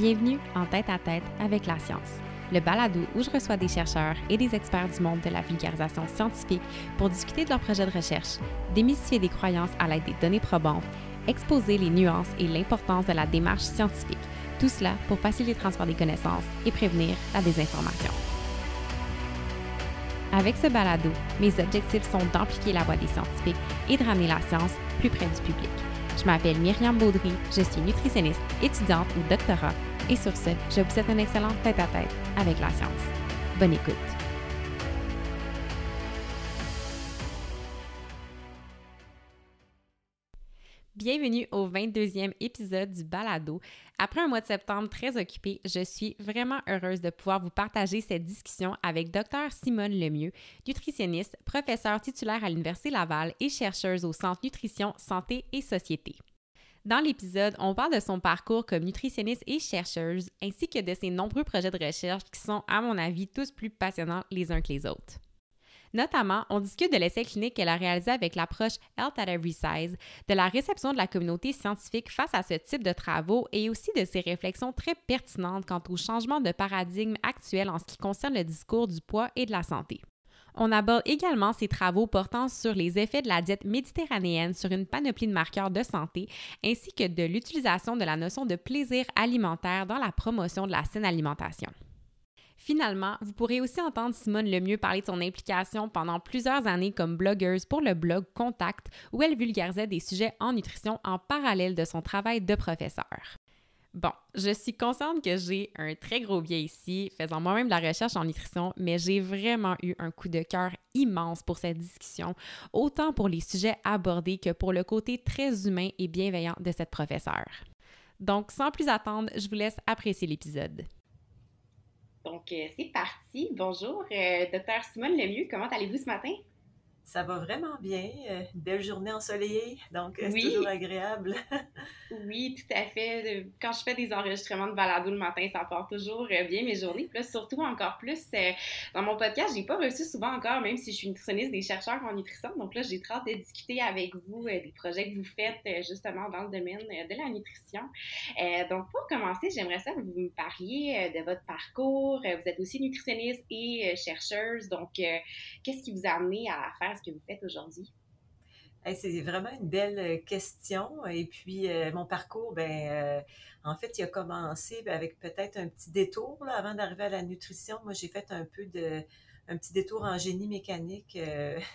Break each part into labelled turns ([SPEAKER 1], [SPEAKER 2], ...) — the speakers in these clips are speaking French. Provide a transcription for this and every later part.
[SPEAKER 1] Bienvenue en tête à tête avec la science, le balado où je reçois des chercheurs et des experts du monde de la vulgarisation scientifique pour discuter de leurs projets de recherche, démystifier des croyances à l'aide des données probantes, exposer les nuances et l'importance de la démarche scientifique, tout cela pour faciliter le transfert des connaissances et prévenir la désinformation. Avec ce balado, mes objectifs sont d'amplifier la voix des scientifiques et de ramener la science plus près du public. Je m'appelle Myriam Baudry, je suis nutritionniste, étudiante ou doctorat, et sur ce, je vous souhaite un excellent tête-à-tête avec la science. Bonne écoute! Bienvenue au 22e épisode du Balado. Après un mois de septembre très occupé, je suis vraiment heureuse de pouvoir vous partager cette discussion avec Dr Simone Lemieux, nutritionniste, professeure titulaire à l'Université Laval et chercheuse au Centre Nutrition, Santé et Société. Dans l'épisode, on parle de son parcours comme nutritionniste et chercheuse, ainsi que de ses nombreux projets de recherche qui sont, à mon avis, tous plus passionnants les uns que les autres. Notamment, on discute de l'essai clinique qu'elle a réalisé avec l'approche Health at Every Size, de la réception de la communauté scientifique face à ce type de travaux et aussi de ses réflexions très pertinentes quant au changement de paradigme actuel en ce qui concerne le discours du poids et de la santé. On aborde également ses travaux portant sur les effets de la diète méditerranéenne sur une panoplie de marqueurs de santé, ainsi que de l'utilisation de la notion de plaisir alimentaire dans la promotion de la saine alimentation. Finalement, vous pourrez aussi entendre Simone Lemieux parler de son implication pendant plusieurs années comme blogueuse pour le blog Contact, où elle vulgarisait des sujets en nutrition en parallèle de son travail de professeur. Bon, je suis consciente que j'ai un très gros biais ici, faisant moi-même la recherche en nutrition, mais j'ai vraiment eu un coup de cœur immense pour cette discussion, autant pour les sujets abordés que pour le côté très humain et bienveillant de cette professeure. Donc, sans plus attendre, je vous laisse apprécier l'épisode. Donc, euh, c'est parti. Bonjour, euh, docteur Simone Lemieux, comment allez-vous ce matin?
[SPEAKER 2] Ça va vraiment bien. Euh, belle journée ensoleillée, donc euh, c'est toujours agréable.
[SPEAKER 1] oui, tout à fait. Quand je fais des enregistrements de balado le matin, ça part toujours euh, bien mes journées. Puis surtout encore plus, dans mon podcast, j'ai pas reçu souvent encore, même si je suis nutritionniste, des chercheurs en nutrition. Donc là, j'ai hâte de discuter avec vous des projets que vous faites justement dans le domaine de la nutrition. donc pour commencer, j'aimerais ça que vous me parliez de votre parcours. Vous êtes aussi nutritionniste et chercheuse. Donc, qu'est-ce qui vous a amené à faire que vous faites aujourd'hui?
[SPEAKER 2] c'est vraiment une belle euh, question. Et puis, euh, mon parcours, ben, euh, en fait, il a commencé avec peut-être un petit détour avant d'arriver à la nutrition. Moi, j'ai fait un peu de, un petit détour en génie mécanique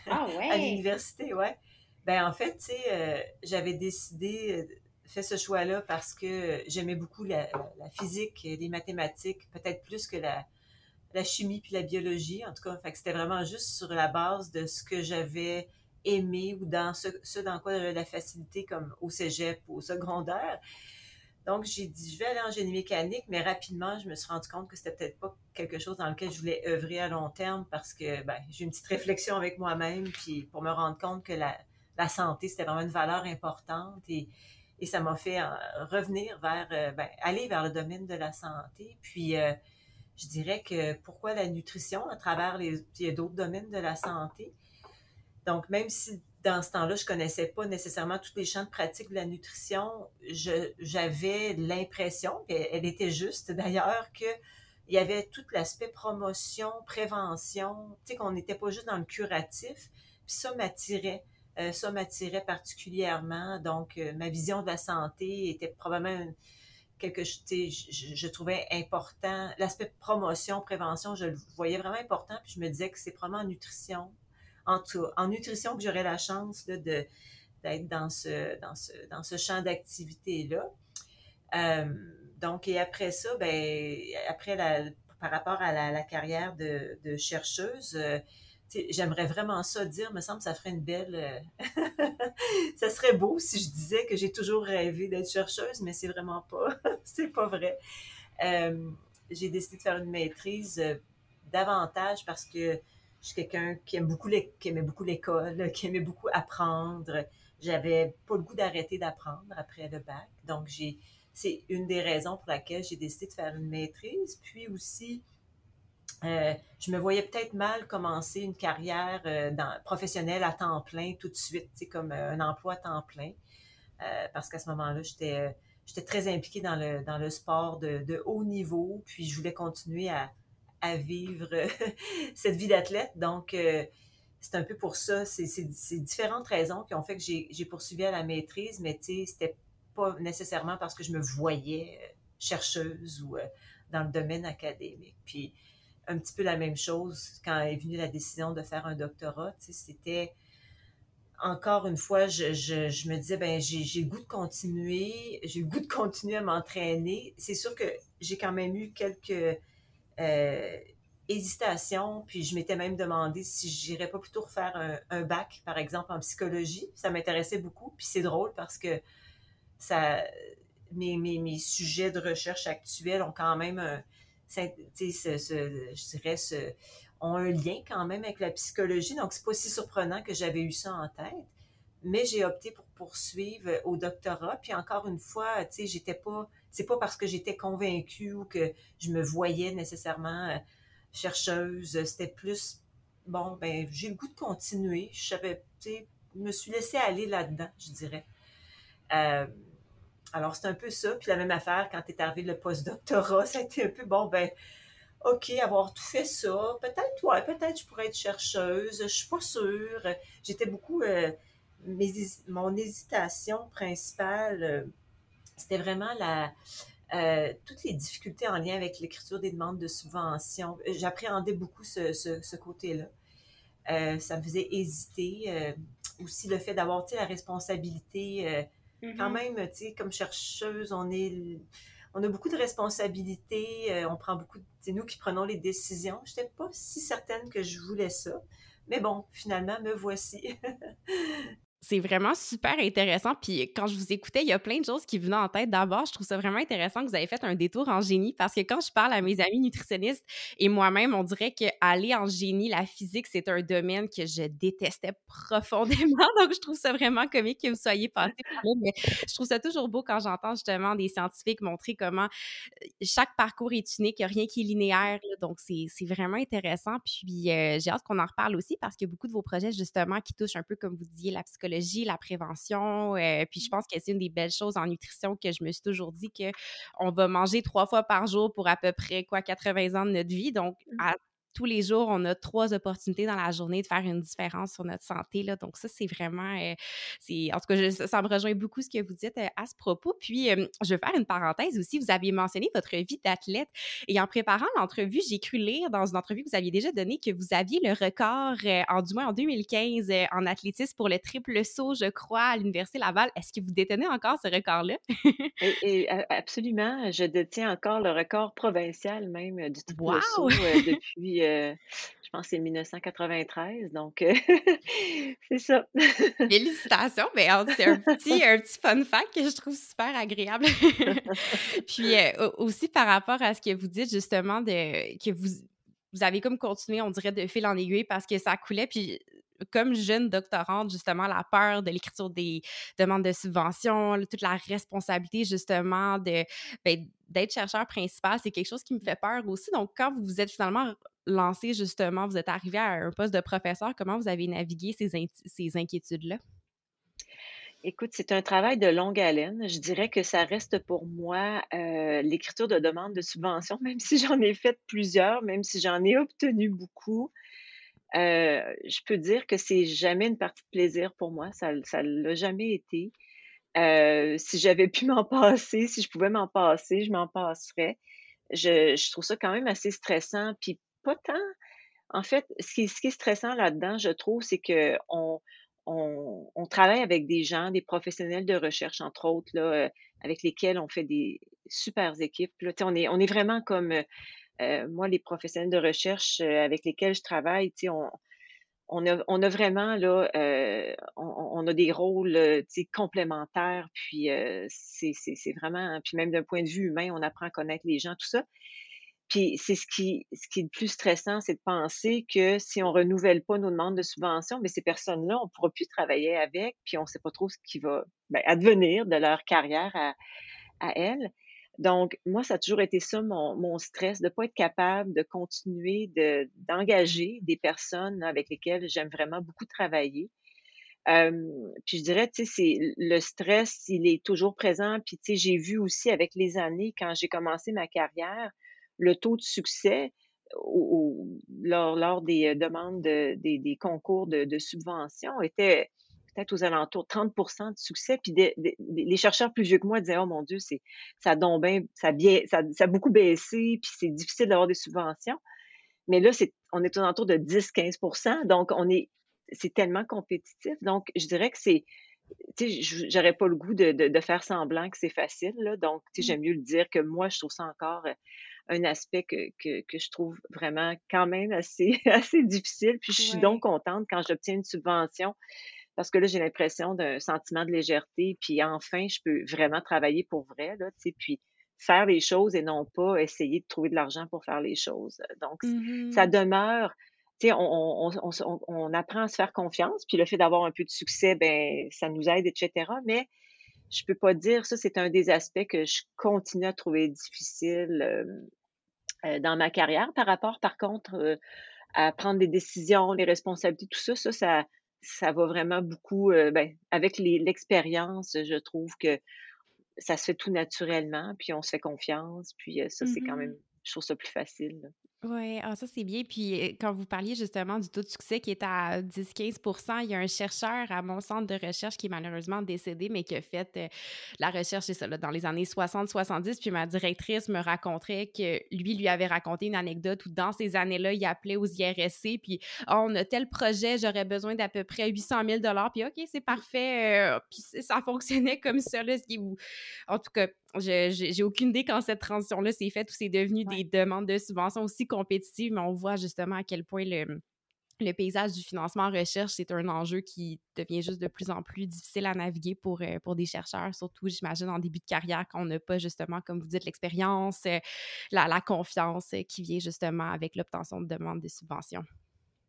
[SPEAKER 2] ah à l'université, ouais. Ben, en fait, tu sais, j'avais décidé, fait ce choix-là parce que j'aimais beaucoup la, la, physique, les mathématiques, peut-être plus que la, la chimie puis la biologie. En tout cas, c'était vraiment juste sur la base de ce que j'avais aimé ou dans ce, ce dans quoi j'avais la facilité comme au cégep ou au secondaire. Donc, j'ai dit, je vais aller en génie mécanique, mais rapidement, je me suis rendu compte que c'était peut-être pas quelque chose dans lequel je voulais œuvrer à long terme parce que ben, j'ai une petite réflexion avec moi-même, puis pour me rendre compte que la, la santé, c'était vraiment une valeur importante et, et ça m'a fait euh, revenir vers, euh, ben, aller vers le domaine de la santé. Puis, euh, je dirais que pourquoi la nutrition à travers les, il y a d'autres domaines de la santé. Donc, même si dans ce temps-là, je connaissais pas nécessairement tous les champs de pratique de la nutrition, j'avais l'impression, elle était juste d'ailleurs, que il y avait tout l'aspect promotion, prévention, tu sais, qu'on n'était pas juste dans le curatif. Puis ça m'attirait. Euh, ça m'attirait particulièrement. Donc, euh, ma vision de la santé était probablement quelque chose, je, je, trouvais important. L'aspect promotion, prévention, je le voyais vraiment important. Puis je me disais que c'est probablement en nutrition, en, tout, en nutrition que j'aurais la chance de, d'être dans ce, dans ce, dans ce champ d'activité-là. Euh, donc, et après ça, ben, après la, par rapport à la, carrière de, de chercheuse, euh, j'aimerais vraiment ça dire, me semble que ça ferait une belle. Euh, ça serait beau si je disais que j'ai toujours rêvé d'être chercheuse, mais c'est vraiment pas. c'est pas vrai. Euh, j'ai décidé de faire une maîtrise euh, davantage parce que je suis quelqu'un qui aime beaucoup qui aimait beaucoup l'école, qui aimait beaucoup apprendre. J'avais pas le goût d'arrêter d'apprendre après le bac. Donc j'ai c'est une des raisons pour laquelle j'ai décidé de faire une maîtrise. Puis aussi, euh, je me voyais peut-être mal commencer une carrière euh, professionnelle à temps plein tout de suite, comme euh, un emploi à temps plein. parce qu'à ce moment-là, j'étais
[SPEAKER 3] très impliquée dans le, sport de, haut niveau, puis je voulais continuer à, vivre cette vie d'athlète. Donc, c'est un peu pour ça. C'est différentes raisons qui ont fait que j'ai poursuivi à la maîtrise, mais c'était pas nécessairement parce que je me voyais chercheuse ou dans le domaine académique. Puis, un petit peu la même chose quand est venue la décision de faire un doctorat. C'était encore une fois, je, me disais, ben j'ai le goût de continuer, j'ai le goût de continuer à m'entraîner. C'est sûr que j'ai quand même eu quelques euh, hésitations, puis je m'étais même demandé si j'irais pas plutôt refaire un, bac, par exemple, en psychologie. Ça m'intéressait beaucoup, puis c'est drôle parce que ça, mes, mes, mes, sujets de recherche actuels ont quand même un, je dirais, ce, ont un lien quand même avec la psychologie. Donc, c'est pas si surprenant que j'avais eu ça en tête. Mais j'ai opté pour poursuivre au doctorat. Puis encore une fois, tu sais, j'étais pas, c'est pas parce que j'étais convaincue ou que je me voyais nécessairement euh, chercheuse. C'était plus, bon, ben, j'ai le goût de continuer. Je savais, tu sais, me suis laissée aller là-dedans, je dirais. Euh, alors, c'est un peu ça. Puis la même affaire, quand est arrivé le post-doctorat, ça a été un peu, bon, ben, OK, avoir tout fait ça, peut-être, ouais, peut-être je pourrais être chercheuse, je suis pas sûre. J'étais beaucoup, euh, mon hésitation principale, euh, c'était vraiment la, euh, toutes les difficultés en lien avec l'écriture des demandes de subventions. J'appréhendais beaucoup ce, côté-là. ça me faisait hésiter. aussi le fait d'avoir la responsabilité, quand mm-hmm. même, comme chercheuse, on est on a beaucoup de responsabilités, euh, on prend beaucoup, c'est nous qui prenons les décisions. Je n'étais pas si certaine que je voulais ça. Mais bon, finalement, me voici.
[SPEAKER 1] c'est vraiment super intéressant. Puis quand je vous écoutais, il y a plein de choses qui venaient en tête. D'abord, je trouve ça vraiment intéressant que vous avez fait un détour en génie parce que quand je parle à mes amis nutritionnistes et moi-même, on dirait qu'aller en génie, la physique, c'est un domaine que je détestais profondément. Donc, je trouve ça vraiment comique que vous soyez passé par là. Mais je trouve ça toujours beau quand j'entends justement des scientifiques montrer comment euh, chaque parcours est unique, il n'y a rien qui est linéaire. Donc, c'est vraiment intéressant. Puis, euh, j'ai hâte qu'on en reparle aussi parce que beaucoup de vos projets, justement, qui touchent un peu, comme vous disiez, la psychologie, la prévention. Euh, puis je pense que c'est une des belles choses en nutrition que je me suis toujours dit qu'on va manger trois fois par jour pour à peu près quoi 80 ans de notre vie. Donc, mmh. à tous les jours, on a trois opportunités dans la journée de faire une différence sur notre santé. Là. Donc, ça, c'est vraiment. Euh, c'est, en tout cas, ça me rejoint beaucoup ce que vous dites euh, à ce propos. Puis, euh, je vais faire une parenthèse aussi. Vous aviez mentionné votre vie d'athlète. Et en préparant l'entrevue, j'ai cru lire dans une entrevue que vous aviez déjà donnée que vous aviez le record, en du moins en 2015, en athlétisme pour le triple saut, je crois, à l'Université Laval. Est-ce que vous détenez encore ce record-là?
[SPEAKER 2] et, absolument. Je détiens encore le record provincial même du triple saut depuis euh, je pense que c'est 1993, donc euh, c'est ça.
[SPEAKER 1] Félicitations, mais c'est un petit, un petit fun fact que je trouve super agréable. Puis euh, aussi par rapport à ce que vous dites justement de que vous vous avez comme continué, on dirait, de fil en aiguille parce que ça coulait. Puis comme jeune doctorante, justement, la peur de l'écriture des demandes de subventions, toute la responsabilité, justement, de ben, d'être chercheur principal, c'est quelque chose qui me fait peur aussi. Donc, quand vous vous êtes finalement lancé, justement, vous êtes arrivé à un poste de professeur, comment vous avez navigué ces, ces inquiétudes-là?
[SPEAKER 2] Écoute, c'est un travail de longue haleine. Je dirais que ça reste pour moi euh, l'écriture de demandes de subventions, même si j'en ai fait plusieurs, même si j'en ai obtenu beaucoup. Euh, je peux dire que c'est jamais une partie de plaisir pour moi. Ça, ça l'a jamais été. Euh, si j'avais pu m'en passer, si je pouvais m'en passer, je m'en passerais. Je, je, trouve ça quand même assez stressant. Puis pas tant. En fait, ce qui, est stressant là-dedans, je trouve, c'est que on, travaille avec des gens, des professionnels de recherche, entre autres, là, euh, avec lesquels on fait des super équipes. On, est, on est vraiment comme euh, moi, les professionnels de recherche euh, avec lesquels je travaille, on, on, a, on a vraiment là, euh, on, a des rôles complémentaires, puis c'est vraiment, puis même d'un point de vue humain, on apprend à connaître les gens, tout ça. Puis c'est ce qui, ce qui est le plus stressant, c'est de penser que si on renouvelle pas nos demandes de subvention, mais ces personnes-là, on pourra plus travailler avec, puis on sait pas trop ce qui va ben, advenir de leur carrière à, elles. Donc, moi, ça a toujours été ça, mon, mon stress, de ne pas être capable de continuer de, d'engager des personnes avec lesquelles j'aime vraiment beaucoup travailler. puis je dirais, tu sais, c'est le stress, il est toujours présent. Puis tu sais, j'ai vu aussi avec les années, quand j'ai commencé ma carrière, le taux de succès lors, des euh, demandes des, concours de, de subventions était peut-être aux alentours de 30% de succès. Puis les chercheurs plus vieux que moi disaient Oh mon Dieu, c'est ça a ça, ça, ça a beaucoup baissé, puis c'est difficile d'avoir des subventions. Mais là, c'est, on est aux alentours de 10-15% donc on est c'est tellement compétitif. Donc, je dirais que c'est tu sais, j'aurais pas le goût de, de, faire semblant que c'est facile. Là. Donc, tu sais, mmh. j'aime mieux le dire que moi, je trouve ça encore euh, un aspect que, que, que, je trouve vraiment quand même assez, assez difficile. Puis je suis donc contente quand j'obtiens une subvention parce que là, j'ai l'impression d'un sentiment de légèreté. Puis enfin, je peux vraiment travailler pour vrai, là, tu sais, puis faire les choses et non pas essayer de trouver de l'argent pour faire les choses. Donc, ça mmh demeure, tu sais, on, on, on, on, apprend à se faire confiance. Puis le fait d'avoir un peu de succès, ben, ça nous aide, etc. Mais je peux pas dire ça, c'est un des aspects que je continue à trouver difficile euh, euh, dans ma carrière par rapport, par contre, euh, à prendre des décisions, les responsabilités, tout ça, ça, ça, ça va vraiment beaucoup, ben, avec l'expérience, je trouve que ça se fait tout naturellement, puis on se fait confiance, puis ça, c'est quand mmh même, je trouve ça plus facile.
[SPEAKER 1] Oui, ah, ça c'est bien. Puis quand vous parliez justement du taux de succès qui est à 10-15% il y a un chercheur à mon centre de recherche qui est malheureusement décédé, mais qui a fait la recherche, c'est ça, dans les années 60-70. Puis ma directrice me raconterait que lui, lui avait raconté une anecdote où dans ces années-là, il appelait aux IRSC, puis oh, on a tel projet, j'aurais besoin d'à peu près 800 000 Puis OK, c'est parfait. puis ça fonctionnait comme ça. Là, en tout cas, j'ai aucune idée quand cette transition-là s'est faite ou c'est devenu des demandes de subventions aussi compétitives, mais on voit justement à quel point le, le paysage du financement en recherche, c'est un enjeu qui devient juste de plus en plus difficile à naviguer pour, euh, pour des chercheurs, surtout, j'imagine, en début de carrière, quand on n'a pas justement, comme vous dites, l'expérience, euh, la, la, confiance euh, qui vient justement avec l'obtention de demandes de subventions.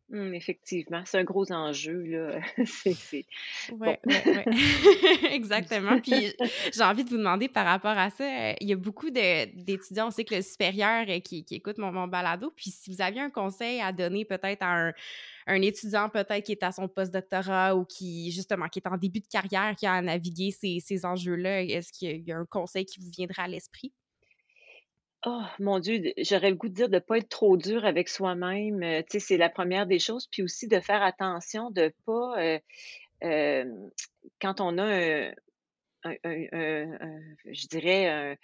[SPEAKER 2] Mmh, effectivement, c'est un gros enjeu, là. c'est,
[SPEAKER 1] Oui, Exactement. Puis j'ai envie de vous demander par rapport à ça, euh, il y a beaucoup d'étudiants, on sait que le supérieur euh, qui, qui écoute mon, mon, balado. Puis si vous aviez un conseil à donner peut-être à un, étudiant peut-être qui est à son post-doctorat ou qui, justement, qui est en début de carrière, qui a à naviguer ces, ces enjeux-là, est-ce qu'il y a un conseil qui vous viendrait à l'esprit?
[SPEAKER 2] Oh mon Dieu, j'aurais le goût de dire de pas être trop dur avec soi-même, euh, tu sais, c'est la première des choses, puis aussi de faire attention de pas, euh, quand on a un je dirais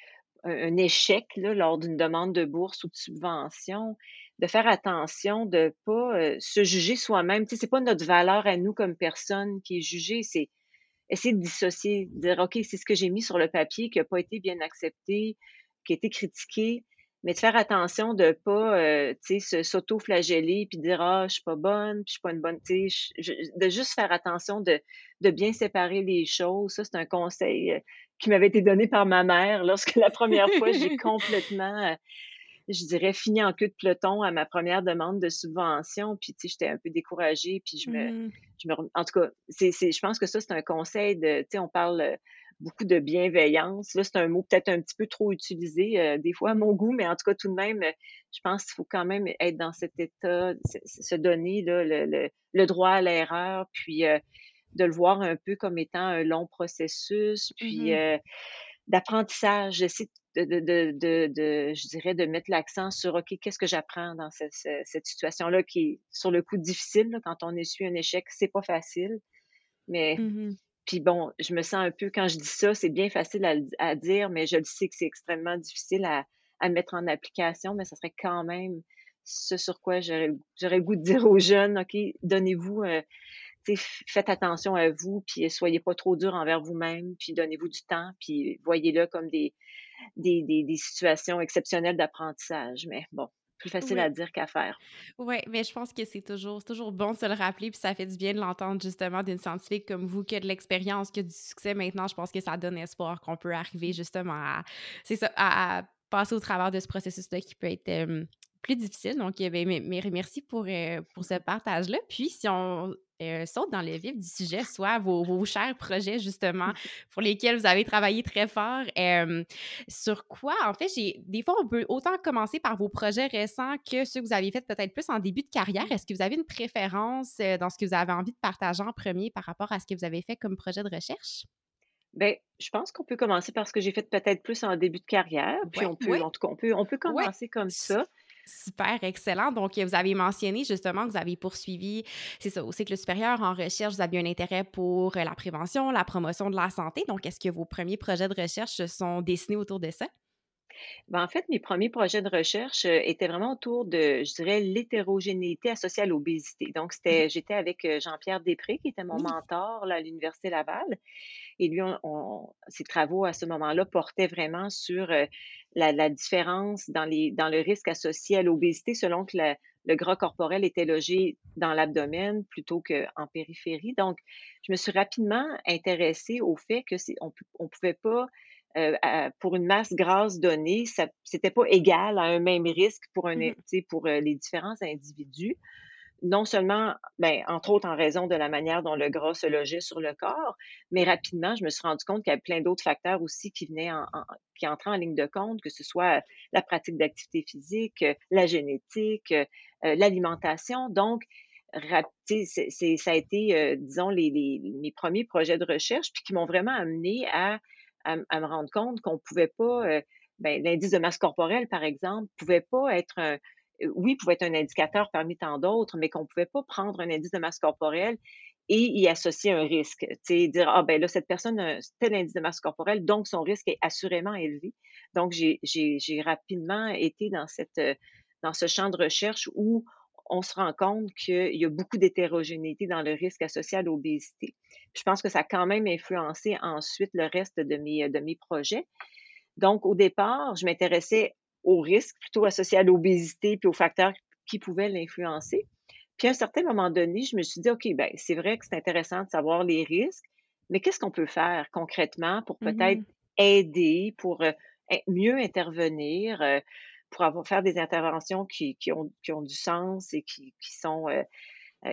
[SPEAKER 2] un échec là, lors d'une demande de bourse ou de subvention, de faire attention de pas, se juger soi-même. Tu sais, c'est pas notre valeur à nous comme personne qui est jugée, c'est essayer de dissocier, dire: «OK, c'est ce que j'ai mis sur le papier qui a pas été bien accepté, qui a été critiqué, mais de faire attention de pas, euh, tu sais, s'auto-flageller puis dire ah je suis pas bonne, puis je suis pas une bonne, tu de juste faire attention de, de bien séparer les choses. Ça c'est un conseil euh, qui m'avait été donné par ma mère lorsque la première fois j'ai complètement, euh, je dirais, fini en queue de peloton à ma première demande de subvention. Puis tu sais, j'étais un peu découragée, puis je me, mmh. je me, en tout cas, c'est, je pense que ça c'est un conseil de, tu sais, on parle beaucoup de bienveillance. Là, c'est un mot peut-être un petit peu trop utilisé euh, des fois à mon goût, mais en tout cas, tout de même, euh, je pense qu'il faut quand même être dans cet état, se donner là, le, le, droit à l'erreur, puis euh, de le voir un peu comme étant un long processus, puis mmh d'apprentissage, d'essayer de, de, de, de, je dirais, de mettre l'accent sur, OK, qu'est-ce que j'apprends dans cette, cette situation-là qui est sur le coup difficile, quand on essuie un échec, c'est pas facile, mais mmh puis bon, je me sens un peu, quand je dis ça, c'est bien facile à, dire, mais je le sais que c'est extrêmement difficile à, mettre en application, mais ça serait quand même ce sur quoi j'aurais le goût de dire aux jeunes, OK, donnez-vous, euh, faites attention à vous, puis soyez pas trop dur envers vous-même, puis donnez-vous du temps, puis voyez-le comme des, des, des situations exceptionnelles d'apprentissage. Mais bon, plus facile à dire qu'à faire.
[SPEAKER 1] Oui, mais je pense que c'est toujours, toujours bon de se le rappeler, puis ça fait du bien de l'entendre justement d'une scientifique comme vous qui a de l'expérience, qui a du succès maintenant. Je pense que ça donne espoir qu'on peut arriver justement à, c'est ça, à, passer au travers de ce processus-là qui peut être plus difficile. Donc, eh bien, merci pour, euh, pour ce partage-là. Puis, si on euh, saute dans le vif du sujet, soit vos, chers projets, justement, pour lesquels vous avez travaillé très fort. sur quoi, en fait, j'ai des fois, on peut autant commencer par vos projets récents que ceux que vous avez fait peut-être plus en début de carrière. Est-ce que vous avez une préférence dans ce que vous avez envie de partager en premier par rapport à ce que vous avez fait comme projet de recherche?
[SPEAKER 2] Ben, je pense qu'on peut commencer par ce que j'ai fait peut-être plus en début de carrière, puis on peut, en tout cas, on peut, on peut commencer comme ça.
[SPEAKER 1] Super, excellent. Donc, vous avez mentionné justement que vous avez poursuivi, c'est ça, au cycle supérieur en recherche, vous avez un intérêt pour la prévention, la promotion de la santé. Donc, est-ce que vos premiers projets de recherche se sont dessinés autour de ça?
[SPEAKER 2] Ben, en fait, mes premiers projets de recherche euh, étaient vraiment autour de, je dirais, l'hétérogénéité associée à l'obésité. Donc, c'était, mmh. j'étais avec euh, Jean-Pierre Després, qui était mon mentor à l'Université Laval. Et lui, ses travaux à ce moment-là portaient vraiment sur euh, la, différence dans, les, dans le risque associé à l'obésité selon que le gras corporel était logé dans l'abdomen plutôt qu'en périphérie. Donc, je me suis rapidement intéressée au fait que on ne pouvait pas euh, pour une masse grasse donnée, ce n'était pas égal à un même risque pour, un, mmh pour euh, les différents individus. Non seulement, ben, entre autres en raison de la manière dont le gras se logeait sur le corps, mais rapidement, je me suis rendu compte qu'il y avait plein d'autres facteurs aussi qui venaient en, qui entraient en ligne de compte, que ce soit la pratique d'activité physique, la génétique, euh, l'alimentation. Donc, ça a été, disons, les, les, mes premiers projets de recherche, puis qui m'ont vraiment amené à à, me rendre compte qu'on pouvait pas, euh, ben, l'indice de masse corporelle, par exemple, pouvait pas être un, euh, oui, pouvait être un indicateur parmi tant d'autres, mais qu'on pouvait pas prendre un indice de masse corporelle et y associer un risque. Tu dire, ah ben là, cette personne a tel indice de masse corporelle, donc son risque est assurément élevé. Donc, j'ai rapidement été dans, cette, euh, dans ce champ de recherche où on se rend compte qu'il y a beaucoup d'hétérogénéité dans le risque associé à l'obésité. Je pense que ça a quand même influencé ensuite le reste de mes, de mes projets. Donc, au départ, je m'intéressais aux risques plutôt associés à l'obésité puis aux facteurs qui pouvaient l'influencer. Puis à un certain moment donné, je me suis dit, OK, ben c'est vrai que c'est intéressant de savoir les risques, mais qu'est-ce qu'on peut faire concrètement pour mmh peut-être aider, pour euh, mieux intervenir? Euh, pour avoir, faire des interventions qui, qui, ont, qui ont du sens et qui, qui sont euh,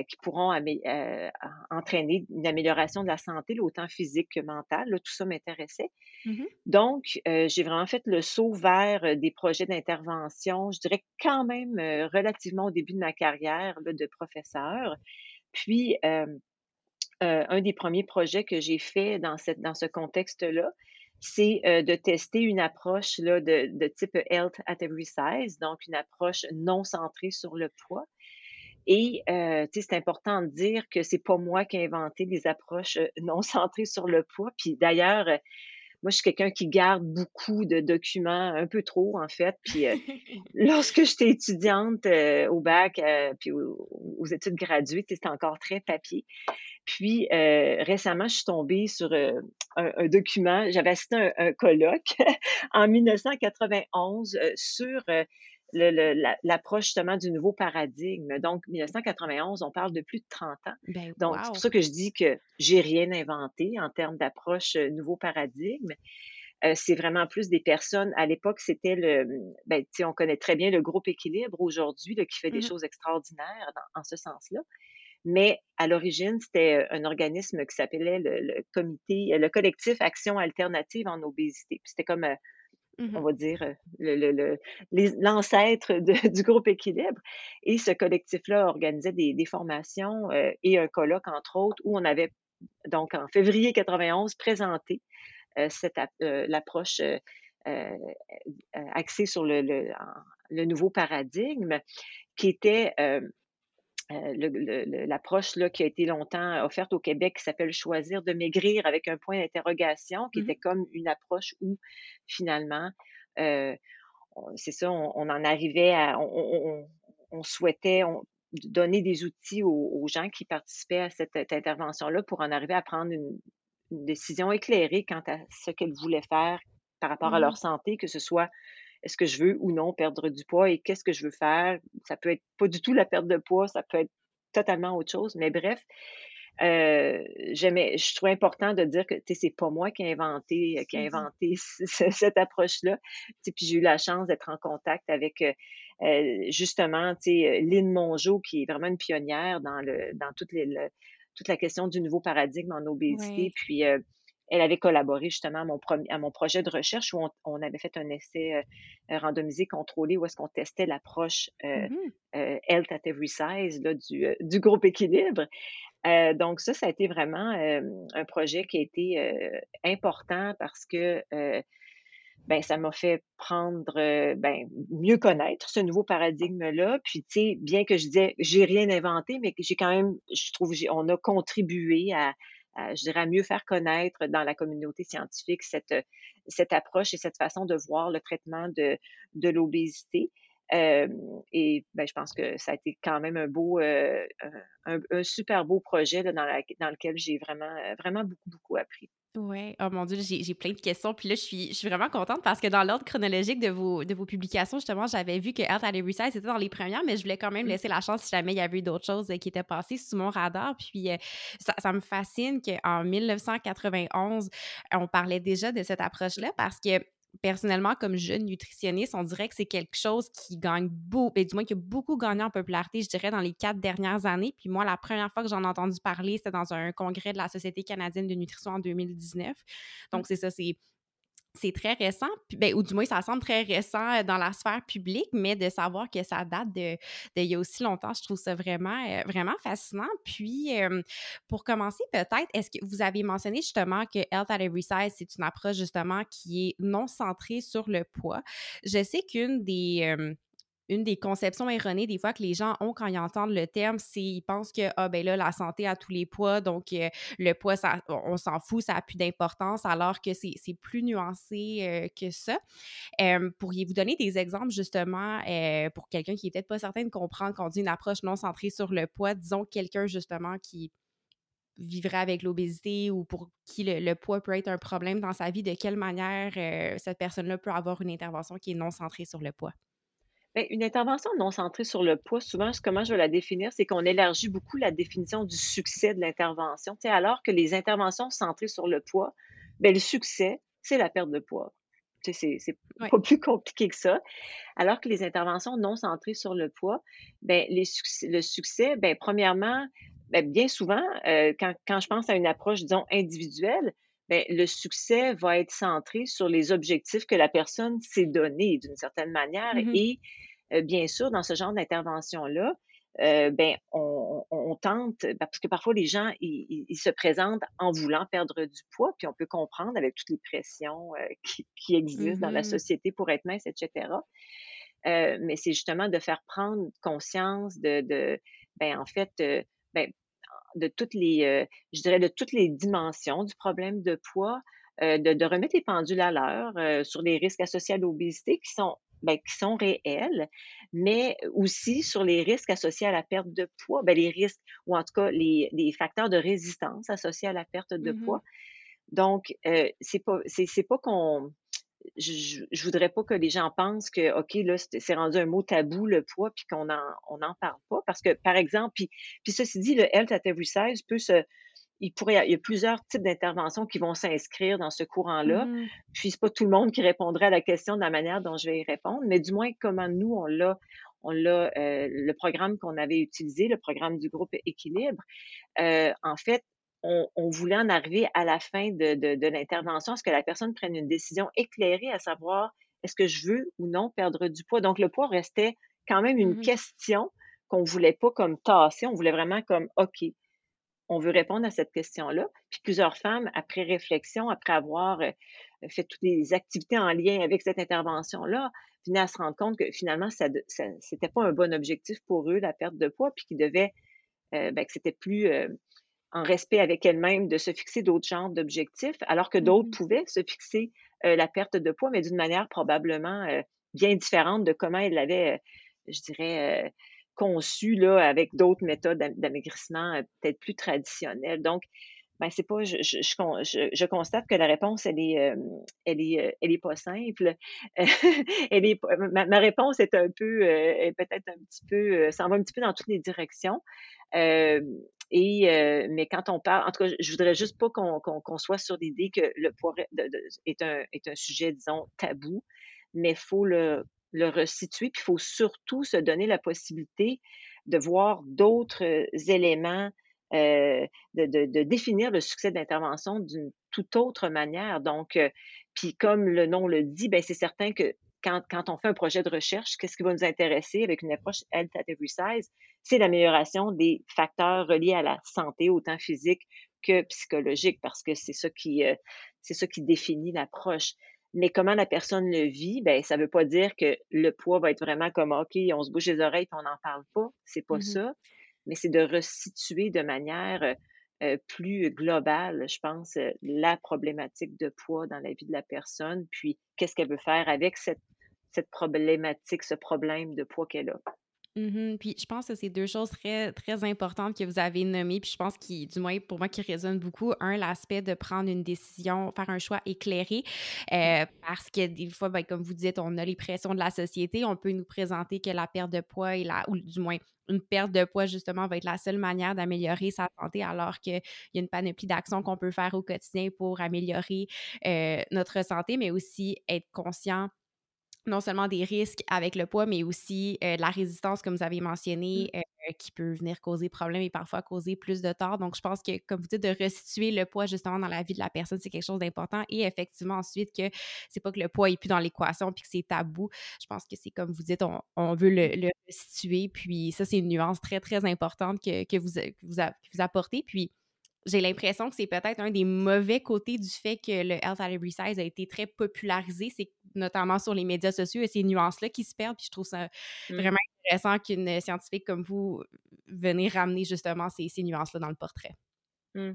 [SPEAKER 2] qui pourront euh, entraîner une amélioration de la santé, autant physique que mentale. tout ça m'intéressait. Mmh Donc, j'ai vraiment fait le saut vers des projets d'intervention, je dirais quand même relativement au début de ma carrière de professeur. Puis, un des premiers projets que j'ai fait dans, cette, dans ce contexte-là, c'est de tester une approche là, de, type Health at Every Size, donc une approche non centrée sur le poids. Et c'est important de dire que c'est pas moi qui ai inventé les approches non centrées sur le poids. Puis d'ailleurs, moi, je suis quelqu'un qui garde beaucoup de documents, un peu trop en fait. Puis lorsque j'étais étudiante au bac, puis aux, études graduées, c'était encore très papier. Puis récemment, je suis tombée sur un, document. J'avais assisté à un, colloque en 1991 sur l'approche justement du nouveau paradigme. Donc, 1991, on parle de plus de 30 ans. Ben, Donc, c'est pour ça que je dis que j'ai rien inventé en termes d'approche nouveau paradigme. c'est vraiment plus des personnes. À l'époque, c'était le, ben, on connaît très bien le groupe Équilibre aujourd'hui, qui fait des mmh choses extraordinaires en ce sens-là. Mais à l'origine, c'était un organisme qui s'appelait le, comité, le collectif Action Alternative en obésité. C'était comme, mmh on va dire, l'ancêtre du groupe Équilibre. Et ce collectif-là organisait des, formations et un colloque, entre autres, où on avait, donc en février 91, présenté cette l'approche axée sur le, le, nouveau paradigme qui était euh, l'approche là qui a été longtemps offerte au Québec qui s'appelle choisir de maigrir avec un point d'interrogation qui mmh était comme une approche où finalement euh, c'est ça on, en arrivait à on, souhaitait donner des outils aux, gens qui participaient à cette, intervention là pour en arriver à prendre une, décision éclairée quant à ce qu'elles voulaient faire par rapport à mmh leur santé que ce soit est-ce que je veux ou non perdre du poids et qu'est-ce que je veux faire? Ça peut être pas du tout la perte de poids, ça peut être totalement autre chose, mais bref, euh, je trouve important de dire que c'est pas moi qui ai inventé, qui a mmh inventé cette approche-là. Puis j'ai eu la chance d'être en contact avec euh, euh justement Lynn Mongeau, qui est vraiment une pionnière dans le dans les toute la question du nouveau paradigme en obésité. Puis, elle avait collaboré justement à mon, à mon projet de recherche où on, avait fait un essai randomisé contrôlé où est-ce qu'on testait l'approche mmh Health at Every Size du, du groupe Équilibre. donc ça, ça a été vraiment un projet qui a été important parce que ben ça m'a fait prendre, ben mieux connaître ce nouveau paradigme-là. Puis tu sais, bien que je disais, j'ai rien inventé, mais que j'ai quand même, je trouve, on a contribué à, je dirais, à mieux faire connaître dans la communauté scientifique cette, cette approche et cette façon de voir le traitement de, de l'obésité. et ben, je pense que ça a été quand même un beau, un, un, super beau projet dans, dans lequel j'ai vraiment, vraiment beaucoup, beaucoup appris.
[SPEAKER 1] Oui, oh mon Dieu, j'ai plein de questions. Puis là, je suis, je suis vraiment contente parce que dans l'ordre chronologique de vos, de vos publications, justement, j'avais vu que Health at Every Size était dans les premières, mais je voulais quand même mmh. laisser la chance si jamais il y avait eu d'autres choses euh, qui étaient passées sous mon radar. Puis euh, ça, ça, me fascine qu'en 1991, on parlait déjà de cette approche-là parce que personnellement, comme jeune nutritionniste, on dirait que c'est quelque chose qui gagne beaucoup, ben, du moins qui a beaucoup gagné en popularité, je dirais, dans les quatre dernières années. Puis moi, la première fois que j'en ai entendu parler, c'était dans un congrès de la Société canadienne de nutrition en 2019. Donc, mmh. c'est ça, c'est c'est très récent, ben, ou du moins ça semble très récent euh, dans la sphère publique, mais de savoir que ça date de, il y a aussi longtemps, je trouve ça vraiment, euh, vraiment fascinant. Puis, pour commencer, peut-être, est-ce que vous avez mentionné justement que Health at Every Size, c'est une approche justement qui est non centrée sur le poids? Je sais qu'une des une des conceptions erronées des fois que les gens ont quand ils entendent le terme, c'est ils pensent que ah ben là la santé a tous les poids, donc euh, le poids ça, on s'en fout, ça a plus d'importance, alors que c'est plus nuancé euh, que ça. Pourriez-vous donner des exemples justement euh, pour quelqu'un qui est peut-être pas certain de comprendre qu'on dit une approche non centrée sur le poids, disons quelqu'un justement qui vivrait avec l'obésité ou pour qui le, poids peut être un problème dans sa vie, de quelle manière cette personne-là peut avoir une intervention qui est non centrée sur le poids?
[SPEAKER 2] Ben, une intervention non centrée sur le poids, souvent, comment je vais la définir, c'est qu'on élargit beaucoup la définition du succès de l'intervention. alors que les interventions centrées sur le poids, ben, le succès, c'est la perte de poids. C'est pas plus compliqué que ça. Alors que les interventions non centrées sur le poids, ben, les le succès, ben, premièrement, ben, bien souvent, euh, quand, quand, je pense à une approche, disons, individuelle, ben, le succès va être centré sur les objectifs que la personne s'est donné d'une certaine manière mmh et euh, bien sûr, dans ce genre d'intervention-là, euh, ben, on, tente, ben, parce que parfois les gens, ils, se présentent en voulant perdre du poids, puis on peut comprendre avec toutes les pressions euh, qui, existent dans la mmh société pour être mince, etc. mais c'est justement de faire prendre conscience de, de ben, en fait, ben, de toutes les, je dirais, de toutes les dimensions du problème de poids, de, de, remettre les pendules à l'heure sur les risques associés à l'obésité qui sont ben, qui sont réels, mais aussi sur les risques associés à la perte de poids, ben, les risques, ou en tout cas les, les facteurs de résistance associés à la perte de mmh poids. Donc, euh, c'est pas, c'est, pas qu'on, je, je voudrais pas que les gens pensent que, OK, là, c'est rendu un mot tabou, le poids, puis qu'on en, on n'en parle pas. Parce que, par exemple, puis, puis ceci dit, le Health at Every Size peut se, il pourrait, il y a plusieurs types d'interventions qui vont s'inscrire dans ce courant-là. Mmh Puis c'est pas tout le monde qui répondrait à la question de la manière dont je vais y répondre, mais du moins comment nous on l'a, on l'a, euh, le programme qu'on avait utilisé, le programme du groupe Équilibre. Euh, en fait, on, on, voulait en arriver à la fin de, de, de l'intervention, à ce que la personne prenne une décision éclairée, à savoir est-ce que je veux ou non perdre du poids? Donc le poids restait quand même une mmh question qu'on voulait pas comme tasser, on voulait vraiment comme OK on veut répondre à cette question-là. Puis plusieurs femmes, après réflexion, après avoir euh, fait toutes les activités en lien avec cette intervention-là, venaient à se rendre compte que finalement, ça, ça c'était pas un bon objectif pour eux, la perte de poids, puis qu'ils devaient, euh, ben, que c'était plus euh, en respect avec elles-mêmes de se fixer d'autres genres d'objectifs, alors que d'autres mmh pouvaient se fixer la perte de poids, mais d'une manière probablement bien différente de comment elles l'avaient, je dirais, conçu là, avec d'autres méthodes d'amaigrissement euh, peut-être plus traditionnelles. Donc, ben, c'est pas, je, je, je, je, constate que la réponse, elle est, euh, elle est, euh, elle est pas simple. elle est, ma, réponse est un peu, peut-être un petit peu, ça va un petit peu dans toutes les directions. et, mais quand on parle, en tout cas, je voudrais juste pas qu'on qu'on soit sur l'idée que le poids est, un, est un sujet, disons, tabou, mais faut le le resituer, puis il faut surtout se donner la possibilité de voir d'autres éléments de, définir le succès de l'intervention d'une toute autre manière. Donc, puis comme le nom le dit, ben c'est certain que quand, on fait un projet de recherche, qu'est-ce qui va nous intéresser avec une approche Health at Every Size? C'est l'amélioration des facteurs reliés à la santé, autant physique que psychologique, parce que c'est ça c'est ça qui définit l'approche. Mais comment la personne le vit, ben ça veut pas dire que le poids va être vraiment comme OK, on se bouge les oreilles et on n'en parle pas. C'est pas mmh ça. Mais c'est de resituer de manière euh, plus globale, je pense, la problématique de poids dans la vie de la personne, puis qu'est-ce qu'elle veut faire avec cette, cette problématique, ce problème de poids qu'elle a.
[SPEAKER 1] Mmh puis je pense que c'est deux choses très, très importantes que vous avez nommées, puis je pense qui, du moins pour moi, qui résonnent beaucoup. Un, l'aspect de prendre une décision, faire un choix éclairé, euh, parce que des fois, ben, comme vous dites, on a les pressions de la société, on peut nous présenter que la perte de poids est la, ou du moins une perte de poids, justement, va être la seule manière d'améliorer sa santé, alors qu'il y a une panoplie d'actions qu'on peut faire au quotidien pour améliorer euh, notre santé, mais aussi être conscient non seulement des risques avec le poids, mais aussi euh, la résistance, comme vous avez mentionné, mmh. euh, qui peut venir causer problème et parfois causer plus de tort. Donc, je pense que, comme vous dites, de restituer le poids justement dans la vie de la personne, c'est quelque chose d'important. Et effectivement, ensuite, que c'est pas que le poids est plus dans l'équation puis que c'est tabou. Je pense que c'est comme vous dites, on, veut le, restituer. Puis ça, c'est une nuance très, très importante que, que vous, que vous, vous apportez. Puis, j'ai l'impression que c'est peut-être un des mauvais côtés du fait que le Health at Every Size a été très popularisé, c'est notamment sur les médias sociaux et ces nuances-là qui se perdent. Puis je trouve ça mmh. vraiment intéressant qu'une scientifique comme vous venez ramener justement ces, nuances-là dans le portrait.
[SPEAKER 2] Mmh.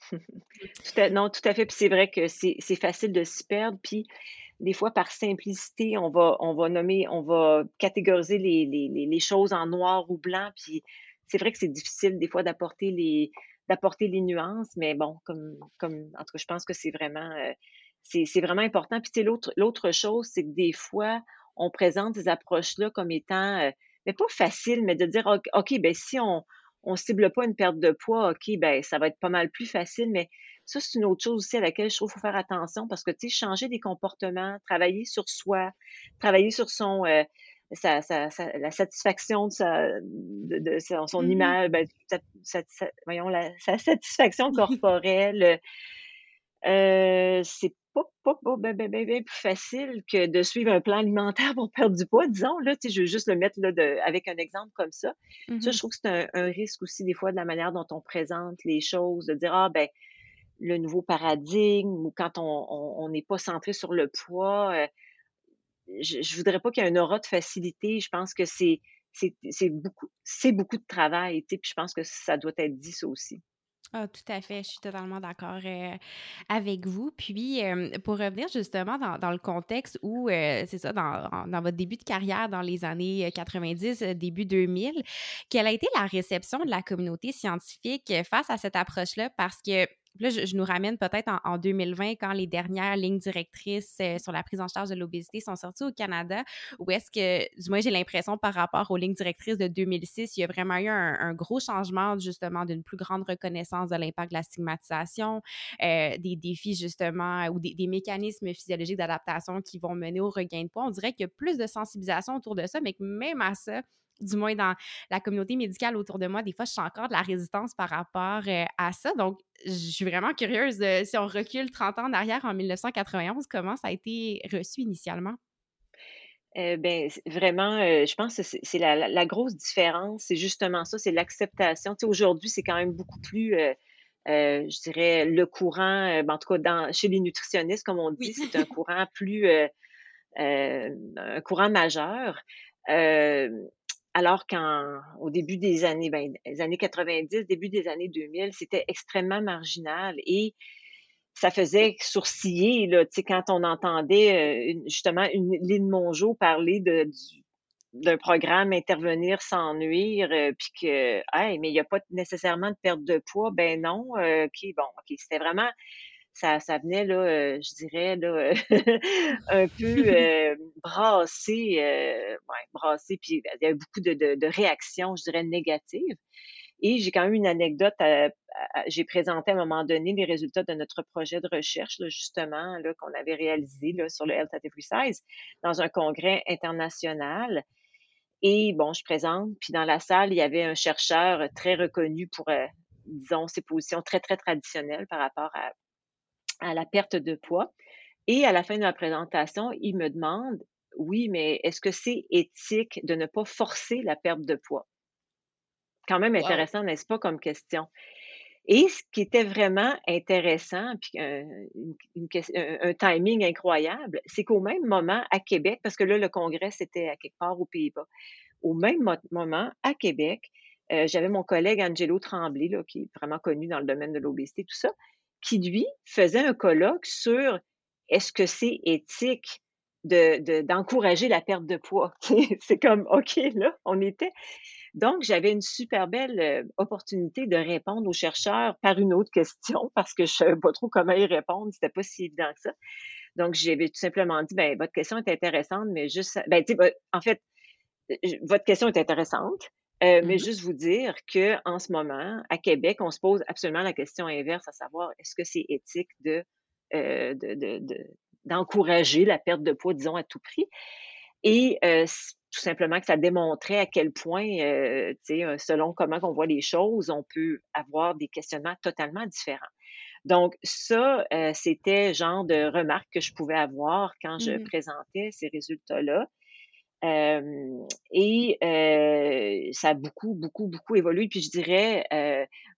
[SPEAKER 2] non, tout à fait. Puis c'est vrai que c'est facile de se perdre. Puis des fois, par simplicité, on va, on va nommer, on va catégoriser les, les, les choses en noir ou blanc. Puis c'est vrai que c'est difficile des fois d'apporter les, d'apporter les nuances, mais bon, comme, comme en tout cas, je pense que c'est vraiment, euh, c'est vraiment important. Puis, l'autre, l'autre chose, c'est que des fois, on présente ces approches-là comme étant, euh, mais pas facile, mais de dire, OK, ben si on on cible pas une perte de poids, OK, ben ça va être pas mal plus facile, mais ça, c'est une autre chose aussi à laquelle je trouve qu'il faut faire attention parce que, tu sais, changer des comportements, travailler sur soi, travailler sur son, euh, sa, sa, la satisfaction de, sa, de, son, mmh image, ben, voyons, la, sa satisfaction corporelle, euh, c'est pas, pas, pas ben, ben, ben, plus facile que de suivre un plan alimentaire pour perdre du poids, disons. Là, je veux juste le mettre là, de, avec un exemple comme ça. Ça, je trouve que c'est un, un, risque aussi des fois de la manière dont on présente les choses, de dire, ah ben, le nouveau paradigme, ou quand on n'est pas centré sur le poids, euh, je, je voudrais pas qu'il y ait un aura de facilité. Je pense que c'est c'est beaucoup de travail, puis je pense que ça doit être dit ça aussi.
[SPEAKER 1] Ah, tout à fait, je suis totalement d'accord euh, avec vous. Puis, euh, pour revenir justement dans, dans le contexte où, euh, c'est ça, dans, dans, votre début de carrière dans les années 90, début 2000, quelle a été la réception de la communauté scientifique face à cette approche-là? Parce que là, je, nous ramène peut-être en, 2020 quand les dernières lignes directrices euh, sur la prise en charge de l'obésité sont sorties au Canada, où est-ce que, du moins, j'ai l'impression par rapport aux lignes directrices de 2006, il y a vraiment eu un, gros changement, justement, d'une plus grande reconnaissance de l'impact de la stigmatisation, euh, des défis, justement, ou des, des mécanismes physiologiques d'adaptation qui vont mener au regain de poids. On dirait qu'il y a plus de sensibilisation autour de ça, mais que même à ça, du moins dans la communauté médicale autour de moi, des fois, je sens encore de la résistance par rapport euh, à ça. Donc, je suis vraiment curieuse de, si on recule 30 ans en arrière, en 1991, comment ça a été reçu initialement?
[SPEAKER 2] Euh, ben, vraiment, euh, je pense que c'est la, grosse différence, c'est justement ça, c'est l'acceptation. Tu sais, aujourd'hui, c'est quand même beaucoup plus, je dirais, le courant, ben, en tout cas, dans, chez les nutritionnistes, comme on dit, c'est un courant plus, un courant majeur. Alors qu'au début des années, ben, les années 90, début des années 2000, c'était extrêmement marginal et ça faisait sourciller quand on entendait euh, justement une Lynn Mongeau parler de, d'un programme intervenir sans nuire, euh, puis que, mais il n'y a pas nécessairement de perte de poids, ben non, euh, bon, ok, c'était vraiment ça, ça venait, là, euh, je dirais, là, un peu euh, brassé, euh, brassé, puis il y avait beaucoup de, de, réactions, je dirais, négatives. Et j'ai quand même une anecdote. j'ai présenté à un moment donné les résultats de notre projet de recherche, justement, là, qu'on avait réalisé là, sur le Health at Every Size dans un congrès international. Et bon, je présente, puis dans la salle, il y avait un chercheur très reconnu pour disons, ses positions très, très traditionnelles par rapport à, à la perte de poids. Et à la fin de la présentation, il me demande, oui, mais est-ce que c'est éthique de ne pas forcer la perte de poids? Quand même intéressant, n'est-ce pas, comme question? Et ce qui était vraiment intéressant, puis un, timing incroyable, c'est qu'au même moment, à Québec, parce que là, le congrès, c'était à quelque part aux Pays-Bas, au même moment, à Québec, euh, j'avais mon collègue Angelo Tremblay, là, qui est vraiment connu dans le domaine de l'obésité, tout ça, qui, lui, faisait un colloque sur est-ce que c'est éthique de, d'encourager la perte de poids? c'est comme, OK, là, on était. Donc, j'avais une super belle euh, opportunité de répondre aux chercheurs par une autre question parce que je ne savais pas trop comment y répondre. C'était pas si évident que ça. Donc, j'avais tout simplement dit, ben, votre question est intéressante, mais juste, ben, sais, en fait, votre question est intéressante, euh, mais mmh juste vous dire que en ce moment, à Québec, on se pose absolument la question inverse, à savoir est-ce que c'est éthique de, euh, d'encourager la perte de poids, disons, à tout prix? Et euh, tout simplement que ça démontrait à quel point, euh, selon comment on voit les choses, on peut avoir des questionnements totalement différents. Donc, ça, c'était genre de remarque que je pouvais avoir quand je mmh présentais ces résultats-là et ça a beaucoup, beaucoup, beaucoup évolué. Puis je dirais,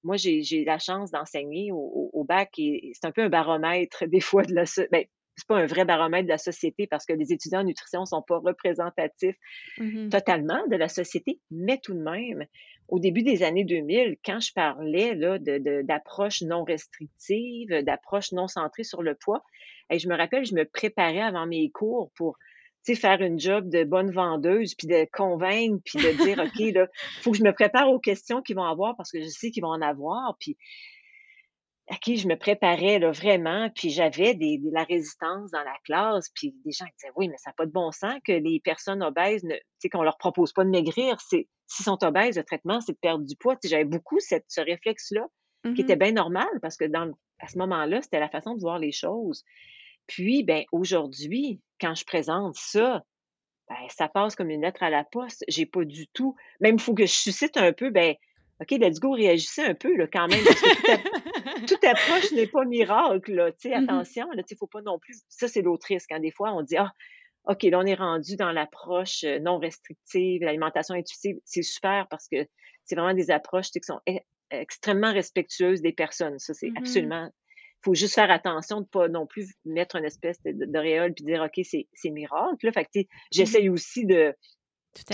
[SPEAKER 2] moi, j'ai la chance d'enseigner au, bac et c'est un peu un baromètre des fois de la... Ben, c'est pas un vrai baromètre de la société parce que les étudiants en nutrition sont pas représentatifs mmh totalement de la société, mais tout de même, au début des années 2000, quand je parlais d'approche non restrictive, d'approche non centrée sur le poids, et je me rappelle, je me préparais avant mes cours pour faire une job de bonne vendeuse, puis de convaincre, puis de dire, OK, là, faut que je me prépare aux questions qu'ils vont avoir parce que je sais qu'ils vont en avoir, puis à qui je me préparais là, vraiment, puis j'avais de la résistance dans la classe, puis des gens disaient, oui, mais ça n'a pas de bon sens que les personnes obèses, ne, qu'on leur propose pas de maigrir, s'ils sont obèses, le traitement, c'est de perdre du poids. J'avais beaucoup cette, ce réflexe-là, qui était mmh bien normal, parce que dans, à ce moment-là, c'était la façon de voir les choses. Puis, ben, aujourd'hui, quand je présente ça, ben, ça passe comme une lettre à la poste. J'ai pas du tout. Même il faut que je suscite un peu, ben, OK, let's go, réagissez un peu, là, quand même, parce que toute, approche n'est pas miracle, là. Tu sais, mmh attention, là, tu faut pas non plus. Ça, c'est l'autre risque. Quand des fois, on dit, ah, OK, là, on est rendu dans l'approche euh, non restrictive, l'alimentation intuitive. C'est super parce que c'est vraiment des approches qui sont e, extrêmement respectueuses des personnes. Ça, c'est mmh absolument faut juste faire attention de pas non plus mettre une espèce de, de, puis dire OK, c'est miracle. Là. Fait que, mmh j'essaye aussi de,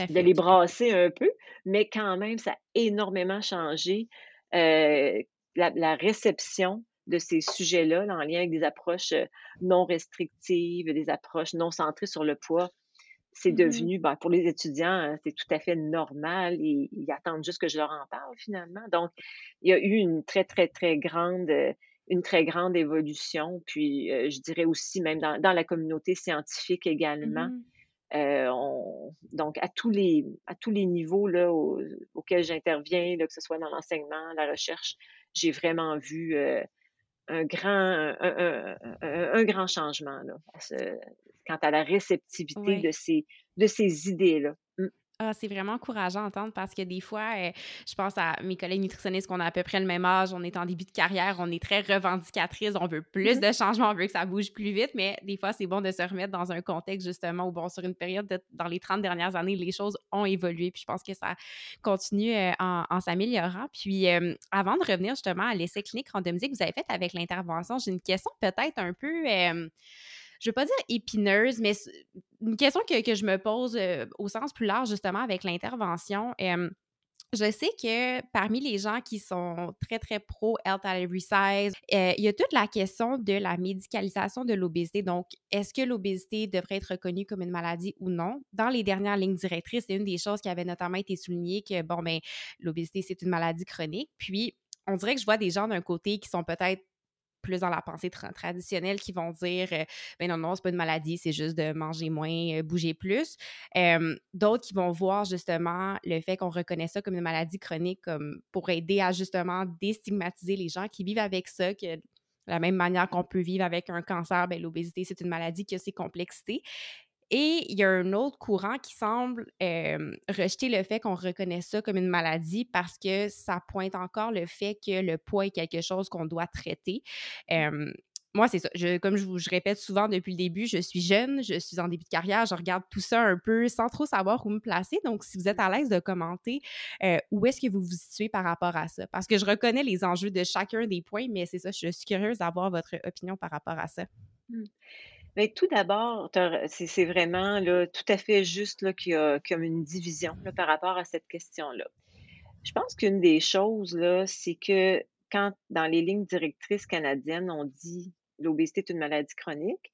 [SPEAKER 2] de les brasser un peu, mais quand même, ça a énormément changé euh, la, réception de ces sujets-là en lien avec des approches euh, non restrictives, des approches non centrées sur le poids. C'est mmh devenu, ben, pour les étudiants, hein, c'est tout à fait normal et ils attendent juste que je leur en parle finalement. Donc, il y a eu une très, très, très grande euh, une très grande évolution. Puis, euh, je dirais aussi, même dans, dans la communauté scientifique également.
[SPEAKER 1] Mmh
[SPEAKER 2] euh, donc, à tous les, à tous les niveaux là, auxquels j'interviens, que ce soit dans l'enseignement, la recherche, j'ai vraiment vu euh, un, grand, un, un, grand changement là, quant à la réceptivité de ces, de ces idées-là. Mmh.
[SPEAKER 1] Ah, c'est vraiment encourageant à entendre parce que des fois, euh, je pense à mes collègues nutritionnistes qu'on a à peu près le même âge, on est en début de carrière, on est très revendicatrice, on veut plus mm-hmm. de changements, on veut que ça bouge plus vite, mais des fois, c'est bon de se remettre dans un contexte justement où, bon, sur une période, dans les 30 dernières années, les choses ont évolué, puis je pense que ça continue euh, en, s'améliorant. Puis euh, avant de revenir justement à l'essai clinique randomisé que vous avez fait avec l'intervention, j'ai une question peut-être un peu je veux pas dire épineuse, mais une question que, je me pose au sens plus large, justement, avec l'intervention. je sais que parmi les gens qui sont très, très pro health at every size, il y a toute la question de la médicalisation de l'obésité. Donc, est-ce que l'obésité devrait être reconnue comme une maladie ou non? Dans les dernières lignes directrices, c'est une des choses qui avait notamment été soulignée que, bon, ben, l'obésité, c'est une maladie chronique. Puis, on dirait que je vois des gens d'un côté qui sont peut-être plus dans la pensée traditionnelle qui vont dire euh, ben non, non, c'est pas une maladie, c'est juste de manger moins, euh, bouger plus. D'autres qui vont voir justement le fait qu'on reconnaît ça comme une maladie chronique comme pour aider à justement déstigmatiser les gens qui vivent avec ça, que de la même manière qu'on peut vivre avec un cancer, ben, l'obésité, c'est une maladie qui a ses complexités. Et il y a un autre courant qui semble rejeter le fait qu'on reconnaît ça comme une maladie parce que ça pointe encore le fait que le poids est quelque chose qu'on doit traiter. moi, c'est ça. comme je vous je répète souvent depuis le début, je suis jeune, je suis en début de carrière, je regarde tout ça un peu sans trop savoir où me placer. Donc, si vous êtes à l'aise de commenter, où est-ce que vous vous situez par rapport à ça? Parce que je reconnais les enjeux de chacun des points, mais c'est ça, je suis curieuse d'avoir votre opinion par rapport à ça. Mmh.
[SPEAKER 2] Bien, tout d'abord, c'est vraiment tout à fait juste qu'il y a comme une division par rapport à cette question-là. Je pense qu'une des choses, c'est que quand dans les lignes directrices canadiennes, on dit l'obésité est une maladie chronique,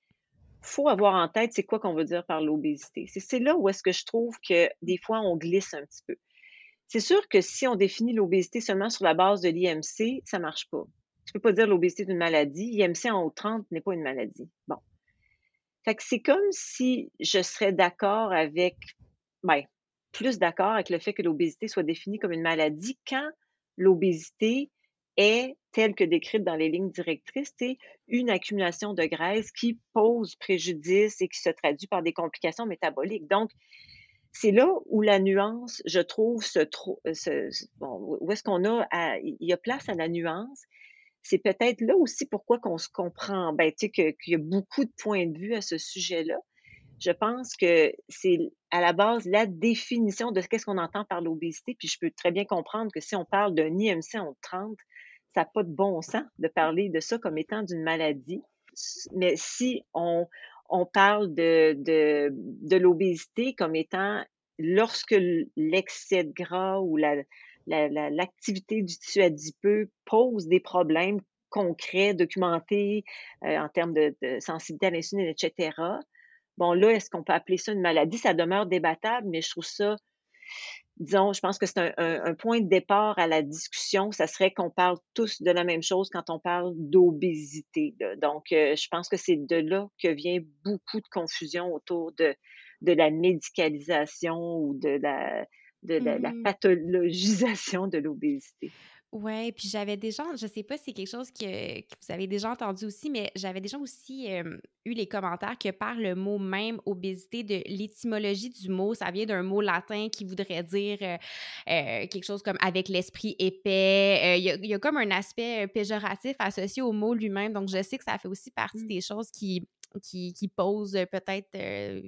[SPEAKER 2] faut avoir en tête c'est quoi qu'on veut dire par l'obésité. C'est là où est-ce que je trouve que des fois on glisse un petit peu. C'est sûr que si on définit l'obésité seulement sur la base de l'IMC, ça marche pas. Tu peux pas dire l'obésité est une maladie. IMC en haut 30 n'est pas une maladie. Bon. C'est comme si je serais d'accord avec, ben, plus d'accord avec le fait que l'obésité soit définie comme une maladie quand l'obésité est, telle que décrite dans les lignes directrices, c'est une accumulation de graisse qui pose préjudice et qui se traduit par des complications métaboliques. Donc, c'est là où la nuance, je trouve, se, bon, où est-ce qu'on a, il y a place à la nuance c'est peut-être là aussi pourquoi qu'on se comprend, ben, tu sais, qu'il y a beaucoup de points de vue à ce sujet-là. Je pense que c'est à la base la définition de qu'est-ce qu'on entend par l'obésité. Puis je peux très bien comprendre que si on parle d'un IMC en 30, ça n'a pas de bon sens de parler de ça comme étant d'une maladie. Mais si on, on parle de, de, de l'obésité comme étant lorsque l'excès de gras ou la, l'activité du tissu adipeux pose des problèmes concrets, documentés euh, en termes de, sensibilité à l'insuline, etc. Bon, là, est-ce qu'on peut appeler ça une maladie? Ça demeure débattable, mais je trouve ça, disons, je pense que c'est un, point de départ à la discussion. Ça serait qu'on parle tous de la même chose quand on parle d'obésité. Donc, euh, je pense que c'est de là que vient beaucoup de confusion autour de, de la médicalisation ou de la, de la, mmh pathologisation de l'obésité.
[SPEAKER 1] Oui, puis j'avais déjà, je sais pas si c'est quelque chose que, vous avez déjà entendu aussi, mais j'avais déjà aussi eu les commentaires que par le mot même obésité, de l'étymologie du mot, ça vient d'un mot latin qui voudrait dire quelque chose comme avec l'esprit épais. Il y, a comme un aspect péjoratif associé au mot lui-même, donc je sais que ça fait aussi partie mmh. des choses qui qui, qui pose peut-être,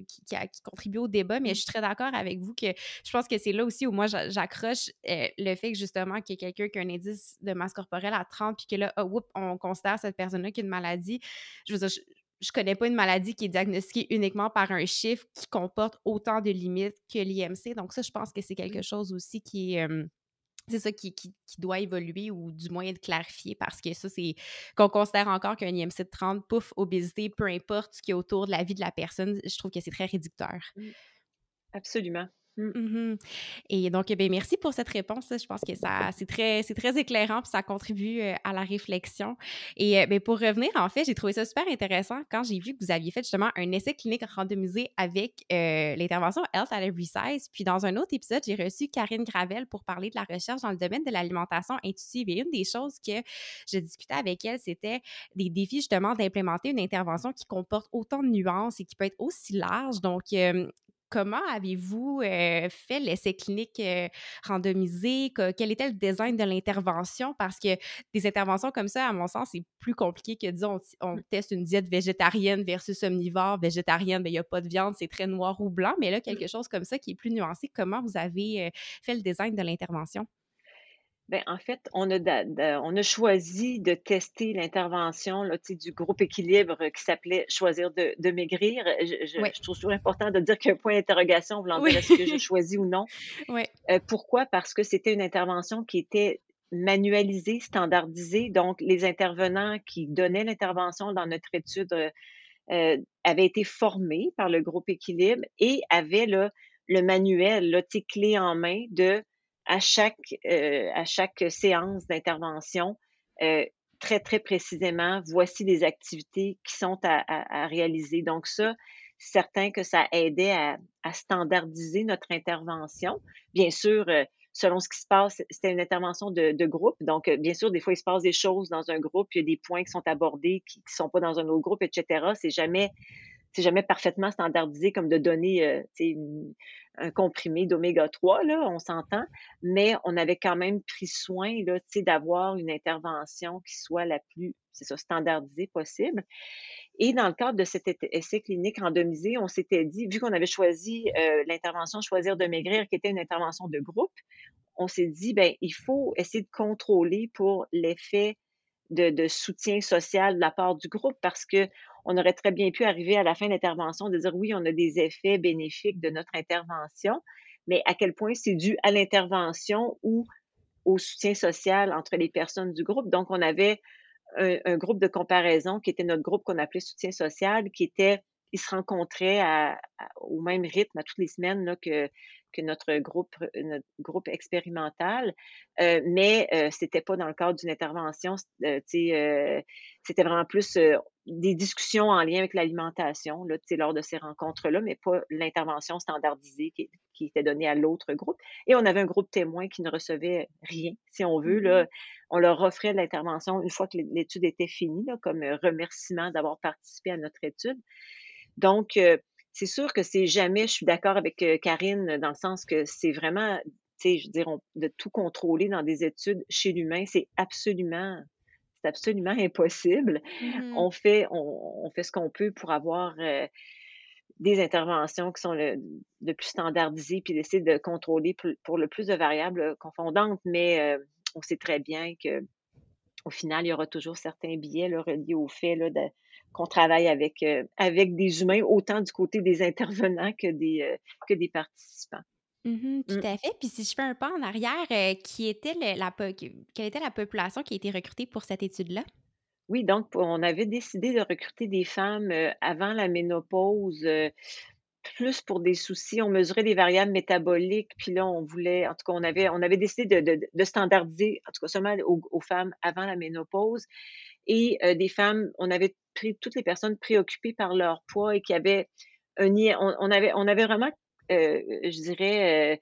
[SPEAKER 1] qui, qui, contribue au débat, mais mmh. je suis très d'accord avec vous que je pense que c'est là aussi où moi j'accroche le fait que justement qu'il y ait quelqu'un qui a un indice de masse corporelle à 30 puis que là, oh, on considère cette personne-là qui a une maladie. Je veux dire, je, connais pas une maladie qui est diagnostiquée uniquement par un chiffre qui comporte autant de limites que l'IMC. Donc ça, je pense que c'est quelque chose aussi qui est c'est ça qui, doit évoluer ou du moins être clarifié parce que ça, c'est qu'on considère encore qu'un IMC de 30, pouf, obésité, peu importe ce qui est autour de la vie de la personne, je trouve que c'est très réducteur.
[SPEAKER 2] Absolument. Mmh.
[SPEAKER 1] Mmh Et donc, eh bien, merci pour cette réponse. Je pense que c'est très, très éclairant puis ça contribue euh, à la réflexion. Et euh, bien, pour revenir, en fait, j'ai trouvé ça super intéressant quand j'ai vu que vous aviez fait justement un essai clinique randomisé avec euh, l'intervention Health at Every Size. Puis dans un autre épisode, j'ai reçu Karine Gravel pour parler de la recherche dans le domaine de l'alimentation intuitive. Et une des choses que je discutais avec elle, c'était des défis justement d'implémenter une intervention qui comporte autant de nuances et qui peut être aussi large. Donc, comment avez-vous euh, fait l'essai clinique euh, randomisé? quel était le design de l'intervention? Parce que des interventions comme ça, à mon sens, c'est plus compliqué que, disons, on, mmh. teste une diète végétarienne versus omnivore. Végétarienne, il n'y a pas de viande, c'est très noir ou blanc. Mais là, mmh. quelque chose comme ça qui est plus nuancé, comment vous avez euh, fait le design de l'intervention?
[SPEAKER 2] Bien, en fait, on a, on a choisi de tester l'intervention du groupe équilibre qui s'appelait Choisir de, maigrir. Je, trouve toujours important de dire qu'un point d'interrogation voulant dire est-ce que j'ai choisi ou non? Euh, pourquoi? Parce que c'était une intervention qui était manualisée, standardisée. Donc, les intervenants qui donnaient l'intervention dans notre étude euh, euh, avaient été formés par le groupe équilibre et avaient le, le manuel, le clé en main de à chaque, euh, à chaque séance d'intervention euh, très, très précisément, voici les activités qui sont à, à, réaliser. Donc ça, certain que ça aidait à, à, standardiser notre intervention. Bien sûr, euh, selon ce qui se passe, c'était une intervention de, de, groupe. Donc, bien sûr, des fois, il se passe des choses dans un groupe, il y a des points qui sont abordés qui ne sont pas dans un autre groupe, etc. C'est jamais c'est jamais parfaitement standardisé comme de donner euh, un comprimé d'oméga 3, là, on s'entend, mais on avait quand même pris soin d'avoir une intervention qui soit la plus c'est ça, standardisée possible. Et dans le cadre de cet essai clinique randomisé, on s'était dit, vu qu'on avait choisi euh, l'intervention Choisir de maigrir, qui était une intervention de groupe, on s'est dit, ben, il faut essayer de contrôler pour l'effet de, soutien social de la part du groupe parce que on aurait très bien pu arriver à la fin de l'intervention de dire oui, on a des effets bénéfiques de notre intervention, mais à quel point c'est dû à l'intervention ou au soutien social entre les personnes du groupe. Donc, on avait un, groupe de comparaison qui était notre groupe qu'on appelait soutien social, qui était, ils se rencontraient au même rythme à toutes les semaines là, que, que notre groupe, notre groupe expérimental, euh, mais euh, c'était pas dans le cadre d'une intervention. Euh, euh, c'était vraiment plus euh, des discussions en lien avec l'alimentation lors de ces rencontres-là, mais pas l'intervention standardisée qui, qui, était donnée à l'autre groupe. Et on avait un groupe témoin qui ne recevait rien, si on veut. Là, mm-hmm. on leur offrait l'intervention une fois que l'étude était finie, là, comme remerciement d'avoir participé à notre étude. Donc, c'est sûr que c'est jamais, je suis d'accord avec Karine, dans le sens que c'est vraiment, tu sais, je veux dire, de tout contrôler dans des études chez l'humain, c'est absolument, c'est absolument impossible.
[SPEAKER 1] Mmh
[SPEAKER 2] On fait, on, fait ce qu'on peut pour avoir des interventions qui sont le, plus standardisées, puis d'essayer de contrôler pour, le plus de variables confondantes, mais on sait très bien que au final, il y aura toujours certains biais reliés au fait là, de, qu'on travaille avec, euh, avec des humains, autant du côté des intervenants que des, euh, que des participants.
[SPEAKER 1] Mmh tout mmh. à fait. Puis si je fais un pas en arrière, euh, qui était la, quelle était la population qui a été recrutée pour cette étude-là?
[SPEAKER 2] Oui, donc on avait décidé de recruter des femmes avant la ménopause, plus pour des soucis. On mesurait les variables métaboliques, puis là, on voulait, en tout cas, on avait, on avait décidé de, de, standardiser, en tout cas seulement aux, aux, femmes avant la ménopause. Et des femmes, on avait toutes les personnes préoccupées par leur poids et qui avaient un on, on avait on avait vraiment euh, je dirais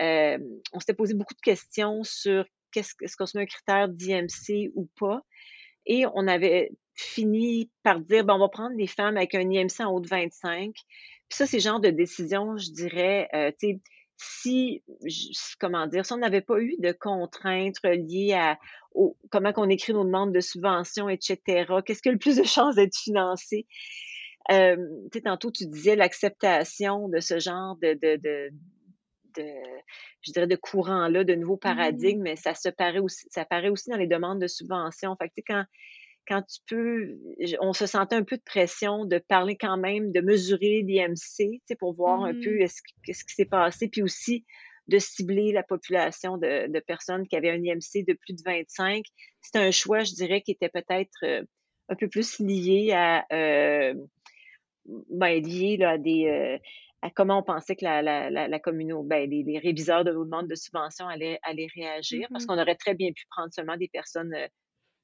[SPEAKER 2] euh, euh, on s'était posé beaucoup de questions sur qu'est-ce est-ce qu'on se met un critère d'IMC ou pas. Et on avait fini par dire bon on va prendre des femmes avec un IMC en haut de 25 puis ça c'est le genre de décision je dirais tu sais si, comment dire, si on n'avait pas eu de contraintes reliées à comment qu'on écrit nos demandes de subventions, etc., qu'est-ce qui a le plus de chances d'être financé? Euh, tu sais, tantôt, tu disais l'acceptation de ce genre de, de, de, de je dirais, de courant-là, de nouveaux mmh paradigmes, mais ça se paraît aussi, ça paraît aussi dans les demandes de subventions. Fait que, tu sais, quand, quand tu peux, on se sentait un peu de pression de parler quand même, de mesurer l'IMC, pour voir un peu mmh ce qui s'est passé, puis aussi de cibler la population de, personnes qui avaient un IMC de plus de 25. C'est un choix, je dirais, qui était peut-être euh, un peu plus lié à, euh, ben, lié à des, euh, à comment on pensait que la, la, la, communauté, ben, les, réviseurs de nos demandes de subvention allaient, allaient réagir, parce mmh qu'on aurait très bien pu prendre seulement des personnes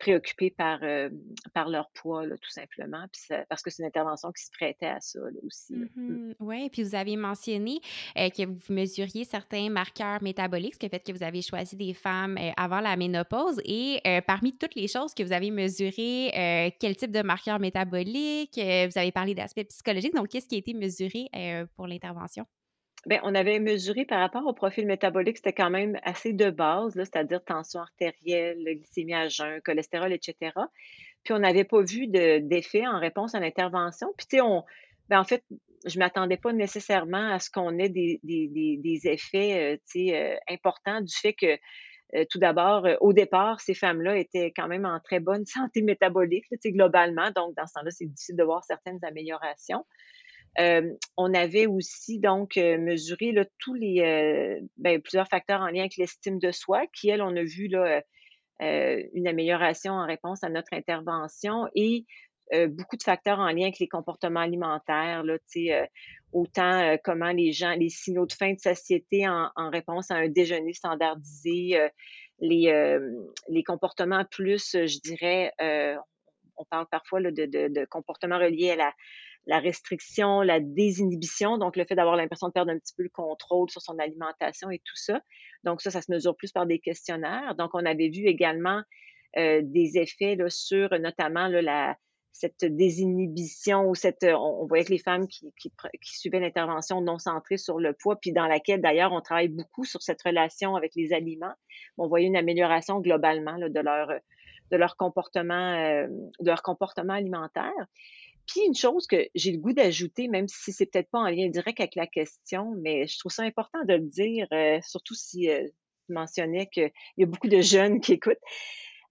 [SPEAKER 2] préoccupés par, euh, par leur poids, tout simplement, parce que c'est une intervention qui se prêtait à ça aussi. Mm.
[SPEAKER 1] Mm-hmm. Oui, puis vous avez mentionné euh, que vous mesuriez certains marqueurs métaboliques, ce qui fait que vous avez choisi des femmes euh, avant la ménopause. Et parmi toutes les choses que vous avez mesurées, quel type de marqueurs métaboliques? vous avez parlé d'aspects psychologiques. Donc, qu'est-ce qui a été mesuré pour l'intervention?
[SPEAKER 2] Bien, on avait mesuré par rapport au profil métabolique, c'était quand même assez de base, c'est-à-dire tension artérielle, glycémie à jeun, cholestérol, etc. Puis on n'avait pas vu d'effet en réponse à l'intervention. Puis tu sais, ben en fait, je m'attendais pas nécessairement à ce qu'on ait des, effets, euh, euh, importants du fait que euh, tout d'abord, au départ, ces femmes-là étaient quand même en très bonne santé métabolique, globalement. Donc, dans ce temps-là, c'est difficile de voir certaines améliorations. Euh, on avait aussi donc euh, mesuré tous les euh, ben, plusieurs facteurs en lien avec l'estime de soi, qui, elle, on a vu une amélioration en réponse à notre intervention et beaucoup de facteurs en lien avec les comportements alimentaires, là, autant comment les gens, les signaux de faim de satiété en, réponse à un déjeuner standardisé, les, comportements plus, je dirais, on parle parfois de comportements reliés à la la restriction, la désinhibition, donc le fait d'avoir l'impression de perdre un petit peu le contrôle sur son alimentation et tout ça. Donc ça, ça se mesure plus par des questionnaires. Donc on avait vu également euh, des effets là, sur notamment là, la cette désinhibition ou cette, on, voyait que les femmes qui, qui, qui suivaient l'intervention non centrée sur le poids, puis dans laquelle d'ailleurs on travaille beaucoup sur cette relation avec les aliments, on voyait une amélioration globalement là, de leur de leur comportement euh, de leur comportement alimentaire. Puis une chose que j'ai le goût d'ajouter, même si c'est peut-être pas en lien direct avec la question, mais je trouve ça important de le dire, euh, surtout si euh, tu mentionnais qu'il y a beaucoup de jeunes qui écoutent.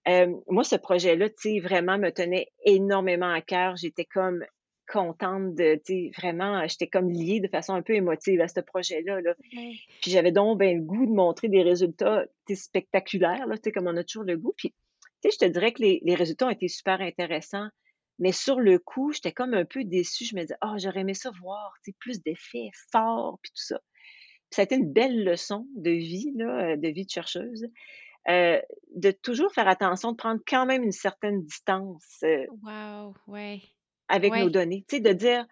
[SPEAKER 2] Euh, moi, ce projet-là, tu sais, vraiment me tenait énormément à cœur. J'étais comme contente de, tu sais, vraiment, j'étais comme liée de façon un peu émotive à ce projet-là. Là. Puis j'avais donc ben, le goût de montrer des résultats spectaculaires, là, tu sais, comme on a toujours le goût. Puis, tu sais, je te dirais que les, les résultats ont été super intéressants. Mais sur le coup, j'étais comme un peu déçue. Je me disais, oh, j'aurais aimé ça voir, tu sais, plus d'effets forts, puis tout ça. Puis ça a été une belle leçon de vie, là, euh, de vie de chercheuse. Euh, de toujours faire attention, de prendre quand même une certaine distance euh,
[SPEAKER 1] wow, ouais.
[SPEAKER 2] avec nos données. Tu sais, de dire,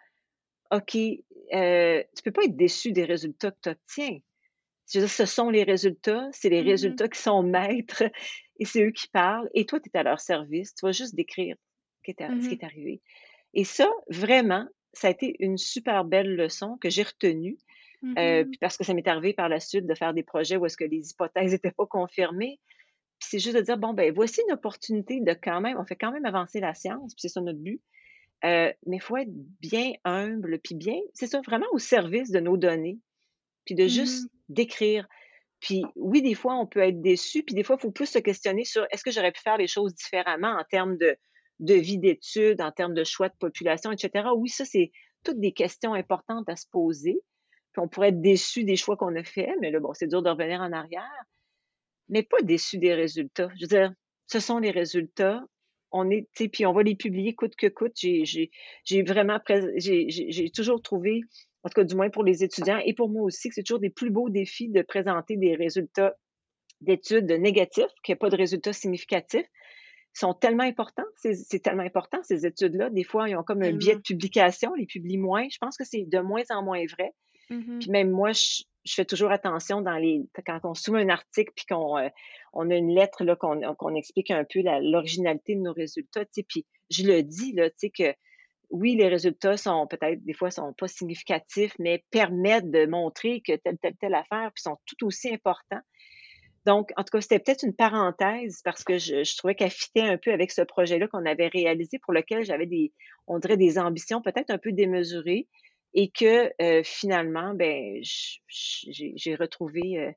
[SPEAKER 2] OK, euh, tu peux pas être déçu des résultats que tu obtiens. Je veux dire, ce sont les résultats, c'est les mm-hmm. résultats qui sont maîtres et c'est eux qui parlent. Et toi, tu es à leur service. Tu vas juste décrire ce qui mmh est arrivé. Et ça, vraiment, ça a été une super belle leçon que j'ai retenue. Mmh euh, parce que ça m'est arrivé par la suite de faire des projets où est-ce que les hypothèses n'étaient pas confirmées. Puis c'est juste de dire, bon, ben voici une opportunité de quand même, on fait quand même avancer la science, puis c'est ça notre but. Euh, mais il faut être bien humble, puis bien, c'est ça, vraiment au service de nos données, puis de juste mmh décrire. Puis oui, des fois, on peut être déçu, puis des fois, il faut plus se questionner sur est-ce que j'aurais pu faire les choses différemment en termes de, de vie d'études, en termes de choix de population, etc. Oui, ça, c'est toutes des questions importantes à se poser. Puis on pourrait être déçu des choix qu'on a faits, mais là, bon, c'est dur de revenir en arrière. Mais pas déçu des résultats. Je veux dire, ce sont les résultats. On est, puis on va les publier coûte que coûte. J'ai, vraiment, j'ai toujours trouvé, en tout cas du moins pour les étudiants et pour moi aussi, que c'est toujours des plus beaux défis de présenter des résultats d'études négatifs, qu'il n'y a pas de résultats significatifs sont tellement importants. C'est tellement important, ces études-là. Des fois, ils ont comme un biais de publication, ils publient moins. Je pense que c'est de moins en moins vrai. Mmh puis même moi, je, fais toujours attention dans les quand on soumet un article puis qu'on euh, on a une lettre là qu'on explique un peu l'originalité de nos résultats. Puis je le dis là, tu sais que oui, les résultats sont peut-être des fois sont pas significatifs, mais permettent de montrer que telle telle telle affaire puis sont tout aussi importants. Donc, en tout cas, c'était peut-être une parenthèse parce que je, trouvais qu'elle fitait un peu avec ce projet-là qu'on avait réalisé pour lequel j'avais des, on dirait des ambitions peut-être un peu démesurées et que euh, finalement, ben, j'ai retrouvé, euh,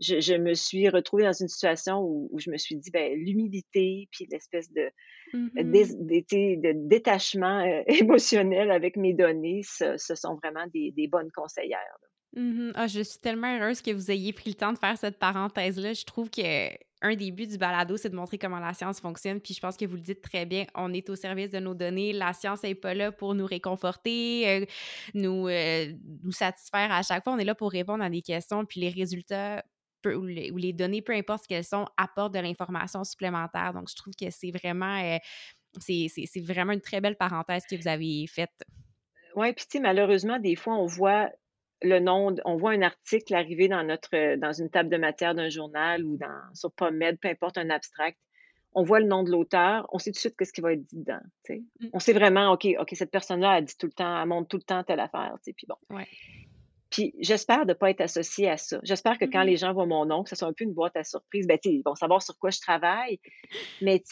[SPEAKER 2] je, me suis retrouvée dans une situation où, je me suis dit, ben, l'humilité puis l'espèce de, mm-hmm. de détachement euh, émotionnel avec mes données, ce, sont vraiment des, des bonnes conseillères.
[SPEAKER 1] Mmh ah, je suis tellement heureuse que vous ayez pris le temps de faire cette parenthèse-là. Je trouve que un des buts du balado, c'est de montrer comment la science fonctionne. Puis je pense que vous le dites très bien, on est au service de nos données. La science n'est pas là pour nous réconforter, euh, nous, euh, nous satisfaire à chaque fois. On est là pour répondre à des questions. Puis les résultats ou, les, données, peu importe ce qu'elles sont, apportent de l'information supplémentaire. Donc je trouve que c'est vraiment, euh, vraiment une très belle parenthèse que vous avez faite.
[SPEAKER 2] Oui, puis tu sais, malheureusement, des fois, on voit le nom, on voit un article arriver dans notre, dans une table de matière d'un journal ou dans, sur PubMed, peu importe un abstract. On voit le nom de l'auteur, on sait tout de suite ce qui va être dit dedans. Mmh. On sait vraiment, OK, OK, cette personne-là a dit tout le temps, elle montre tout le temps telle affaire. Puis bon. Puis j'espère de ne pas être associée à ça. J'espère que quand mmh les gens voient mon nom, que ce soit un peu une boîte à surprise, ben, ils vont savoir sur quoi je travaille, mais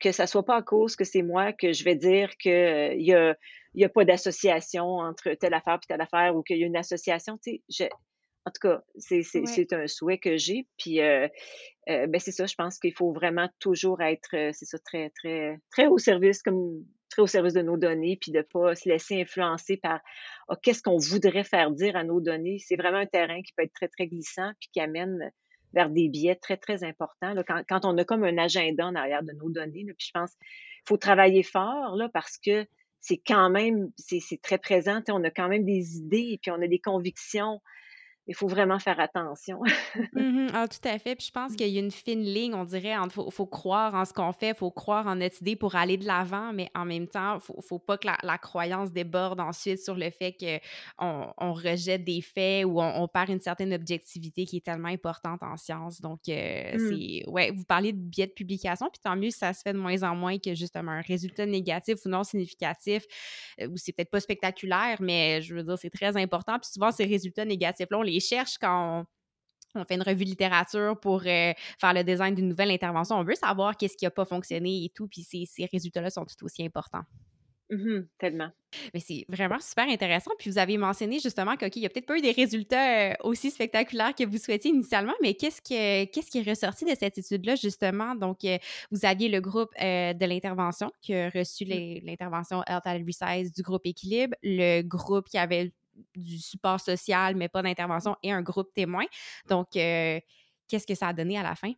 [SPEAKER 2] que ça ne soit pas à cause que c'est moi que je vais dire qu'il euh, y a n'y a pas d'association entre telle affaire et telle affaire ou qu'il y a une association. Tu sais, en tout cas, c'est un souhait que j'ai. Puis, euh, euh, ben c'est ça, je pense qu'il faut vraiment toujours être, euh, c'est ça, très, très, très au service, comme très au service de nos données, puis de ne pas se laisser influencer par ah, qu'est-ce qu'on voudrait faire dire à nos données? C'est vraiment un terrain qui peut être très, très glissant, puis qui amène vers des biais très, très importants. Là, quand, quand, on a comme un agenda en arrière de nos données, là, puis je pense qu'il faut travailler fort là, parce que c'est quand même, c'est très présent. On a quand même des idées et puis on a des convictions. Il faut vraiment faire attention.
[SPEAKER 1] Mmh ah, tout à fait. Puis je pense qu'il y a une fine ligne, on dirait, entre faut, faut croire en ce qu'on fait, faut croire en notre idée pour aller de l'avant, mais en même temps, faut, faut pas que la, croyance déborde ensuite sur le fait qu'on on rejette des faits ou on, perd une certaine objectivité qui est tellement importante en science. Donc, euh, mmh. c'est. Ouais, vous parlez de biais de publication, puis tant mieux si ça se fait de moins en moins que justement un résultat négatif ou non significatif, euh, ou c'est peut-être pas spectaculaire, mais je veux dire, c'est très important. Puis souvent, ces résultats négatifs-là, on les cherche quand on, fait une revue de littérature pour euh, faire le design d'une nouvelle intervention. On veut savoir qu'est-ce qui n'a pas fonctionné et tout, puis ces, résultats-là sont tout aussi importants.
[SPEAKER 2] Mmh tellement.
[SPEAKER 1] Mais c'est vraiment super intéressant. Puis vous avez mentionné justement qu'il n'y a peut-être pas eu des résultats euh, aussi spectaculaires que vous souhaitiez initialement, mais qu'est-ce, que, qu'est-ce qui est ressorti de cette étude-là, justement? Donc, euh, vous aviez le groupe de l'intervention qui a reçu mmh. l'intervention Health at Resize du groupe Équilibre, le groupe qui avait du support social, mais pas d'intervention, et un groupe témoin. Donc, euh, qu'est-ce que ça a donné à la fin?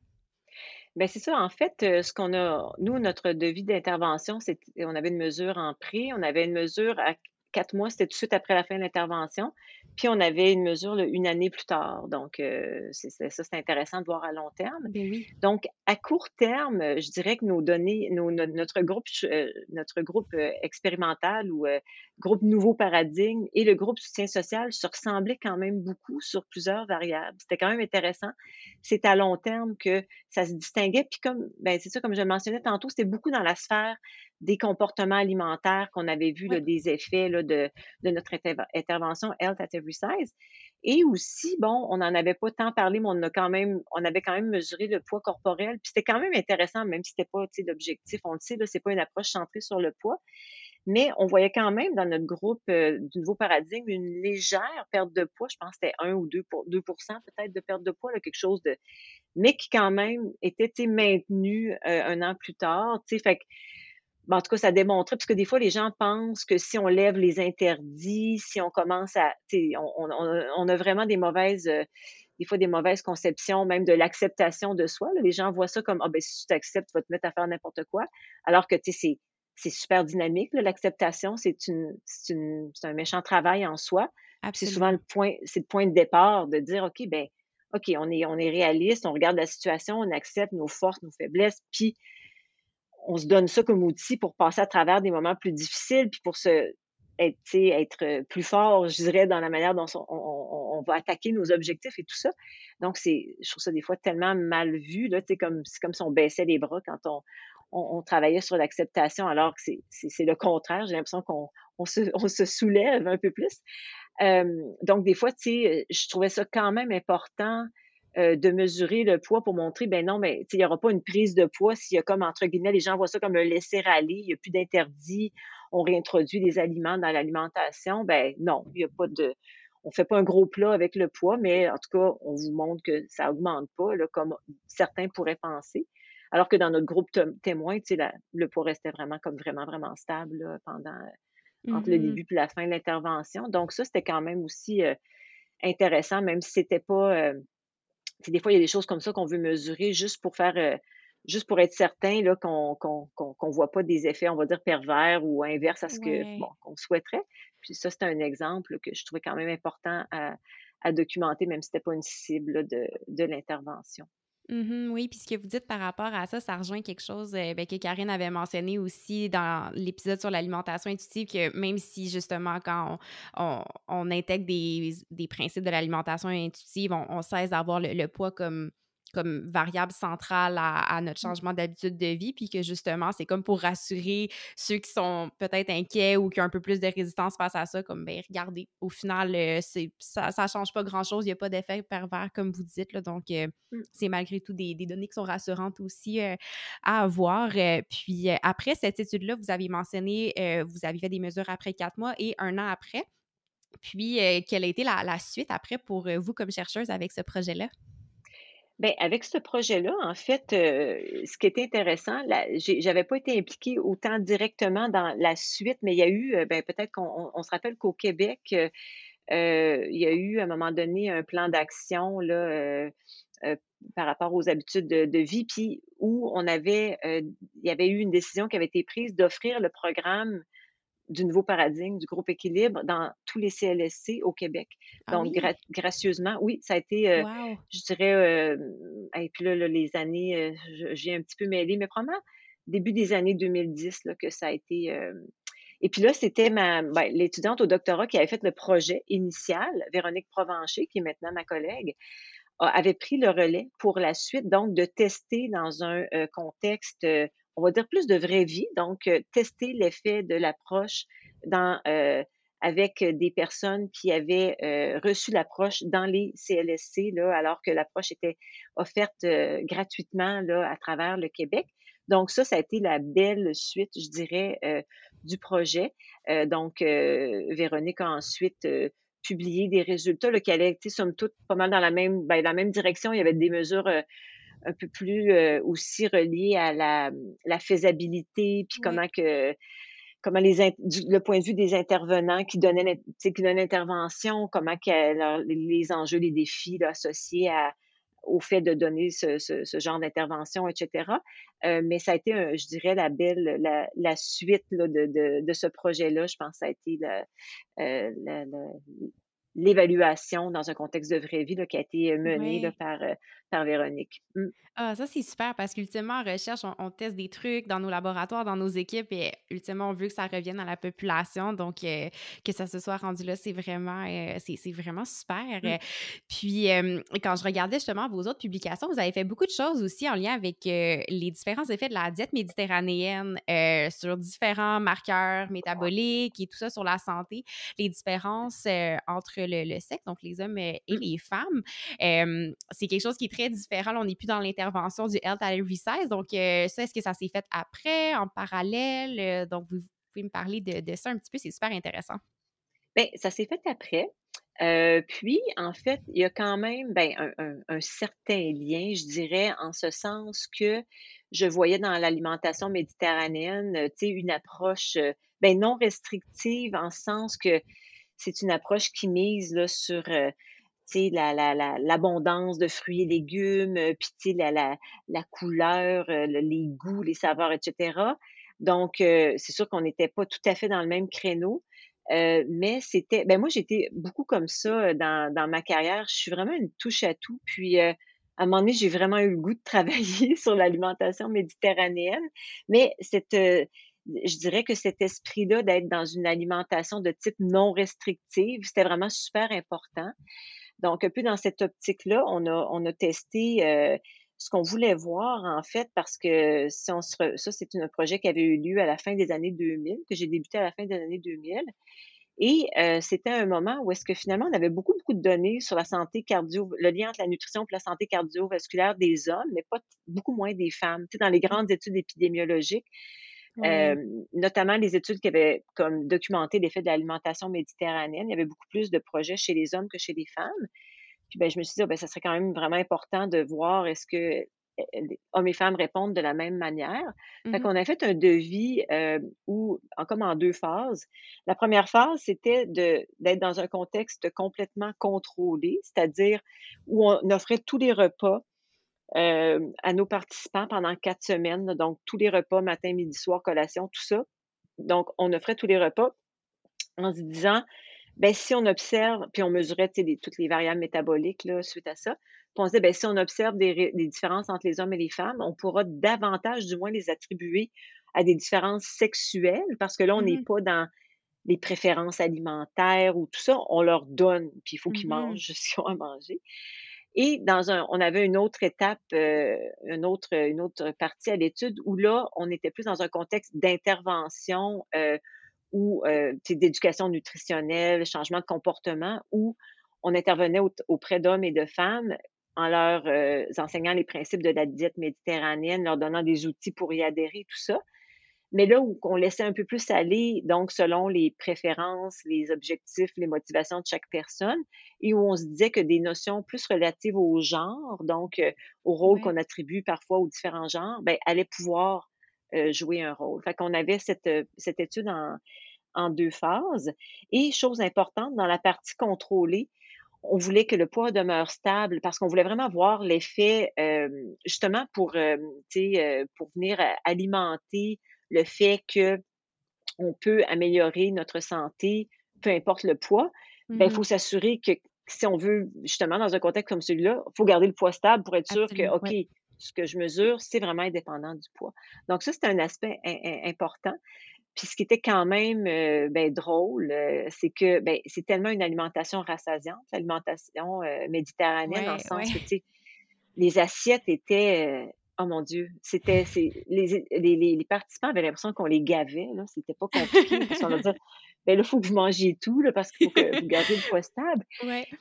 [SPEAKER 2] Bien, c'est ça. En fait, euh, ce qu'on a, nous, notre devis d'intervention, c'est on avait une mesure en prix, on avait une mesure à quatre mois, c'était tout de suite après la fin de l'intervention. Puis on avait une mesure une année plus tard. Donc, euh, c'est, ça, c'est intéressant de voir à long terme.
[SPEAKER 1] Ben
[SPEAKER 2] Donc, à court terme, je dirais que nos données, notre groupe, notre groupe expérimental ou groupe nouveau paradigme et le groupe soutien social se ressemblaient quand même beaucoup sur plusieurs variables. C'était quand même intéressant. C'est à long terme que ça se distinguait. Puis comme, ben c'est ça, comme je le mentionnais tantôt, c'était beaucoup dans la sphère des comportements alimentaires qu'on avait vu, des effets là, de, de, notre intervention Health at Every Size. Et aussi, bon, on n'en avait pas tant parlé, mais on, a quand même, on avait quand même mesuré le poids corporel. Puis c'était quand même intéressant, même si c'était pas l'objectif. On le sait, c'est pas une approche centrée sur le poids. Mais on voyait quand même dans notre groupe euh, du nouveau paradigme une légère perte de poids. Je pense que c'était 1 ou 2, pour, 2% peut-être de perte de poids, là, quelque chose de. Mais qui quand même était maintenu euh, un an plus tard. Fait que ben, en tout cas, ça démontrait, parce que des fois, les gens pensent que si on lève les interdits, si on commence à, on, on, on, a vraiment des mauvaises, euh, des fois des mauvaises conceptions, même de l'acceptation de soi. Les gens voient ça comme, ah ben si tu t'acceptes, tu vas te mettre à faire n'importe quoi, alors que tu sais, c'est super dynamique. L'acceptation, c'est une, une, un méchant travail en soi. C'est souvent le point, c'est le point de départ de dire, ok, ben, ok, on est, on est réaliste, on regarde la situation, on accepte nos forces, nos faiblesses, puis on se donne ça comme outil pour passer à travers des moments plus difficiles, puis pour se être, être plus fort, je dirais, dans la manière dont on, va attaquer nos objectifs et tout ça. Donc, c'est, je trouve ça des fois tellement mal vu, là, comme, c'est comme si on baissait les bras quand on, on, travaillait sur l'acceptation, alors que c'est le contraire. J'ai l'impression qu'on on se, on se, soulève un peu plus. Euh, donc, des fois, je trouvais ça quand même important euh, de mesurer le poids pour montrer, ben non, mais il n'y aura pas une prise de poids s'il y a comme, entre guillemets, les gens voient ça comme un laisser-aller, il n'y a plus d'interdit, on réintroduit des aliments dans l'alimentation. Ben non, il n'y a pas de. On fait pas un gros plat avec le poids, mais en tout cas, on vous montre que ça augmente pas, là, comme certains pourraient penser. Alors que dans notre groupe témoin, la, le poids restait vraiment comme vraiment, vraiment stable pendant entre le mmh début et la fin de l'intervention. Donc, ça, c'était quand même aussi euh, intéressant, même si c'était pas. Euh, des fois, il y a des choses comme ça qu'on veut mesurer juste pour faire, euh, juste pour être certain là, qu'on qu'on voit pas des effets, on va dire, pervers ou inverses à ce que bon, qu'on souhaiterait. Puis ça, c'est un exemple que je trouvais quand même important à, à documenter, même si c'était pas une cible de, de l'intervention.
[SPEAKER 1] Mmh oui, puis ce que vous dites par rapport à ça, ça rejoint quelque chose euh, ben, que Karine avait mentionné aussi dans l'épisode sur l'alimentation intuitive, que même si justement quand on, on, intègre des, principes de l'alimentation intuitive, on cesse d'avoir le, poids comme comme variable centrale à, notre mmh. changement d'habitude de vie, puis que justement, c'est comme pour rassurer ceux qui sont peut-être inquiets ou qui ont un peu plus de résistance face à ça, comme, ben regardez, au final, euh, c'est, ça ne change pas grand-chose, il n'y a pas d'effet pervers, comme vous dites, là, donc euh, mmh. c'est malgré tout des, données qui sont rassurantes aussi euh, à avoir. puis après cette étude-là, vous avez mentionné, vous avez fait des mesures après quatre mois et un an après. Puis, quelle a été la, la suite après pour vous comme chercheuse avec ce projet-là?
[SPEAKER 2] Bien, avec ce projet-là, en fait, euh, ce qui était intéressant, j'avais pas été impliquée autant directement dans la suite, mais il y a eu, euh, ben, peut-être qu'on se rappelle qu'au Québec, euh, il y a eu à un moment donné un plan d'action là, par rapport aux habitudes de, de vie, puis où on avait, il y avait eu une décision qui avait été prise d'offrir le programme du nouveau paradigme du groupe équilibre dans tous les CLSC au Québec.
[SPEAKER 1] Ah
[SPEAKER 2] Donc,
[SPEAKER 1] oui?
[SPEAKER 2] gracieusement, oui, ça a été, euh,
[SPEAKER 1] Wow!
[SPEAKER 2] je dirais, euh, et puis là, là, les années, euh, j'ai un petit peu mêlé, mais probablement début des années 2010 là, que ça a été. euh, et puis là, c'était ma ben, l'étudiante au doctorat qui avait fait le projet initial, Véronique Provencher, qui est maintenant ma collègue, avait pris le relais pour la suite, donc de tester dans un contexte, on va dire plus de vraie vie, donc tester l'effet de l'approche dans avec des personnes qui avaient euh, reçu l'approche dans les CLSC, là, alors que l'approche était offerte gratuitement là, à travers le Québec. Donc ça, ça a été la belle suite, je dirais, euh, du projet. Donc, Véronique a ensuite publié des résultats là, qui allaient, somme toute, pas mal dans la même, ben, la même direction. Il y avait des mesures un peu plus euh, aussi reliées à la, la faisabilité, puis
[SPEAKER 1] Oui.
[SPEAKER 2] comment que comment les du- le point de vue des intervenants qui donnaient qui l'intervention, comment que leur- les enjeux, les défis là, associés à, au fait de donner ce, ce- ce genre d'intervention, etc. Euh, mais ça a été, un- je dirais, la belle, la, la suite là, de, de, de ce projet-là. Je pense que ça a été la- euh, la- l'évaluation dans un contexte de vraie vie là, qui a été menée là,
[SPEAKER 1] Oui.
[SPEAKER 2] par, euh, par Véronique. Mm.
[SPEAKER 1] Ah, ça, c'est super parce qu'ultimement, en recherche, on, on teste des trucs dans nos laboratoires, dans nos équipes et ultimement, on veut que ça revienne à la population. Donc, euh, que ça se soit rendu là, c'est vraiment, euh, c'est, vraiment super.
[SPEAKER 2] Mm.
[SPEAKER 1] Euh, Puis, euh, quand je regardais justement vos autres publications, vous avez fait beaucoup de choses aussi en lien avec euh, les différents effets de la diète méditerranéenne euh, sur différents marqueurs métaboliques et tout ça sur la santé, les différences euh, entre le, le sexe, donc les hommes euh, et
[SPEAKER 2] Mm.
[SPEAKER 1] les femmes. C'est quelque chose qui est très différent. Là, on n'est plus dans l'intervention du Health at Every Size. Donc, ça, est-ce que ça s'est fait après, en parallèle? Donc, vous, pouvez me parler de, de ça un petit peu. C'est super intéressant.
[SPEAKER 2] Ben, ça s'est fait après. Euh, puis, en fait, il y a quand même ben, un, un- un certain lien, je dirais, en ce sens que je voyais dans l'alimentation méditerranéenne, tu sais, une approche ben, non restrictive, en ce sens que c'est une approche qui mise sur euh, l'abondance de fruits et légumes, euh, puis la, couleur, euh, le- les goûts, les saveurs, etc. Donc, c'est sûr qu'on n'était pas tout à fait dans le même créneau. Mais c'était, ben moi j'étais beaucoup comme ça dans, ma carrière. Je suis vraiment une touche à tout. Puis à un moment donné, j'ai vraiment eu le goût de travailler sur l'alimentation méditerranéenne. Mais cette, je dirais que cet esprit-là d'être dans une alimentation de type non restrictive, c'était vraiment super important. Donc, un peu dans cette optique-là, on a, on a testé euh, ce qu'on voulait voir, en fait, parce que ça, c'est un projet qui avait eu lieu à la fin des années 2000, que j'ai débuté à la fin des années 2000. Et euh, c'était un moment où est-ce que finalement, on avait beaucoup, beaucoup de données sur la santé cardio, le lien entre la nutrition et la santé cardiovasculaire des hommes, mais pas beaucoup moins des femmes. Tu sais, dans les grandes études épidémiologiques, Euh, notamment les études qui avaient comme documenté l'effet de l'alimentation méditerranéenne, il y avait beaucoup plus de projets chez les hommes que chez les femmes. Puis ben, je me suis dit, ah, ben, ça serait quand même vraiment important de voir est-ce que euh, les hommes et femmes répondent de la même manière. Fait
[SPEAKER 1] Mhm.
[SPEAKER 2] qu'on a fait un devis euh, où, en, comme en deux phases. La première phase, c'était de, d'être dans un contexte complètement contrôlé, c'est-à-dire où on offrait tous les repas euh, à nos participants pendant quatre semaines. Donc, tous les repas, matin, midi, soir, collation, tout ça. Donc, on offrait tous les repas en se disant, ben, si on observe, puis on mesurait les- toutes les variables métaboliques là, suite à ça, puis on se disait, ben, si on observe des, différences entre les hommes et les femmes, on pourra davantage, du moins, les attribuer à des différences sexuelles, parce que là, on n'est
[SPEAKER 1] Mhm.
[SPEAKER 2] pas dans les préférences alimentaires ou tout ça, on leur donne, puis il faut qu'ils
[SPEAKER 1] Mhm.
[SPEAKER 2] mangent ce qu'ils ont à manger. Et dans un, on avait une autre étape, euh, une autre, une autre partie à l'étude où là, on était plus dans un contexte d'intervention euh, ou euh, d'éducation nutritionnelle, changement de comportement, où on intervenait au- auprès d'hommes et de femmes en leur euh, enseignant les principes de la diète méditerranéenne, leur donnant des outils pour y adhérer, tout ça. Mais là où on laissait un peu plus aller, donc selon les préférences, les objectifs, les motivations de chaque personne, et où on se disait que des notions plus relatives au genre, donc euh, au rôle qu'on attribue parfois aux différents genres, ben, allaient pouvoir euh, jouer un rôle. Fait qu'on avait cette, euh, cette étude en, en deux phases. Et chose importante, dans la partie contrôlée, on voulait que le poids demeure stable parce qu'on voulait vraiment voir l'effet, euh, justement pour, euh, euh, pour venir alimenter le fait que on peut améliorer notre santé, peu importe le poids, ben, il faut mmh s'assurer que si on veut, justement, dans un contexte comme celui-là, il faut garder le poids stable pour être sûr que, OK, ce que je mesure, c'est vraiment indépendant du poids. Donc, ça, c'est un aspect important. Puis ce qui était quand même euh, ben, drôle, euh, c'est que ben, c'est tellement une alimentation rassasiante, l'alimentation euh, méditerranéenne, dans le sens que, tu sais, les assiettes étaient Oh mon Dieu, c'était les, les, les, participants avaient l'impression qu'on les gavait, là, c'était pas compliqué. parce qu'on dire ben là, il faut que vous mangiez tout, là, parce qu'il faut que vous gardiez le poids stable.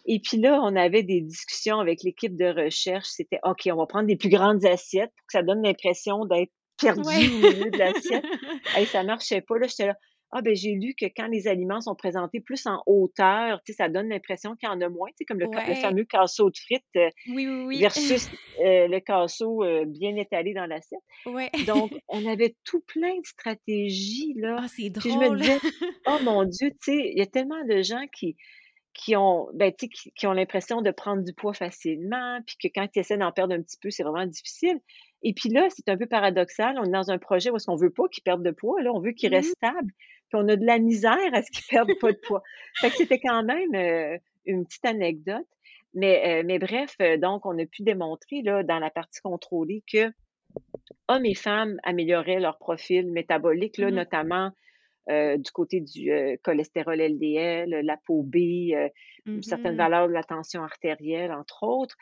[SPEAKER 2] Et puis là, on avait des discussions avec l'équipe de recherche. C'était OK, on va prendre des plus grandes assiettes pour que ça donne l'impression d'être perdu au milieu de l'assiette. hey, ça marchait pas. Là, j'étais là. Ah, ben j'ai lu que quand les aliments sont présentés plus en hauteur, tu sais, ça donne l'impression qu'il y en a moins, tu sais, comme le, fameux casseau de frites euh, versus euh, le casseau euh, bien étalé dans l'assiette. Donc, on avait tout plein de stratégies, là.
[SPEAKER 1] Ah, c'est
[SPEAKER 2] drôle. je me disais, oh mon Dieu, tu sais, il y a tellement de gens qui, qui ont, ben, qui, qui ont l'impression de prendre du poids facilement, puis que quand ils essaient d'en perdre un petit peu, c'est vraiment difficile. Et puis là, c'est un peu paradoxal. On est dans un projet où est-ce qu'on veut pas qu'ils perdent de poids. Là, on veut qu'ils restent mmh stables. Puis on a de la misère à ce qu'ils perdent pas de poids. Fait que c'était quand même euh, une petite anecdote. Mais, euh, mais bref, euh, donc, on a pu démontrer là, dans la partie contrôlée que hommes et femmes amélioraient leur profil métabolique, là, mmh notamment du côté du cholestérol LDL, la peau B, certaines mmh valeurs de la tension artérielle, entre autres.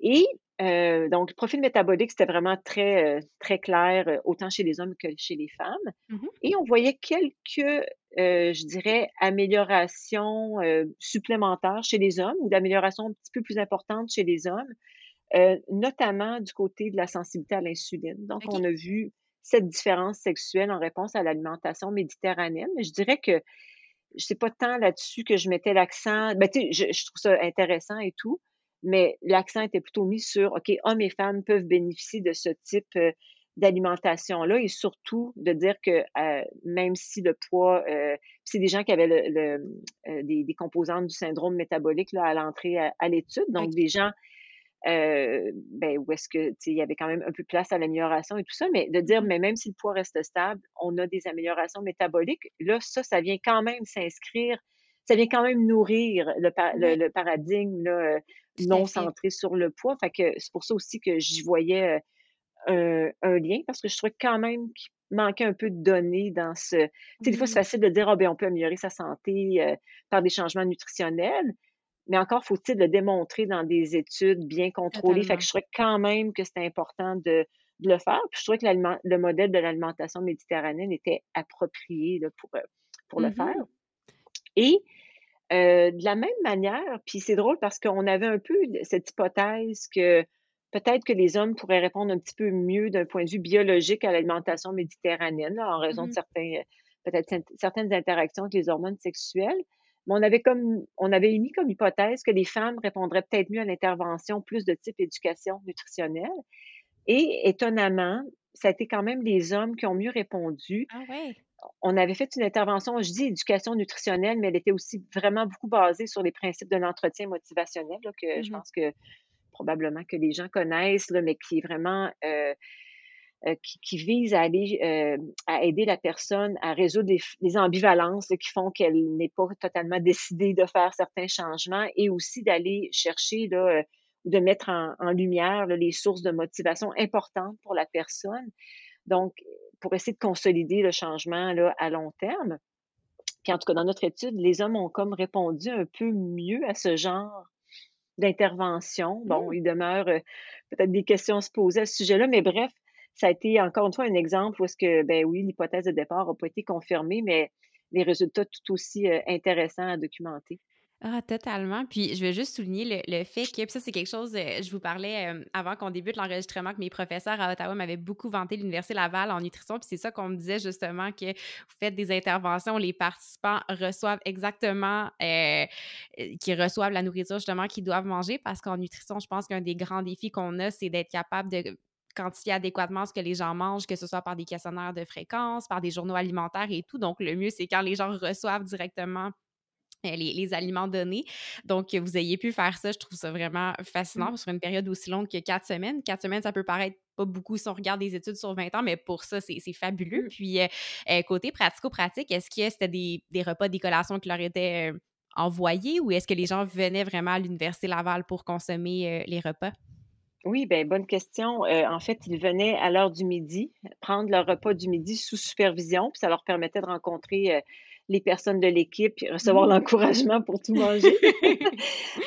[SPEAKER 2] Et euh, donc, le profil métabolique, c'était vraiment très, euh, très clair, euh, autant chez les hommes que chez les femmes. Mmh Et on voyait quelques, je dirais, améliorations supplémentaires chez les hommes ou d'améliorations un petit peu plus importantes chez les hommes, notamment du côté de la sensibilité à l'insuline. Donc, on a vu cette différence sexuelle en réponse à l'alimentation méditerranéenne. Mais je dirais que je sais pas tant là-dessus que je mettais l'accent. Ben, sais, je, trouve ça intéressant et tout, mais l'accent était plutôt mis sur, OK, hommes et femmes peuvent bénéficier de ce type euh, d'alimentation-là et surtout de dire que euh, même si le poids, euh, c'est des gens qui avaient le, des, des, composantes du syndrome métabolique là, à l'entrée à, l'étude, donc des gens ben, où est-ce que il y avait quand même un peu de place à l'amélioration et tout ça, mais de dire, mmh. mais même si le poids reste stable, on a des améliorations métaboliques, là, ça, ça vient quand même s'inscrire, ça vient quand même nourrir le, le paradigme là, non centré sur le poids. Fait que c'est pour ça aussi que j'y voyais un, lien parce que je trouvais quand même qu'il manquait un peu de données dans ce. Tu sais, des fois, c'est mmh. facile de dire, ah, ben, on peut améliorer sa santé par des changements nutritionnels. Mais encore faut-il le démontrer dans des études bien contrôlées. Fait que je trouvais quand même que c'était important de, le faire. Puis je trouvais que le modèle de l'alimentation méditerranéenne était approprié pour, pour le mmh faire. Et euh, de la même manière, puis c'est drôle parce qu'on avait un peu cette hypothèse que peut-être que les hommes pourraient répondre un petit peu mieux d'un point de vue biologique à l'alimentation méditerranéenne, en raison de mmh certains, peut-être certaines interactions avec les hormones sexuelles. Mais on avait comme, on avait émis comme hypothèse que les femmes répondraient peut-être mieux à l'intervention plus de type éducation nutritionnelle. Et étonnamment, ça a été quand même les hommes qui ont mieux répondu.
[SPEAKER 1] Ah ouais
[SPEAKER 2] on avait fait une intervention, je dis éducation nutritionnelle, mais elle était aussi vraiment beaucoup basée sur les principes de l'entretien motivationnel, que je mmh pense que probablement que les gens connaissent, là, mais qui est vraiment euh, euh, qui, vise à aller euh, à aider la personne à résoudre les, ambivalences qui font qu'elle n'est pas totalement décidée de faire certains changements et aussi d'aller chercher là, de mettre en, lumière les sources de motivation importantes pour la personne. Donc, pour essayer de consolider le changement là, à long terme. Puis en tout cas, dans notre étude, les hommes ont comme répondu un peu mieux à ce genre d'intervention. Bon, mmh. il demeure euh, peut-être des questions à se poser à ce sujet-là, mais bref, ça a été encore une fois un exemple où est-ce que, ben oui, l'hypothèse de départ n'a pas été confirmée, mais les résultats tout aussi euh, intéressants à documenter.
[SPEAKER 1] Ah, totalement. Puis je vais juste souligner le, fait que, puis ça, c'est quelque chose, euh, je vous parlais euh, avant qu'on débute l'enregistrement, que mes professeurs à Ottawa m'avaient beaucoup vanté l'Université Laval en nutrition. Puis c'est ça qu'on me disait justement que vous faites des interventions, les participants reçoivent exactement, euh, qu'ils reçoivent la nourriture justement qu'ils doivent manger parce qu'en nutrition, je pense qu'un des grands défis qu'on a, c'est d'être capable de quantifier adéquatement ce que les gens mangent, que ce soit par des questionnaires de fréquence, par des journaux alimentaires et tout. Donc, le mieux, c'est quand les gens reçoivent directement euh, les, aliments donnés. Donc, que vous ayez pu faire ça, je trouve ça vraiment fascinant mmh. sur une période aussi longue que quatre semaines. Quatre semaines, ça peut paraître pas beaucoup si on regarde des études sur 20 ans, mais pour ça, c'est fabuleux. Mmh. Puis, euh, euh, côté pratico-pratique, est-ce que c'était des, des, repas, des collations qui leur étaient envoyés ou est-ce que les gens venaient vraiment à l'Université Laval pour consommer les repas?
[SPEAKER 2] Oui, bien, bonne question. en fait, ils venaient à l'heure du midi prendre leur repas du midi sous supervision, puis ça leur permettait de rencontrer les personnes de l'équipe, puis recevoir mmh. l'encouragement pour tout manger.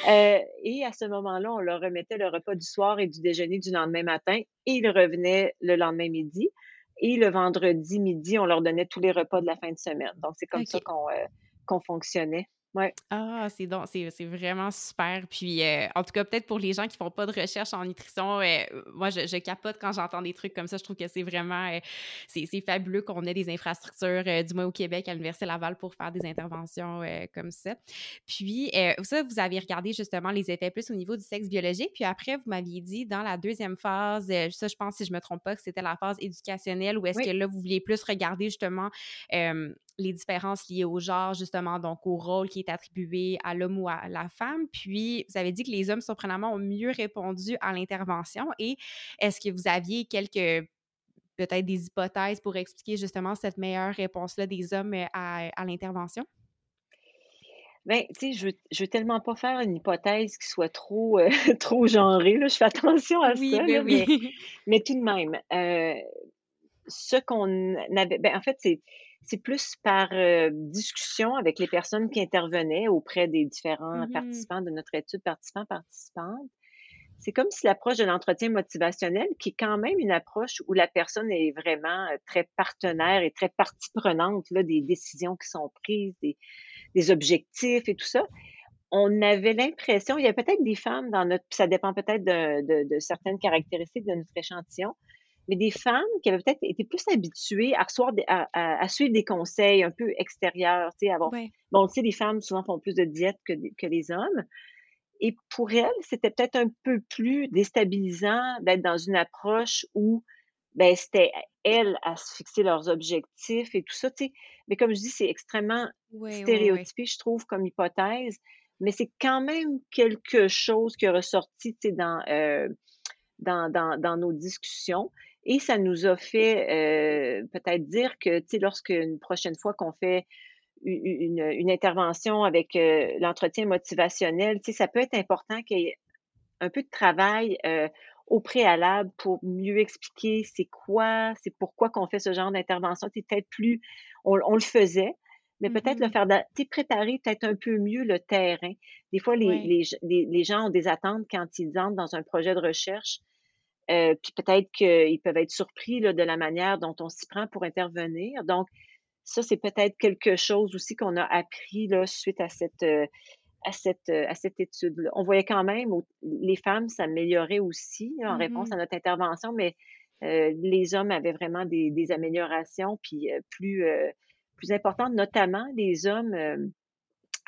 [SPEAKER 2] Euh, et à ce moment-là, on leur remettait le repas du soir et du déjeuner du lendemain matin, et ils revenaient le lendemain midi. Et le vendredi midi, on leur donnait tous les repas de la fin de semaine. Donc, c'est comme ça qu'on euh, qu'on fonctionnait. Ouais.
[SPEAKER 1] Ah, c'est donc, c'est, vraiment super. Puis, euh, en tout cas, peut-être pour les gens qui font pas de recherche en nutrition, euh, moi, je, capote quand j'entends des trucs comme ça. Je trouve que c'est vraiment, euh, c'est, fabuleux qu'on ait des infrastructures, du moins au Québec, à l'Université Laval, pour faire des interventions comme ça. Puis, ça, vous avez regardé justement les effets plus au niveau du sexe biologique. Puis après, vous m'aviez dit dans la deuxième phase, ça, je pense, si je me trompe pas, que c'était la phase éducationnelle, ou est-ce que là, vous vouliez plus regarder justement les différences liées au genre, justement, donc au rôle qui est attribué à l'homme ou à la femme. Puis, vous avez dit que les hommes, surprenamment, ont mieux répondu à l'intervention. Et est-ce que vous aviez quelques peut-être des hypothèses pour expliquer justement cette meilleure réponse-là des hommes euh, à, l'intervention?
[SPEAKER 2] Bien, tu sais, je veux, veux tellement pas faire une hypothèse qui soit trop, euh, trop genrée, là. Je fais attention à ça, ben mais, mais, tout de même, euh, ce qu'on avait, ben, en fait, c'est c'est plus par discussion avec les personnes qui intervenaient auprès des différents mmh participants de notre étude, participants, participantes. C'est comme si l'approche de l'entretien motivationnel, qui est quand même une approche où la personne est vraiment très partenaire et très partie prenante là, des décisions qui sont prises, des, des objectifs et tout ça, on avait l'impression, il y a peut-être des femmes dans notre, ça dépend peut-être de, de, de, certaines caractéristiques de notre échantillon, mais des femmes qui avaient peut-être été plus habituées à, recevoir à, suivre des conseils un peu extérieurs, tu sais, avoir, bon, tu sais, les femmes souvent font plus de diète que, que les hommes. Et pour elles, c'était peut-être un peu plus déstabilisant d'être dans une approche où, ben, c'était elles à se fixer leurs objectifs et tout ça, tu sais. Mais comme je dis, c'est extrêmement stéréotypé, je trouve, comme hypothèse. Mais c'est quand même quelque chose qui est ressorti, tu sais, dans, euh, dans, nos discussions. Et ça nous a fait euh, peut-être dire que, tu sais, lorsque une prochaine fois qu'on fait une, intervention avec euh, l'entretien motivationnel, tu sais, ça peut être important qu'il y ait un peu de travail euh, au préalable pour mieux expliquer c'est quoi, c'est pourquoi qu'on fait ce genre d'intervention. C'est peut-être plus, on, le faisait, mais peut-être le faire, tu préparer peut-être un peu mieux le terrain. Des fois, les, les, les, les, gens ont des attentes quand ils entrent dans un projet de recherche euh, puis peut-être qu'ils peuvent être surpris là, de la manière dont on s'y prend pour intervenir. Donc, ça, c'est peut-être quelque chose aussi qu'on a appris là, suite à cette, euh, à cette, euh, à cette étude. -là. On voyait quand même les femmes s'amélioraient aussi en réponse mmh à notre intervention, mais les hommes avaient vraiment des, des améliorations puis plus, plus importantes. Notamment, les hommes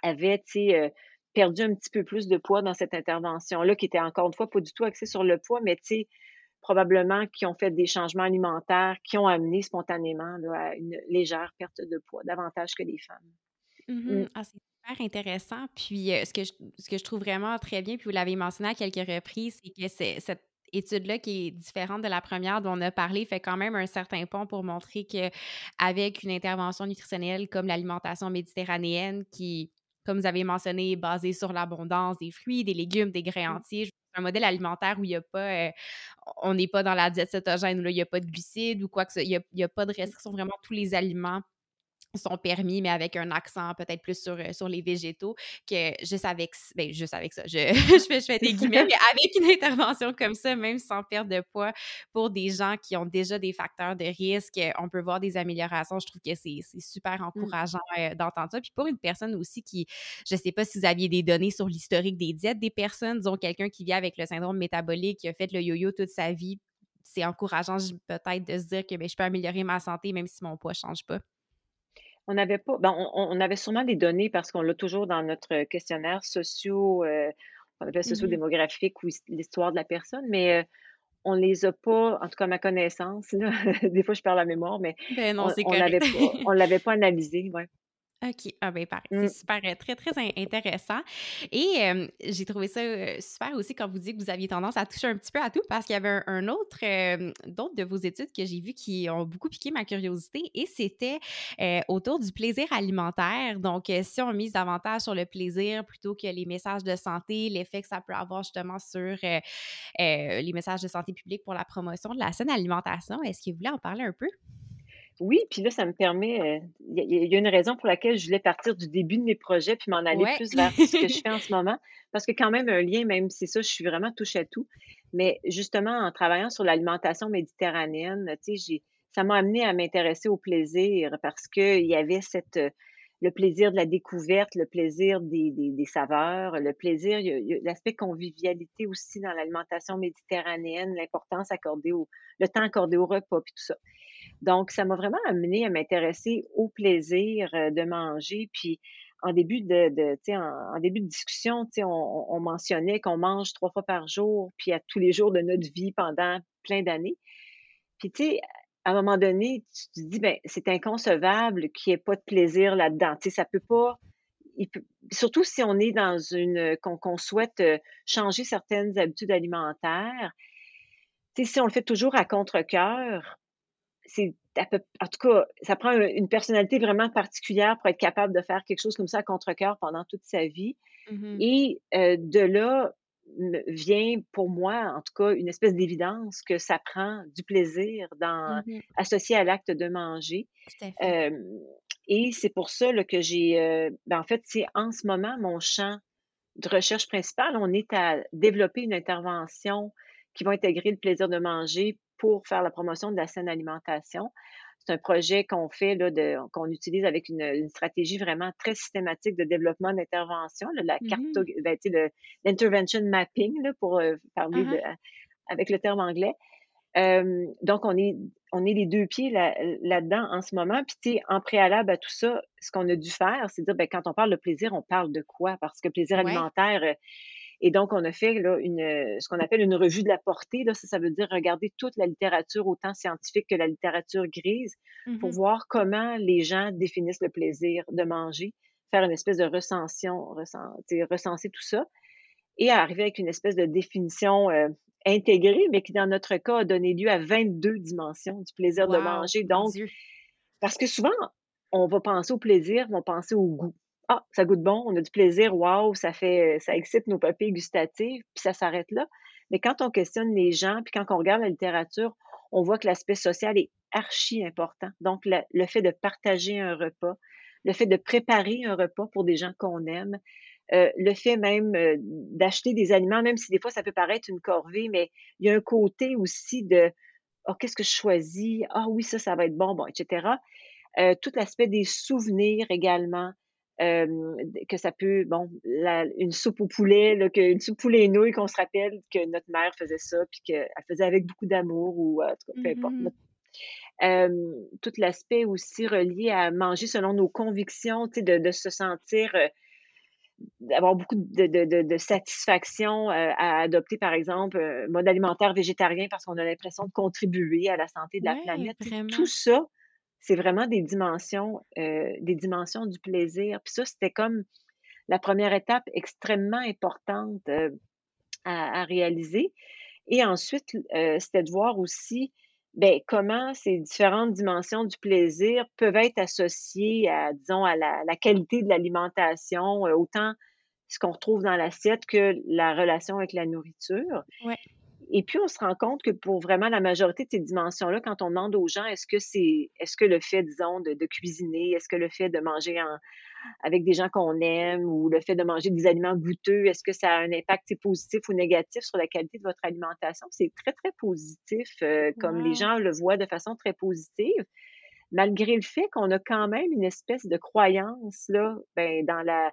[SPEAKER 2] avaient, tu sais, perdu un petit peu plus de poids dans cette intervention-là, qui était encore une fois pas du tout axée sur le poids, mais probablement qui ont fait des changements alimentaires qui ont amené spontanément à une légère perte de poids, davantage que les femmes.
[SPEAKER 1] Mmh mmh. Ah, c'est super intéressant. Puis euh, ce, que je, ce que je trouve vraiment très bien, puis vous l'avez mentionné à quelques reprises, c'est que cette étude-là qui est différente de la première dont on a parlé fait quand même un certain pont pour montrer qu'avec une intervention nutritionnelle comme l'alimentation méditerranéenne qui comme vous avez mentionné, basé sur l'abondance des fruits, des légumes, des grains mmh. entiers. Un modèle alimentaire où il n'y a pas, euh, on n'est pas dans la diète cétogène, où il n'y a pas de glucides ou quoi que ce il n'y a, pas de mmh. restriction. Vraiment, tous les aliments sont permis, mais avec un accent peut-être plus sur, euh, sur les végétaux, que juste avec, ben, juste avec ça, je, je, fais, je fais des guillemets, mais avec une intervention comme ça, même sans perdre de poids, pour des gens qui ont déjà des facteurs de risque, on peut voir des améliorations. Je trouve que c'est super mmh. encourageant euh, d'entendre ça. Puis pour une personne aussi qui, je ne sais pas si vous aviez des données sur l'historique des diètes des personnes, disons quelqu'un qui vit avec le syndrome métabolique, qui a fait le yo-yo toute sa vie, c'est encourageant peut-être de se dire que ben, je peux améliorer ma santé même si mon poids ne change pas.
[SPEAKER 2] On n'avait pas, ben, on, avait sûrement des données parce qu'on l'a toujours dans notre questionnaire socio, euh, on appelle mmh socio-démographique ou l'histoire de la personne, mais euh, on les a pas, en tout cas à ma connaissance, des fois je perds la mémoire, mais
[SPEAKER 1] ben non,
[SPEAKER 2] on, on l'avait pas, on l'avait pas analysé, ouais.
[SPEAKER 1] OK. Ah ben pareil. C'est
[SPEAKER 2] Mmh.
[SPEAKER 1] super, euh, très, très in- intéressant. Et euh, j'ai trouvé ça euh, super aussi quand vous dites que vous aviez tendance à toucher un petit peu à tout parce qu'il y avait un, un autre, euh, d'autres de vos études que j'ai vues qui ont beaucoup piqué ma curiosité et c'était autour du plaisir alimentaire. Donc, si on mise davantage sur le plaisir plutôt que les messages de santé, l'effet que ça peut avoir justement sur les messages de santé publique pour la promotion de la saine alimentation, est-ce que vous voulez en parler un peu?
[SPEAKER 2] Oui, puis là, ça me permet, heu, il y a il y a une raison pour laquelle je voulais partir du début de mes projets, puis m'en aller
[SPEAKER 1] Ouais.
[SPEAKER 2] plus vers ce que je fais en ce moment. Parce que quand même un lien, même si ça, je suis vraiment touche à tout. Mais justement, en travaillant sur l'alimentation méditerranéenne, tu sais, j'ai ça m'a amené à m'intéresser au plaisir parce qu'il y avait cette, heu, le plaisir de la découverte, le plaisir des des des saveurs, le plaisir l'aspect convivialité aussi dans l'alimentation méditerranéenne, l'importance accordée au le temps accordé au repas, puis tout ça. Donc, ça m'a vraiment amené à m'intéresser au plaisir, heu, de manger. Puis en début de en début de discussion, on on on mentionnait qu'on mange 3 fois par jour, puis à tous les jours de notre vie pendant plein d'années. Puis tu sais, à un moment donné, tu te dis: «Ben, c'est inconcevable qu'il y ait pas de plaisir là-dedans». Tu sais, ça peut pas surtout si on est dans une, qu'on souhaite, heu, changer certaines habitudes alimentaires. Tu sais, si on le fait toujours à contre-cœur, c'est à peu en tout cas, ça prend un une personnalité vraiment particulière pour être capable de faire quelque chose comme ça à contre-cœur pendant toute sa vie
[SPEAKER 1] Mhm.
[SPEAKER 2] et heu, de là, vient pour moi, en tout cas, une espèce d'évidence que ça prend du plaisir dans
[SPEAKER 1] Mhm.
[SPEAKER 2] associé à l'acte de manger. Et c'est pour ça, là, que j'ai, heu, ben, en fait, c'est en ce moment mon champ de recherche principal. On est à développer une intervention qui va intégrer le plaisir de manger pour faire la promotion de la saine alimentation. C'est un projet qu'on fait qu'on utilise avec une, une stratégie vraiment très systématique de développement d'intervention, la carte,
[SPEAKER 1] Mhm.
[SPEAKER 2] ben, le- l'intervention mapping là, pour euh, parler de,
[SPEAKER 1] Uh-huh.
[SPEAKER 2] avec le terme anglais. Euh, donc, on est, on est les deux pieds là, là-dedans en ce moment. Puis, en préalable à tout ça, ce qu'on a dû faire, c'est dire, ben, quand on parle de plaisir, on parle de quoi? Parce que plaisir
[SPEAKER 1] Ouais.
[SPEAKER 2] alimentaire, euh, et donc, on a fait là, une, euh, ce qu'on appelle une revue de la portée. Là, ça, ça veut dire regarder toute la littérature, autant scientifique que la littérature grise, pour
[SPEAKER 1] Mhm.
[SPEAKER 2] voir comment les gens définissent le plaisir de manger, faire une espèce de recension, recenser tout ça, et arriver avec une espèce de définition euh, intégrée, mais qui, dans notre cas, a donné lieu à 22 dimensions du plaisir de manger. Donc,
[SPEAKER 1] Dieu.
[SPEAKER 2] parce que souvent, on va penser au plaisir, on va penser au goût. Ah, ça goûte bon, on a du plaisir, waouh, ça fait, ça excite nos papilles gustatives, puis ça s'arrête là. Mais quand on questionne les gens, puis quand on regarde la littérature, on voit que l'aspect social est archi important. Donc, le, fait de partager un repas, le fait de préparer un repas pour des gens qu'on aime, euh, le fait même euh, d'acheter des aliments, même si des fois ça peut paraître une corvée, mais il y a un côté aussi de, oh, qu'est-ce que je choisis? Ah oui, ça, ça va être bon, etc. Euh, tout l'aspect des souvenirs également, d que ça peut bon, la une soupe au poulet, là, que une soupe poulet et nouilles qu'on se rappelle que notre mère faisait ça, puis qu'elle faisait avec beaucoup d'amour ou, heu, en tout cas, peu importe.
[SPEAKER 1] Mhm.
[SPEAKER 2] Notre hem, tout l'aspect aussi relié à manger selon nos convictions, de de se sentir, d'avoir beaucoup de de de satisfaction, à adopter, par exemple, un mode alimentaire végétarien parce qu'on a l'impression de contribuer à la santé de la
[SPEAKER 1] Ouais,
[SPEAKER 2] planète. Tout ça, c'est vraiment des dimensions, heu, des dimensions du plaisir. Puis ça, c'était comme la première étape extrêmement importante, heu, à réaliser et ensuite, heu, c'était de voir aussi, beh, comment ces différentes dimensions du plaisir peuvent être associées à, disons, à la qualité de l'alimentation, autant ce qu'on retrouve dans l'assiette que la relation avec la nourriture.
[SPEAKER 1] Ouais.
[SPEAKER 2] Et puis, on se rend compte que pour vraiment la majorité de ces dimensions-là, quand on demande aux gens, est-ce que c'est est-ce que le fait, disons, de de cuisiner, est-ce que le fait de manger en avec des gens qu'on aime ou le fait de manger des aliments goûteux, est-ce que ça a un impact, positif ou négatif sur la qualité de votre alimentation? C'est très, très positif, heu, comme les gens le voient de façon très positive, malgré le fait qu'on a quand même une espèce de croyance, là, ben, dans la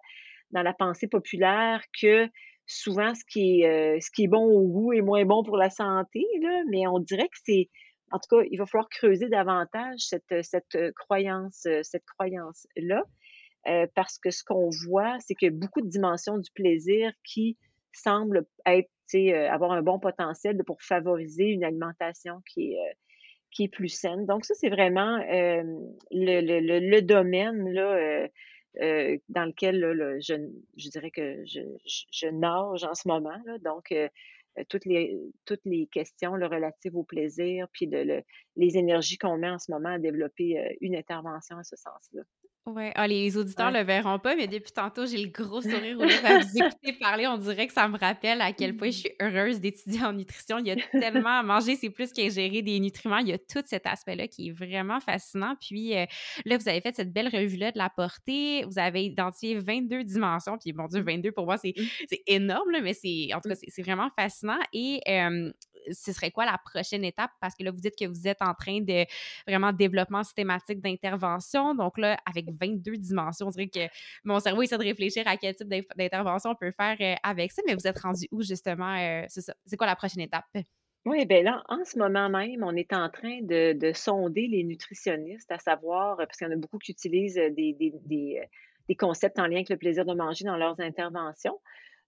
[SPEAKER 2] dans la pensée populaire que souvent ce qui est, heu, ce qui est bon au goût est moins bon pour la santé, là, mais on dirait que c'est en tout cas, il va falloir creuser davantage cette, cette, heu, croyance, heu, cette croyance-là, parce que ce qu'on voit, c'est a beaucoup de dimensions du plaisir qui semblent être, avoir un bon potentiel pour favoriser une alimentation qui est, plus saine. Donc ça, c'est vraiment, le le domaine là, heu dans lequel je, je, dirais que je, je, nage en ce moment. Là, donc, toutes les toutes les questions relatives au plaisir, puis de, les énergies qu'on met en ce moment à développer une intervention à ce sens-là.
[SPEAKER 1] Ouais, ah, les auditeurs ne le verront pas, mais depuis tantôt, j'ai le gros sourire au à vous écouter parler. On dirait que ça me rappelle à quel point je suis heureuse d'étudier en nutrition. Il y a tellement à manger, c'est plus qu'ingérer des nutriments. Il y a tout cet aspect-là qui est vraiment fascinant. Puis euh, là, vous avez fait cette belle revue-là de la portée. Vous avez identifié 22 dimensions. Puis bon Dieu, 22 pour moi, c'est mmh. énorme, mais c'est en tout cas, mmh. c'est vraiment fascinant. Et ce serait quoi la prochaine étape? Parce que là, vous dites que vous êtes en train de vraiment développement systématique d'intervention. Donc là, avec 22 dimensions, on dirait que mon cerveau essaie de réfléchir à quel type d'intervention on peut faire euh, avec ça. Mais vous êtes rendu où justement? Euh, c'est ça. C'est quoi la prochaine étape?
[SPEAKER 2] Oui, bien là, en ce moment même, on est en train de, sonder les nutritionnistes, à savoir, parce qu'il y en a beaucoup qui utilisent des, des concepts en lien avec le plaisir de manger dans leurs interventions.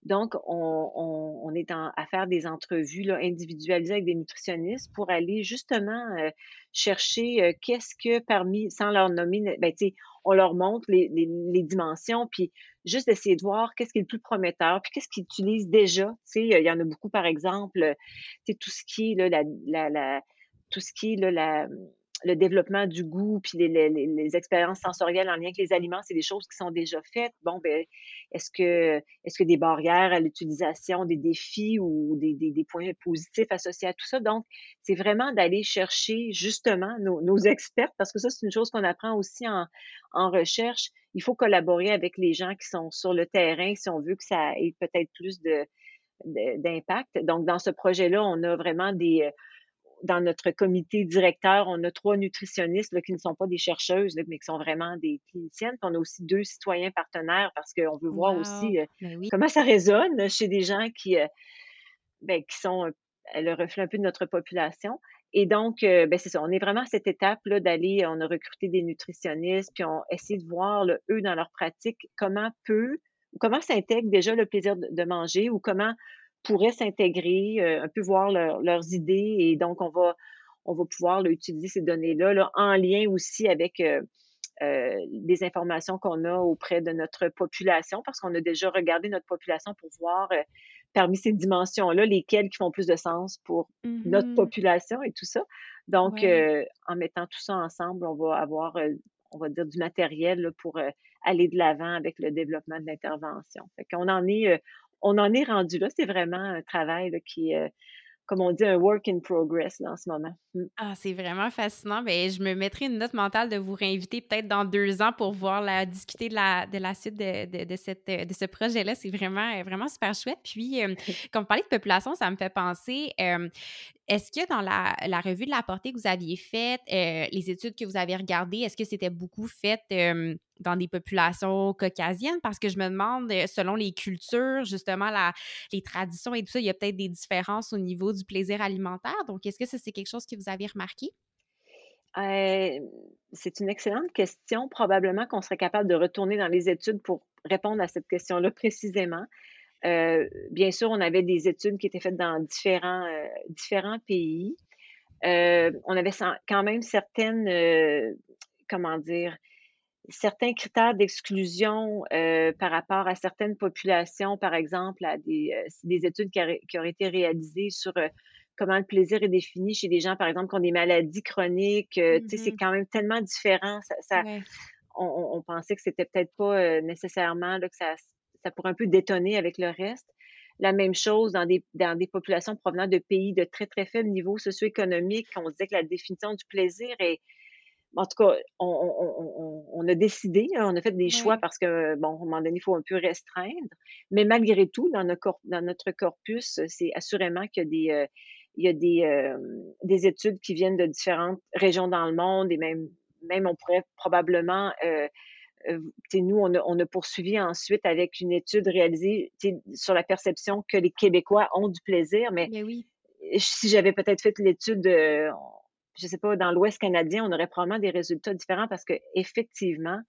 [SPEAKER 2] Donc, on, est à faire des entrevues individualisées avec des nutritionnistes pour aller justement euh, chercher euh, qu'est-ce que parmi, sans leur nommer, ben, on leur montre les, dimensions, puis juste d'essayer de voir qu'est-ce qui est le plus prometteur, puis qu'est-ce qu'ils utilisent déjà. Il y en a beaucoup, par exemple, tout ce qui est là, tout ce qui est là, la le développement du goût, puis les, expériences sensorielles en lien avec les aliments, c'est des choses qui sont déjà faites. Bon, ben, est-ce que, est-ce que des barrières à l'utilisation, des défis ou des, points positifs associés à tout ça? Donc, c'est vraiment d'aller chercher justement nos, experts, parce que ça, c'est une chose qu'on apprend aussi en, en recherche. Il faut collaborer avec les gens qui sont sur le terrain si on veut que ça ait peut-être plus de d'impact. Donc, dans ce projet-là, on a vraiment des, dans notre comité directeur, on a trois nutritionnistes qui ne sont pas des chercheuses, mais qui sont vraiment des cliniciennes. on a aussi deux citoyens partenaires parce qu'on veut voir aussi euh, ben comment ça résonne chez des gens qui, euh, ben, qui sont le reflet un peu de notre population. Et donc, euh, ben, c'est ça, on est vraiment à cette étape-là d'aller, on a recruté des nutritionnistes, puis on essaie de voir, eux, dans leur pratique, comment peut, comment s'intègre déjà le plaisir de manger ou comment pourraient s'intégrer, euh, un peu voir leurs idées et donc on va, on va pouvoir utiliser ces données-là là, en lien aussi avec euh, euh, des informations qu'on a auprès de notre population parce qu'on a déjà regardé notre population pour voir parmi ces dimensions-là lesquelles qui font plus de sens pour notre mmh population et tout ça. Donc, en mettant tout ça ensemble, on va avoir, on va dire, du matériel pour aller de l'avant avec le développement de l'intervention. Fait qu'on en est, on en est rendu là. C'est vraiment un travail qui est, euh, comme on dit, un work in progress en ce moment.
[SPEAKER 1] Mmh. Ah, c'est vraiment fascinant. Bien, je me mettrai une note mentale de vous réinviter peut-être dans deux ans pour voir la, discuter de la, de la suite de, de, cette, de ce projet-là. C'est vraiment, vraiment super chouette. Puis, euh, comme vous parlez de population, ça me fait penser, euh, est-ce que dans la, revue de la portée que vous aviez faite, euh, les études que vous avez regardées, est-ce que c'était beaucoup fait dans des populations caucasiennes? Parce que je me demande, euh, selon les cultures, justement, la, les traditions et tout ça, il y a peut-être des différences au niveau du plaisir alimentaire. Donc, est-ce que ça, c'est quelque chose que vous avez remarqué?
[SPEAKER 2] Euh, c'est une excellente question. Probablement qu'on serait capable de retourner dans les études pour répondre à cette question-là précisément. Euh, bien sûr, on avait des études qui étaient faites dans différents, différents pays. On avait quand même certaines, comment dire, certains critères d'exclusion par rapport à certaines populations, par exemple, à des, des études qui, qui, auraient été réalisées sur comment le plaisir est défini chez des gens, par exemple, qui ont des maladies chroniques. Tu sais, c'est mm-hmm. quand même tellement différent. Ça, on, on, pensait que c'était peut-être pas nécessairement là, que ça ça pourrait un peu détonner avec le reste. La même chose dans des, dans des populations provenant de pays de très, très faible niveau socio-économique. On disait que la définition du plaisir est, en tout cas, on, a décidé, hein, on a fait des choix parce que, bon, à un moment donné, il faut un peu restreindre. Mais malgré tout, dans notre, dans notre corpus, c'est assurément qu'il y a des, euh, il y a des, euh, des études qui viennent de différentes régions dans le monde et même, même on pourrait probablement euh, euh, nous, on a, on a, poursuivi ensuite avec une étude réalisée sur la perception que les Québécois ont du plaisir. Mais,
[SPEAKER 1] oui.
[SPEAKER 2] si j'avais peut-être fait l'étude, euh, je sais pas, dans l'Ouest canadien, on aurait probablement des résultats différents parce que effectivement,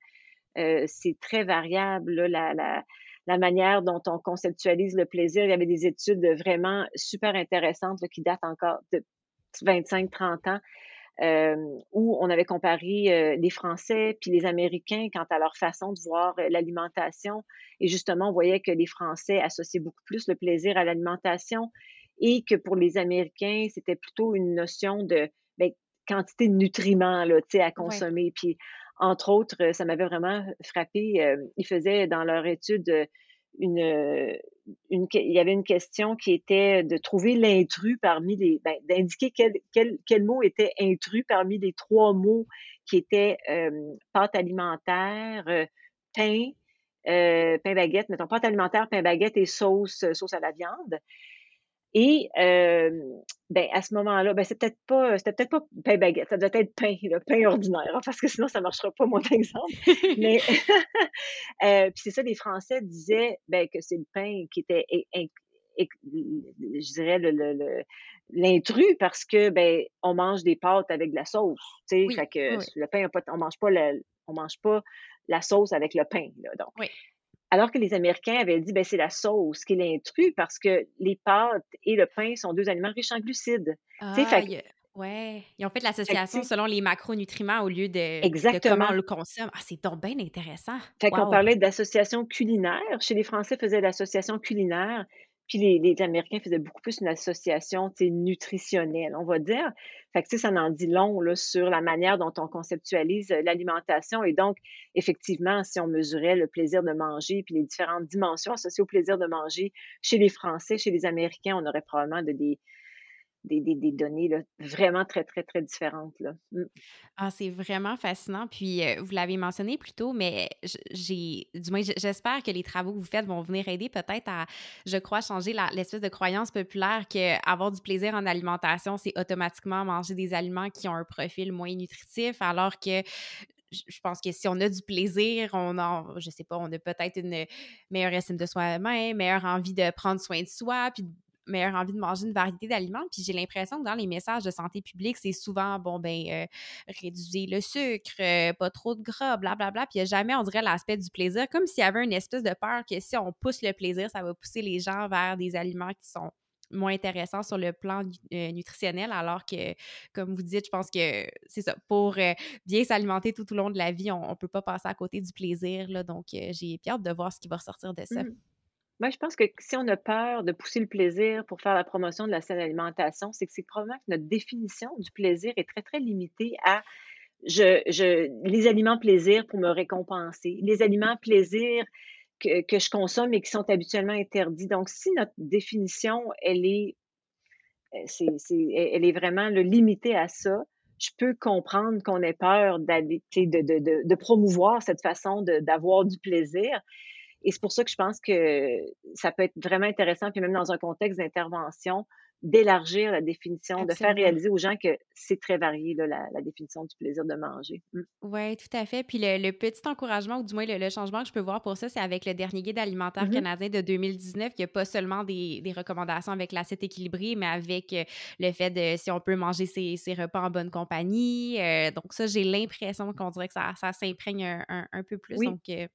[SPEAKER 2] euh, c'est très variable la, la, manière dont on conceptualise le plaisir. Il y avait des études vraiment super intéressantes qui datent encore de 25-30 ans où on avait comparé les Français puis les Américains quant à leur façon de voir l'alimentation. Et justement, on voyait que les Français associaient beaucoup plus le plaisir à l'alimentation et que pour les Américains, c'était plutôt une notion de quantité de nutriments là, à consommer. Puis, entre autres, ça m'avait vraiment frappé. ils faisaient dans leur étude une, une, il y avait une question qui était de trouver l'intrus parmi les, ben, d'indiquer quel, quel, quel, mot était intrus parmi les trois mots qui étaient euh, pâte alimentaire, euh, pain, euh, pain baguette, mettons pâte alimentaire, pain baguette et sauce, sauce à la viande. Et euh, ben, à ce moment-là, ben, c'est peut-être pas, c'était peut-être pas pain baguette, ça doit être pain, le pain ordinaire, hein, parce que sinon ça marchera pas, mon exemple. Mais euh, puis c'est ça, les Français disaient ben, que c'est le pain qui était, je dirais, le, l'intrus parce que ben on mange des pâtes avec de la sauce, tu sais, fait que le pain, on mange pas on mange pas la sauce avec le pain, là, donc.
[SPEAKER 1] Oui.
[SPEAKER 2] Alors que les Américains avaient dit, ben, c'est la sauce qui est l'intrus parce que les pâtes et le pain sont deux aliments riches en glucides.
[SPEAKER 1] Ah, fait... Ils ont fait l'association selon les macronutriments au lieu de, comment on le consomme. Ah, c'est donc bien intéressant.
[SPEAKER 2] Fait qu'on parlait d'association culinaire. Chez les Français, faisaient l'association culinaire. Puis les, Américains faisaient beaucoup plus une association nutritionnelle, on va dire. Fait que ça en dit long là, sur la manière dont on conceptualise euh, l'alimentation. Et donc, effectivement, si on mesurait le plaisir de manger puis les différentes dimensions associées au plaisir de manger chez les Français, chez les Américains, on aurait probablement de, des, des, données vraiment très, très, très différentes. Là. Mmh.
[SPEAKER 1] Ah, c'est vraiment fascinant. Puis, vous l'avez mentionné plus tôt, mais j'ai, du moins, j'espère que les travaux que vous faites vont venir aider peut-être à, je crois, changer l'espèce de croyance populaire qu'avoir du plaisir en alimentation, c'est automatiquement manger des aliments qui ont un profil moins nutritif, alors que je pense que si on a du plaisir, on a, je sais pas, on a peut-être une meilleure estime de soi-même, meilleure envie de prendre soin de soi, puis meilleure envie de manger une variété d'aliments. Puis j'ai l'impression que dans les messages de santé publique, c'est souvent, bon, ben, euh, réduire le sucre, euh, pas trop de gras, blablabla. Bla, bla. Puis il n'y a jamais, on dirait, l'aspect du plaisir, comme s'il y avait une espèce de peur que si on pousse le plaisir, ça va pousser les gens vers des aliments qui sont moins intéressants sur le plan euh, nutritionnel, alors que, comme vous dites, je pense que c'est ça, pour bien s'alimenter tout au long de la vie, on ne peut pas passer à côté du plaisir. Là, donc, j'ai hâte de voir ce qui va ressortir de ça.
[SPEAKER 2] Mmh. Moi, je pense que si on a peur de pousser le plaisir pour faire la promotion de la saine alimentation, c'est que c'est probablement que notre définition du plaisir est très, très limitée à je, je, les aliments plaisir pour me récompenser, les aliments plaisir que, que je consomme et qui sont habituellement interdits. Donc, si notre définition, elle est, euh, c'est, c'est, elle est vraiment le limitée à ça, je peux comprendre qu'on ait peur d'aller, de, de, de, de, promouvoir cette façon d'avoir du plaisir. Et c'est pour ça que je pense que ça peut être vraiment intéressant, puis même dans un contexte d'intervention, d'élargir la définition, de faire réaliser aux gens que c'est très varié, la, définition du plaisir de manger.
[SPEAKER 1] Mmh. Oui, tout à fait. Puis le, petit encouragement, ou du moins le, changement que je peux voir pour ça, c'est avec le dernier guide alimentaire mmh canadien de 2019, qui a pas seulement des, recommandations avec l'assiette équilibrée, mais avec euh, le fait de si on peut manger ses, repas en bonne compagnie. Euh, donc ça, j'ai l'impression qu'on dirait que ça, ça s'imprègne un, peu plus. Donc, euh,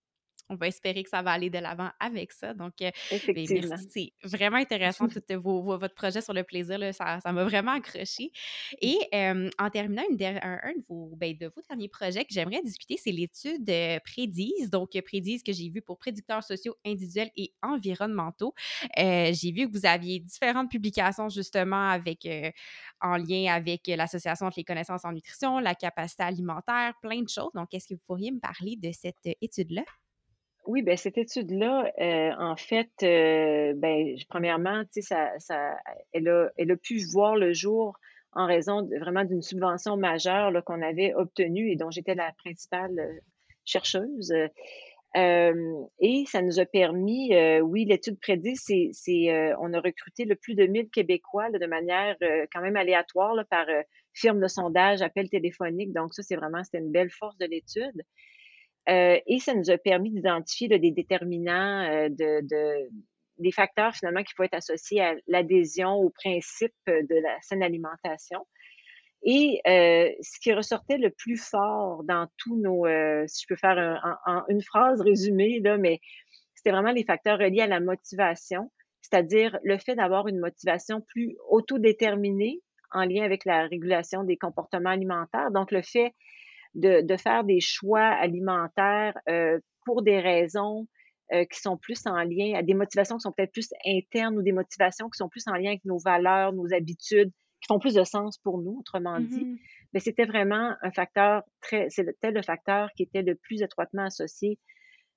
[SPEAKER 1] on va espérer que ça va aller de l'avant avec ça. Donc, euh, ben, merci. C'est vraiment intéressant, tout vos, votre projet sur le plaisir. Là, ça m'a vraiment accroché. Et en terminant, une un, de, vos, ben, de vos derniers projets que j'aimerais discuter, c'est l'étude Prédise. Donc, Prédise que j'ai vu pour prédicteurs sociaux individuels et environnementaux. Euh, j'ai vu que vous aviez différentes publications justement avec en lien avec l'association entre les connaissances en nutrition, la capacité alimentaire, plein de choses. Donc, est-ce que vous pourriez me parler de cette étude-là?
[SPEAKER 2] Oui, ben cette étude-là, euh, en fait, euh, ben, premièrement, tu sais, ça, ça, elle a, elle a pu voir le jour en raison vraiment d'une subvention majeure qu'on avait obtenue et dont j'étais la principale euh, chercheuse. et ça nous a permis, oui, l'étude prédit, c'est, c'est, on a recruté le plus de 1000 Québécois de manière quand même aléatoire par firme de sondage, appel téléphonique. Donc ça, c'est vraiment, c'était une belle force de l'étude. Euh, et ça nous a permis d'identifier des déterminants, euh, de, des facteurs finalement qui peuvent être associés à l'adhésion au principe de la saine alimentation. Et euh, ce qui ressortait le plus fort dans tous nos, si je peux faire une phrase résumée, là, mais c'était vraiment les facteurs reliés à la motivation, c'est-à-dire le fait d'avoir une motivation plus autodéterminée en lien avec la régulation des comportements alimentaires. Donc, le fait de, de faire des choix alimentaires euh, pour des raisons euh, qui sont plus en lien, à des motivations qui sont peut-être plus internes ou des motivations qui sont plus en lien avec nos valeurs, nos habitudes, qui font plus de sens pour nous, autrement dit. Mm-hmm. Mais c'était vraiment un facteur très, c'était le facteur qui était le plus étroitement associé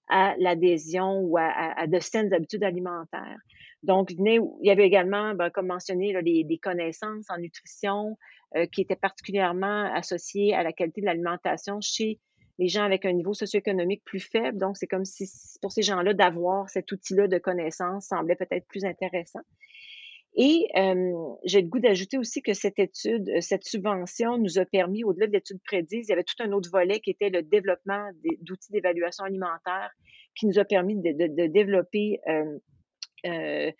[SPEAKER 2] à l'adhésion ou à, de saines habitudes alimentaires. Donc, il y avait également, ben, comme mentionné, des, connaissances en nutrition euh, qui étaient particulièrement associées à la qualité de l'alimentation chez les gens avec un niveau socio-économique plus faible. Donc, c'est comme si pour ces gens-là, d'avoir cet outil-là de connaissances semblait peut-être plus intéressant. Et euh, j'ai le goût d'ajouter aussi que cette étude, euh, cette subvention nous a permis, au-delà de l'étude prédise, il y avait tout un autre volet qui était le développement d'outils d'évaluation alimentaire qui nous a permis de, développer euh,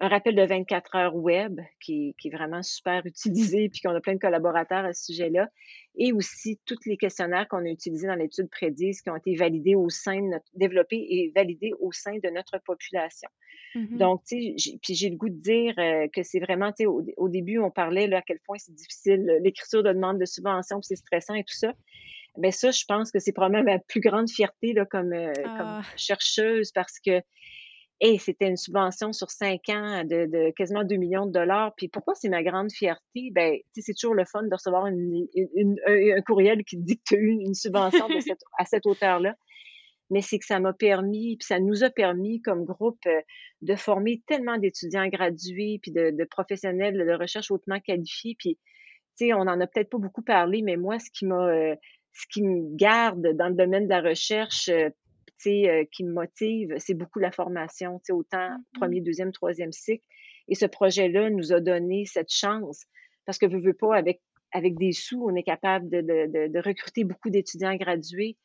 [SPEAKER 2] un rappel de 24 heures web qui, qui est vraiment super utilisé, puis qu'on a plein de collaborateurs à ce sujet-là, et aussi tous les questionnaires qu'on a utilisés dans l'étude prédise qui ont été validés au sein de notre, développés et validés au sein de notre population. Mm-hmm. Donc, tu sais, puis j'ai le goût de dire euh, que c'est vraiment, tu sais, au, début, on parlait là, à quel point c'est difficile, l'écriture de demande de subvention, puis c'est stressant et tout ça. Mais ça, je pense que c'est probablement ma plus grande fierté là, comme, euh, comme ah. chercheuse parce que et c'était une subvention sur cinq ans de, quasiment 2 millions de dollars. Puis pourquoi c'est ma grande fierté? Ben, c'est toujours le fun de recevoir un, courriel qui dit que tu as eu une subvention à cette hauteur-là. Mais c'est que ça m'a permis, puis ça nous a permis comme groupe euh, de former tellement d'étudiants gradués, puis de, professionnels de recherche hautement qualifiés. Puis, tu sais, on en a peut-être pas beaucoup parlé, mais moi, ce qui m'a, euh, ce qui me garde dans le domaine de la recherche, euh, euh, qui me motive, c'est beaucoup la formation, autant mm-hmm. premier, deuxième, troisième cycle. Et ce projet-là nous a donné cette chance parce que, veux, veux pas, avec, avec des sous, on est capable de, de, de, recruter beaucoup d'étudiants gradués.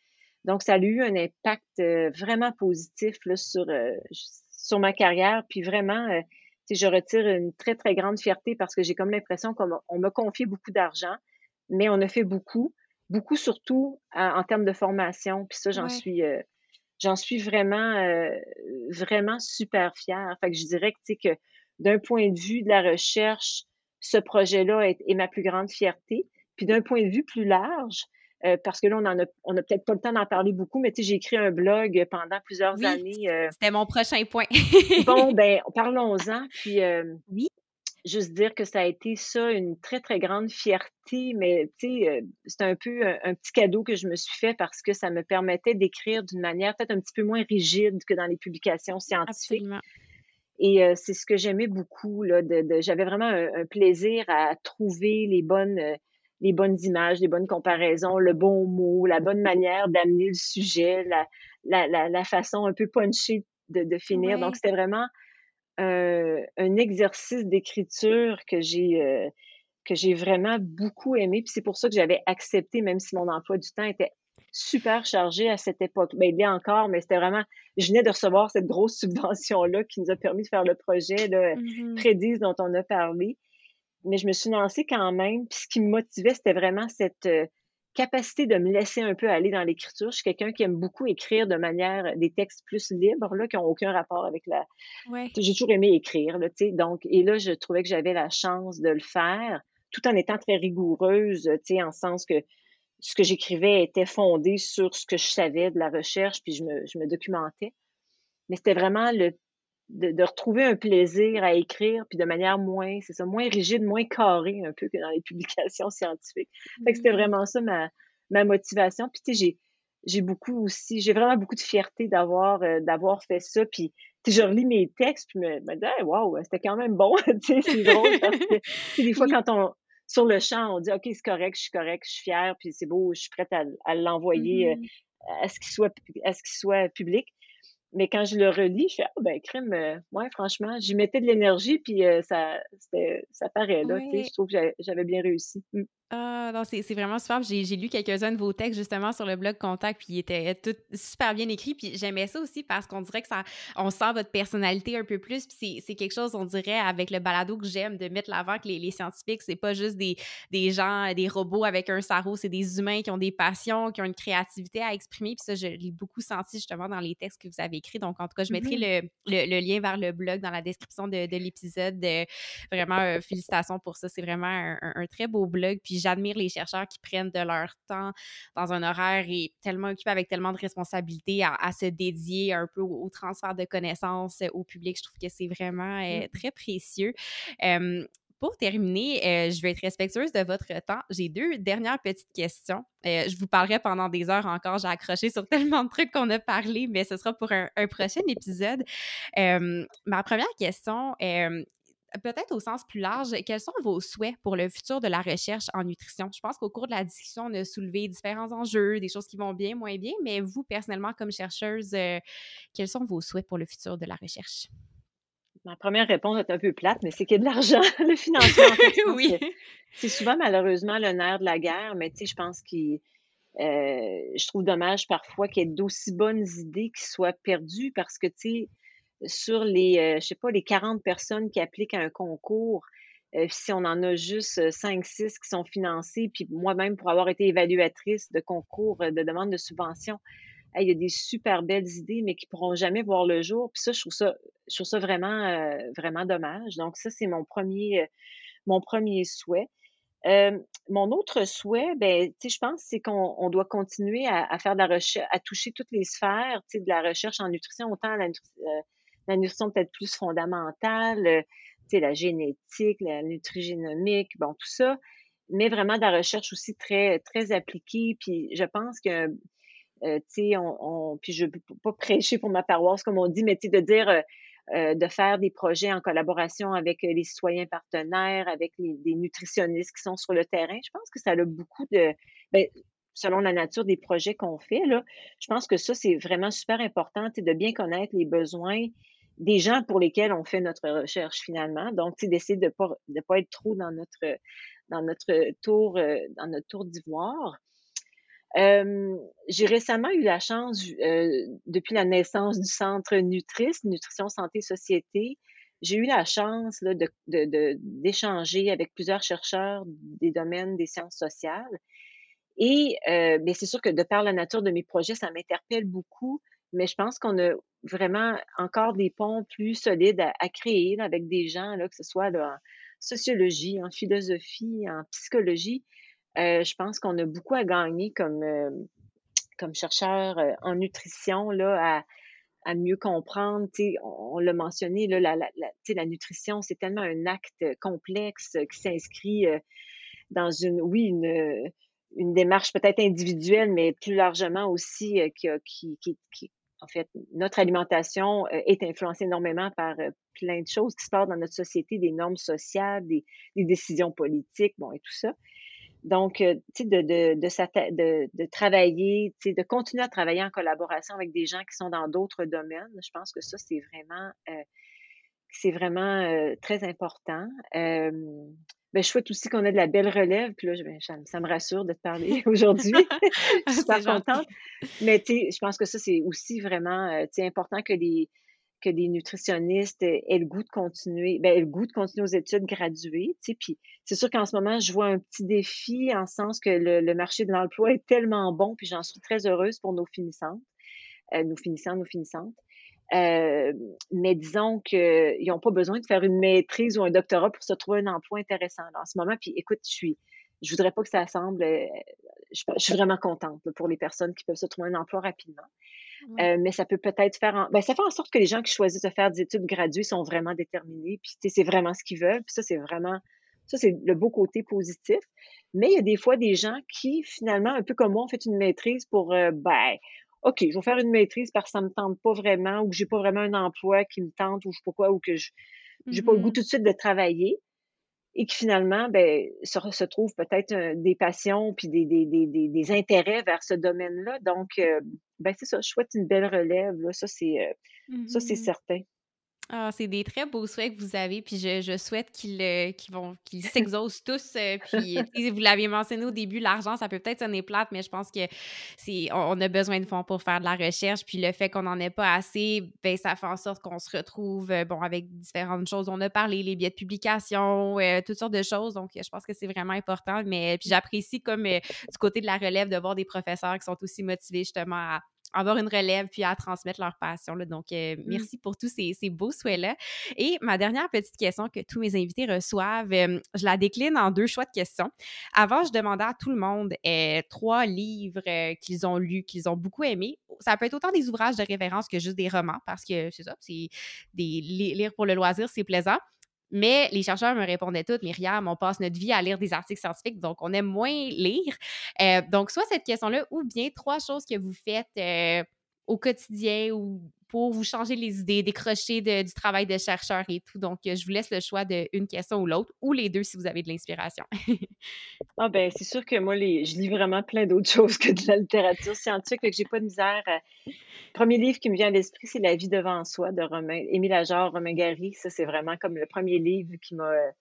[SPEAKER 2] Donc, ça a eu un impact euh, vraiment positif là, sur, euh, sur ma carrière. Puis vraiment, euh, je retire une très, très grande fierté parce que j'ai comme l'impression qu'on m'a confié beaucoup d'argent, mais on a fait beaucoup, beaucoup surtout en, termes de formation. Puis ça, j'en suis j'en suis vraiment, euh, vraiment super fière. Fait que je dirais que, tu sais, que d'un point de vue de la recherche, ce projet-là est, ma plus grande fierté. Puis d'un point de vue plus large, euh, parce que là, on en a, on a peut-être pas le temps d'en parler beaucoup, mais tu sais, j'ai écrit un blog pendant plusieurs années.
[SPEAKER 1] Euh, c'était mon prochain point.
[SPEAKER 2] bon, ben, parlons-en. Puis, oui juste dire que ça a été ça une très, très grande fierté, mais tu sais, euh, c'est un peu un, petit cadeau que je me suis fait parce que ça me permettait d'écrire d'une manière peut-être un petit peu moins rigide que dans les publications scientifiques. Absolument. Et euh, c'est ce que j'aimais beaucoup. Là, de, j'avais vraiment un, plaisir à trouver les bonnes, euh, les bonnes images, les bonnes comparaisons, le bon mot, la bonne manière d'amener le sujet, la, la, la, la façon un peu punchée de, de finir. Donc, c'était vraiment un, un exercice d'écriture que j'ai euh, que j'ai vraiment beaucoup aimé. Puis c'est pour ça que j'avais accepté, même si mon emploi du temps était super chargé à cette époque. Ben, il a encore, mais c'était vraiment, je venais de recevoir cette grosse subvention-là qui nous a permis de faire le projet là, mmh Prédise dont on a parlé. Mais je me suis lancée quand même. Puis ce qui me motivait, c'était vraiment cette, euh, capacité de me laisser un peu aller dans l'écriture. Je suis quelqu'un qui aime beaucoup écrire de manière des textes plus libres là, qui n'ont aucun rapport avec la. J'ai toujours aimé écrire, là, tu sais. Donc, et là, je trouvais que j'avais la chance de le faire, tout en étant très rigoureuse, tu sais, en sens que ce que j'écrivais était fondé sur ce que je savais de la recherche, puis je me, je me documentais. Mais c'était vraiment le de, retrouver un plaisir à écrire, puis de manière moins, c'est ça, moins rigide, moins carrée un peu que dans les publications scientifiques. Fait que c'était mmh. vraiment ça ma, ma motivation. Puis tu sais, j'ai, j'ai beaucoup aussi, j'ai vraiment beaucoup de fierté d'avoir, euh, d'avoir fait ça. Puis tu sais, je relis mes textes, puis me, me dis, waouh, c'était quand même bon. tu sais, c'est drôle parce que des fois, quand on, sur le champ, on dit, OK, c'est correct, je suis correct, je suis fière, puis c'est beau, je suis prête à, à l'envoyer, euh, mmh à ce qu'il soit, à ce qu'il soit public. Mais quand je le relis, je fais ah ben crime, euh, ouais, franchement, j'y mettais de l'énergie, puis euh, ça, ça paraît là. Je trouve que j'avais bien réussi. Mmh.
[SPEAKER 1] Ah, non, c'est vraiment super. J'ai lu quelques-uns de vos textes justement sur le blog Contact, puis ils étaient tout super bien écrits. Puis j'aimais ça aussi parce qu'on dirait que ça, on sent votre personnalité un peu plus. Puis c'est quelque chose, on dirait, avec le balado que j'aime, de mettre l'avant que les, les scientifiques, c'est pas juste des, des gens, des robots avec un sarreau, c'est des humains qui ont des passions, qui ont une créativité à exprimer. Puis ça, je l'ai beaucoup senti justement dans les textes que vous avez écrits. Donc, en tout cas, je mettrai mm-hmm. le, le, lien vers le blog dans la description de, de l'épisode. Vraiment, euh, félicitations pour ça. C'est vraiment un, un, très beau blog. Puis j'admire les chercheurs qui prennent de leur temps dans un horaire et tellement occupés avec tellement de responsabilités à, se dédier un peu au, transfert de connaissances au public. Je trouve que c'est vraiment euh, mmh. très précieux. pour terminer, euh, je vais être respectueuse de votre temps. J'ai deux dernières petites questions. Euh, je vous parlerai pendant des heures encore. J'ai accroché sur tellement de trucs qu'on a parlé, mais ce sera pour un, un prochain épisode. ma première question, peut-être au sens plus large, quels sont vos souhaits pour le futur de la recherche en nutrition? Je pense qu'au cours de la discussion, on a soulevé différents enjeux, des choses qui vont bien, moins bien, mais vous, personnellement, comme chercheuse, euh, quels sont vos souhaits pour le futur de la recherche?
[SPEAKER 2] Ma première réponse est un peu plate, mais c'est qu'il y a de l'argent, le financement. oui. C'est souvent malheureusement le nerf de la guerre, mais tu sais, je pense qu'il euh, je trouve dommage parfois qu'il y ait d'aussi bonnes idées qui soient perdues parce que, tu sais, sur les, euh, je sais pas, les 40 personnes qui appliquent à un concours, euh, si on en a juste 5-6 euh, qui sont financés, puis moi-même pour avoir été évaluatrice de concours de demande de subvention, il y a des super belles idées, mais qui pourront jamais voir le jour. Puis ça, je trouve ça, je trouve ça vraiment, vraiment dommage. Donc ça, c'est mon premier, mon premier souhait. mon autre souhait, ben, je pense, c'est qu'on doit continuer à, faire de la recherche, à toucher toutes les sphères, de la recherche en nutrition, autant la, la nutrition peut-être plus fondamentale, euh, la génétique, la nutrigénomique, bon, tout ça, mais vraiment de la recherche aussi très, très appliquée. Puis je pense que, euh, tu sais, on, puis je ne peux pas prêcher pour ma paroisse, comme on dit, mais tu sais, de dire, euh, de faire des projets en collaboration avec les citoyens partenaires, avec les, nutritionnistes qui sont sur le terrain. Je pense que ça a beaucoup de, ben, selon la nature des projets qu'on fait, là, je pense que ça, c'est vraiment super important, de bien connaître les besoins des gens pour lesquels on fait notre recherche finalement. Donc, c'est d'essayer de pas de pas être trop dans notre tour euh, dans notre tour d'ivoire. J'ai récemment eu la chance, euh, depuis la naissance du centre Nutrice, Nutrition Santé Société, j'ai eu la chance de, d'échanger avec plusieurs chercheurs des domaines des sciences sociales. Et euh, ben, c'est sûr que de par la nature de mes projets, ça m'interpelle beaucoup mais je pense qu'on a vraiment encore des ponts plus solides à, créer avec des gens, là, que ce soit en sociologie, en philosophie, en psychologie. Euh, je pense qu'on a beaucoup à gagner comme, euh, comme chercheur euh, en nutrition là, à, à mieux comprendre. On, on l'a mentionné, là, la, la, la, nutrition, c'est tellement un acte complexe qui s'inscrit dans une, oui, une, une démarche peut-être individuelle, mais plus largement aussi qui, qui, en fait, notre alimentation euh, est influencée énormément par euh, plein de choses qui se passent dans notre société, des normes sociales, des, décisions politiques, bon, et tout ça. Donc, euh, tu sais, de, de, travailler, tu sais, de continuer à travailler en collaboration avec des gens qui sont dans d'autres domaines, je pense que ça, c'est vraiment, c'est vraiment très important. Ben, je souhaite aussi qu'on ait de la belle relève. Puis là, ben, ça, me rassure de te parler aujourd'hui. je suis super contente. Mais je pense que ça, c'est aussi vraiment euh, important que des, que des nutritionnistes aient le goût de continuer, ben, le goût de continuer aux études graduées. Puis c'est sûr qu'en ce moment, je vois un petit défi en sens que le, marché de l'emploi est tellement bon, puis j'en suis très heureuse pour nos finissantes, euh, nos finissants, nos finissantes. Euh, mais disons qu'ils n'ont pas besoin de faire une maîtrise ou un doctorat pour se trouver un emploi intéressant en ce moment. Puis écoute, je suis, je voudrais pas que ça semble, euh, je, suis vraiment contente pour les personnes qui peuvent se trouver un emploi rapidement. Euh, mais ça peut peut-être faire, en, ben, ça fait en sorte que les gens qui choisissent de faire des études graduées sont vraiment déterminés, puis c'est vraiment ce qu'ils veulent, puis ça c'est vraiment, ça c'est le beau côté positif. Mais il y a des fois des gens qui finalement, un peu comme moi, ont fait une maîtrise pour, ben, OK, je vais faire une maîtrise parce que ça me tente pas vraiment ou que j'ai pas vraiment un emploi qui me tente ou je sais pas quoi ou que je j'ai pas le goût mm-hmm. tout de suite de travailler et qui finalement ben, se, se trouve peut-être euh, des passions puis des, des, des, des, intérêts vers ce domaine-là. Donc, euh, ben, c'est ça, je souhaite une belle relève. Là. Ça, c'est euh, c'est mm-hmm. certain.
[SPEAKER 1] Ah, c'est des très beaux souhaits que vous avez, puis je, je souhaite qu'ils euh, qu'ils vont qu'ils s'exaucent tous. euh, puis vous l'aviez mentionné au début, l'argent, ça peut peut-être sonner plate, mais je pense que c'est on, on a besoin de fonds pour faire de la recherche. Puis le fait qu'on n'en ait pas assez, ben ça fait en sorte qu'on se retrouve euh, bon avec différentes choses. On a parlé les biais de publication, toutes sortes de choses. Donc je pense que c'est vraiment important. Mais puis j'apprécie comme du côté de la relève de voir des professeurs qui sont aussi motivés justement à avoir une relève puis à transmettre leur passion. Là. Donc, euh,
[SPEAKER 3] Mmh.
[SPEAKER 1] merci pour tous ces, ces beaux souhaits-là. Et ma dernière petite question que tous mes invités reçoivent, euh, je la décline en deux choix de questions. Avant, je demandais à tout le monde euh, trois livres qu'ils ont lus, qu'ils ont beaucoup aimés. Ça peut être autant des ouvrages de référence que juste des romans, parce que c'est ça, c'est des li- lire pour le loisir, c'est plaisant. Mais les chercheurs me répondaient toutes, Myriam, on passe notre vie à lire des articles scientifiques, donc on aime moins lire. Euh, donc, soit cette question-là, ou bien trois choses que vous faites euh, au quotidien ou pour vous changer les idées, décrocher de- du travail de chercheur et tout. Donc, euh, je vous laisse le choix d'une question ou l'autre, ou les deux si vous avez de l'inspiration.
[SPEAKER 2] Ah ben, c'est sûr que moi, les, je lis vraiment plein d'autres choses que de la littérature scientifique, que j'ai pas de misère. Le premier livre qui me vient à l'esprit, c'est La vie devant soi de Romain, Émile Ajar, Romain Gary. Ça, c'est vraiment comme le premier livre qui m'a, euh,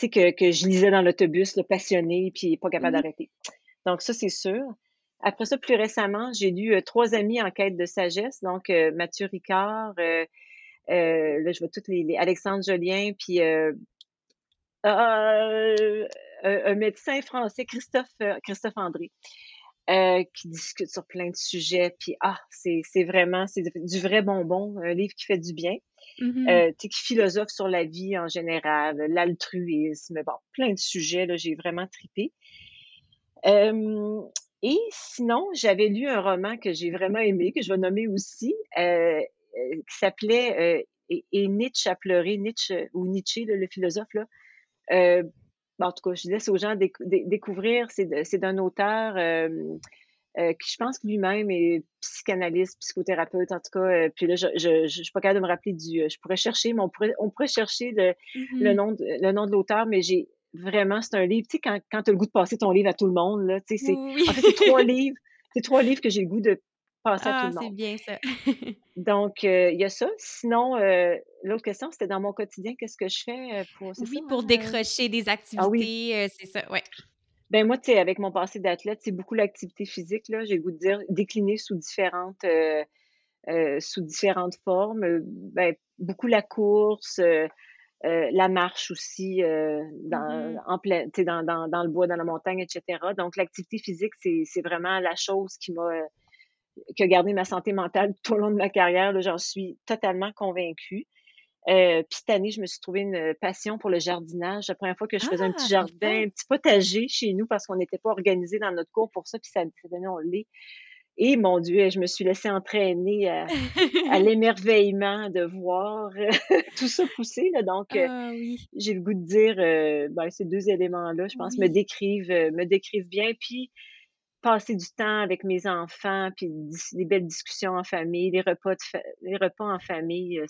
[SPEAKER 2] que, que je lisais dans l'autobus, le passionné, puis pas capable
[SPEAKER 1] Mhm.
[SPEAKER 2] d'arrêter. Donc ça, c'est sûr. Après ça, plus récemment, j'ai lu euh, Trois amis en quête de sagesse, donc euh, Mathieu Ricard, euh, euh, là, je vois toutes les, les Alexandre Jolien, puis euh, euh, un, médecin français, Christophe, Christophe André, qui discute sur plein de sujets. Puis, ah, c'est vraiment, c'est du vrai bonbon, un livre qui fait du bien, tu sais, qui philosophe sur la vie en général, l'altruisme, bon, plein de sujets, là, j'ai vraiment tripé. Euh, et sinon, j'avais lu un roman que j'ai vraiment aimé, que je vais nommer aussi, euh, euh, qui s'appelait euh, et, et Nietzsche a pleuré, Nietzsche, ou Nietzsche, le philosophe, là, euh, en tout cas, je laisse aux gens décou- dé- découvrir. C'est d'un auteur euh, euh, qui, je pense, que lui-même est psychanalyste, psychothérapeute, en tout cas. euh, puis là, je, je, je, je suis pas capable de me rappeler du. euh, Je pourrais chercher, mais on pourrait, on pourrait chercher le, le
[SPEAKER 1] Mhm.
[SPEAKER 2] nom de, le nom de l'auteur, mais j'ai vraiment, c'est un livre. Tu sais, quand, quand tu as le goût de passer ton livre à tout le monde, là, tu sais, c'est.
[SPEAKER 1] Oui.
[SPEAKER 2] En fait, c'est trois livres. C'est trois livres que j'ai le goût de passer à tout
[SPEAKER 1] Ah,
[SPEAKER 2] le
[SPEAKER 1] c'est
[SPEAKER 2] monde.
[SPEAKER 1] bien ça.
[SPEAKER 2] Donc, euh, il y a ça. Sinon, euh, l'autre question, c'était dans mon quotidien, qu'est-ce que je fais euh, pour. C'est ça,
[SPEAKER 1] Oui, pour
[SPEAKER 2] hein? euh?
[SPEAKER 1] décrocher des
[SPEAKER 2] Ah oui.
[SPEAKER 1] activités, euh, c'est ça, ouais.
[SPEAKER 2] Ben moi, tu sais, avec mon passé d'athlète, c'est beaucoup l'activité physique, là. J'ai le goût de dire décliner sous différentes, sous différentes formes. Ben, beaucoup la course, euh, la marche aussi, euh, dans,
[SPEAKER 1] Mhm.
[SPEAKER 2] en plein, tu sais, dans, dans, dans le bois, dans la montagne, etc. Donc, l'activité physique, c'est, c'est vraiment la chose qui m'a, euh, qui a gardé ma santé mentale tout au long de ma carrière. Là, j'en suis totalement convaincue. Euh, puis cette année, je me suis trouvé une passion pour le jardinage. La première fois que je faisais un
[SPEAKER 1] Ah,
[SPEAKER 2] petit jardin, un petit potager chez nous parce qu'on n'était pas organisé dans notre cours pour ça, puis ça, cette année, on l'est. Et mon Dieu, je me suis laissée entraîner à, à l'émerveillement de voir tout ça pousser. Là. Donc, euh,
[SPEAKER 1] Ah oui,
[SPEAKER 2] j'ai le goût de dire, euh, ben, ces deux éléments-là, je pense, me décrivent, euh, me décrivent bien. Puis, passer du temps avec mes enfants, puis des belles discussions en famille, les repas, de fa- les repas en famille, euh,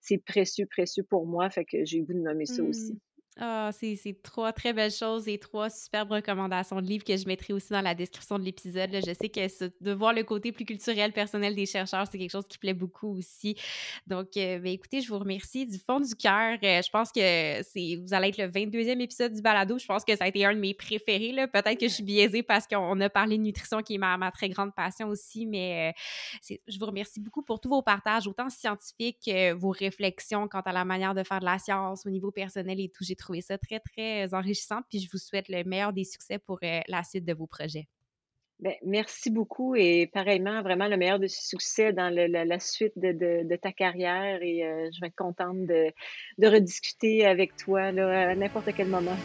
[SPEAKER 2] c'est, précieux, précieux pour moi. Fait que j'ai le goût de nommer ça
[SPEAKER 1] Hmm.
[SPEAKER 2] aussi.
[SPEAKER 1] Ah, c'est c'est trois très belles choses et trois superbes recommandations de livres que je mettrai aussi dans la description de l'épisode. Je sais que de voir le côté plus culturel, personnel des chercheurs, c'est quelque chose qui plaît beaucoup aussi. Donc, euh, ben, écoutez, je vous remercie du fond du cœur. Euh, je pense que vous allez être le 22e épisode du balado. Je pense que ça a été un de mes préférés. Peut-être que je suis biaisée parce qu'on a parlé de nutrition qui est ma, très grande passion aussi, mais euh, je vous remercie beaucoup pour tous vos partages, autant scientifiques que vos réflexions quant à la manière de faire de la science au niveau personnel et tout. Trouvé ça très, très enrichissant. Puis je vous souhaite le meilleur des succès pour euh, la suite de vos projets.
[SPEAKER 2] Ben, merci beaucoup et pareillement, vraiment le meilleur de succès dans la, suite de, ta carrière et euh, je vais être contente de, rediscuter avec toi à n'importe quel moment.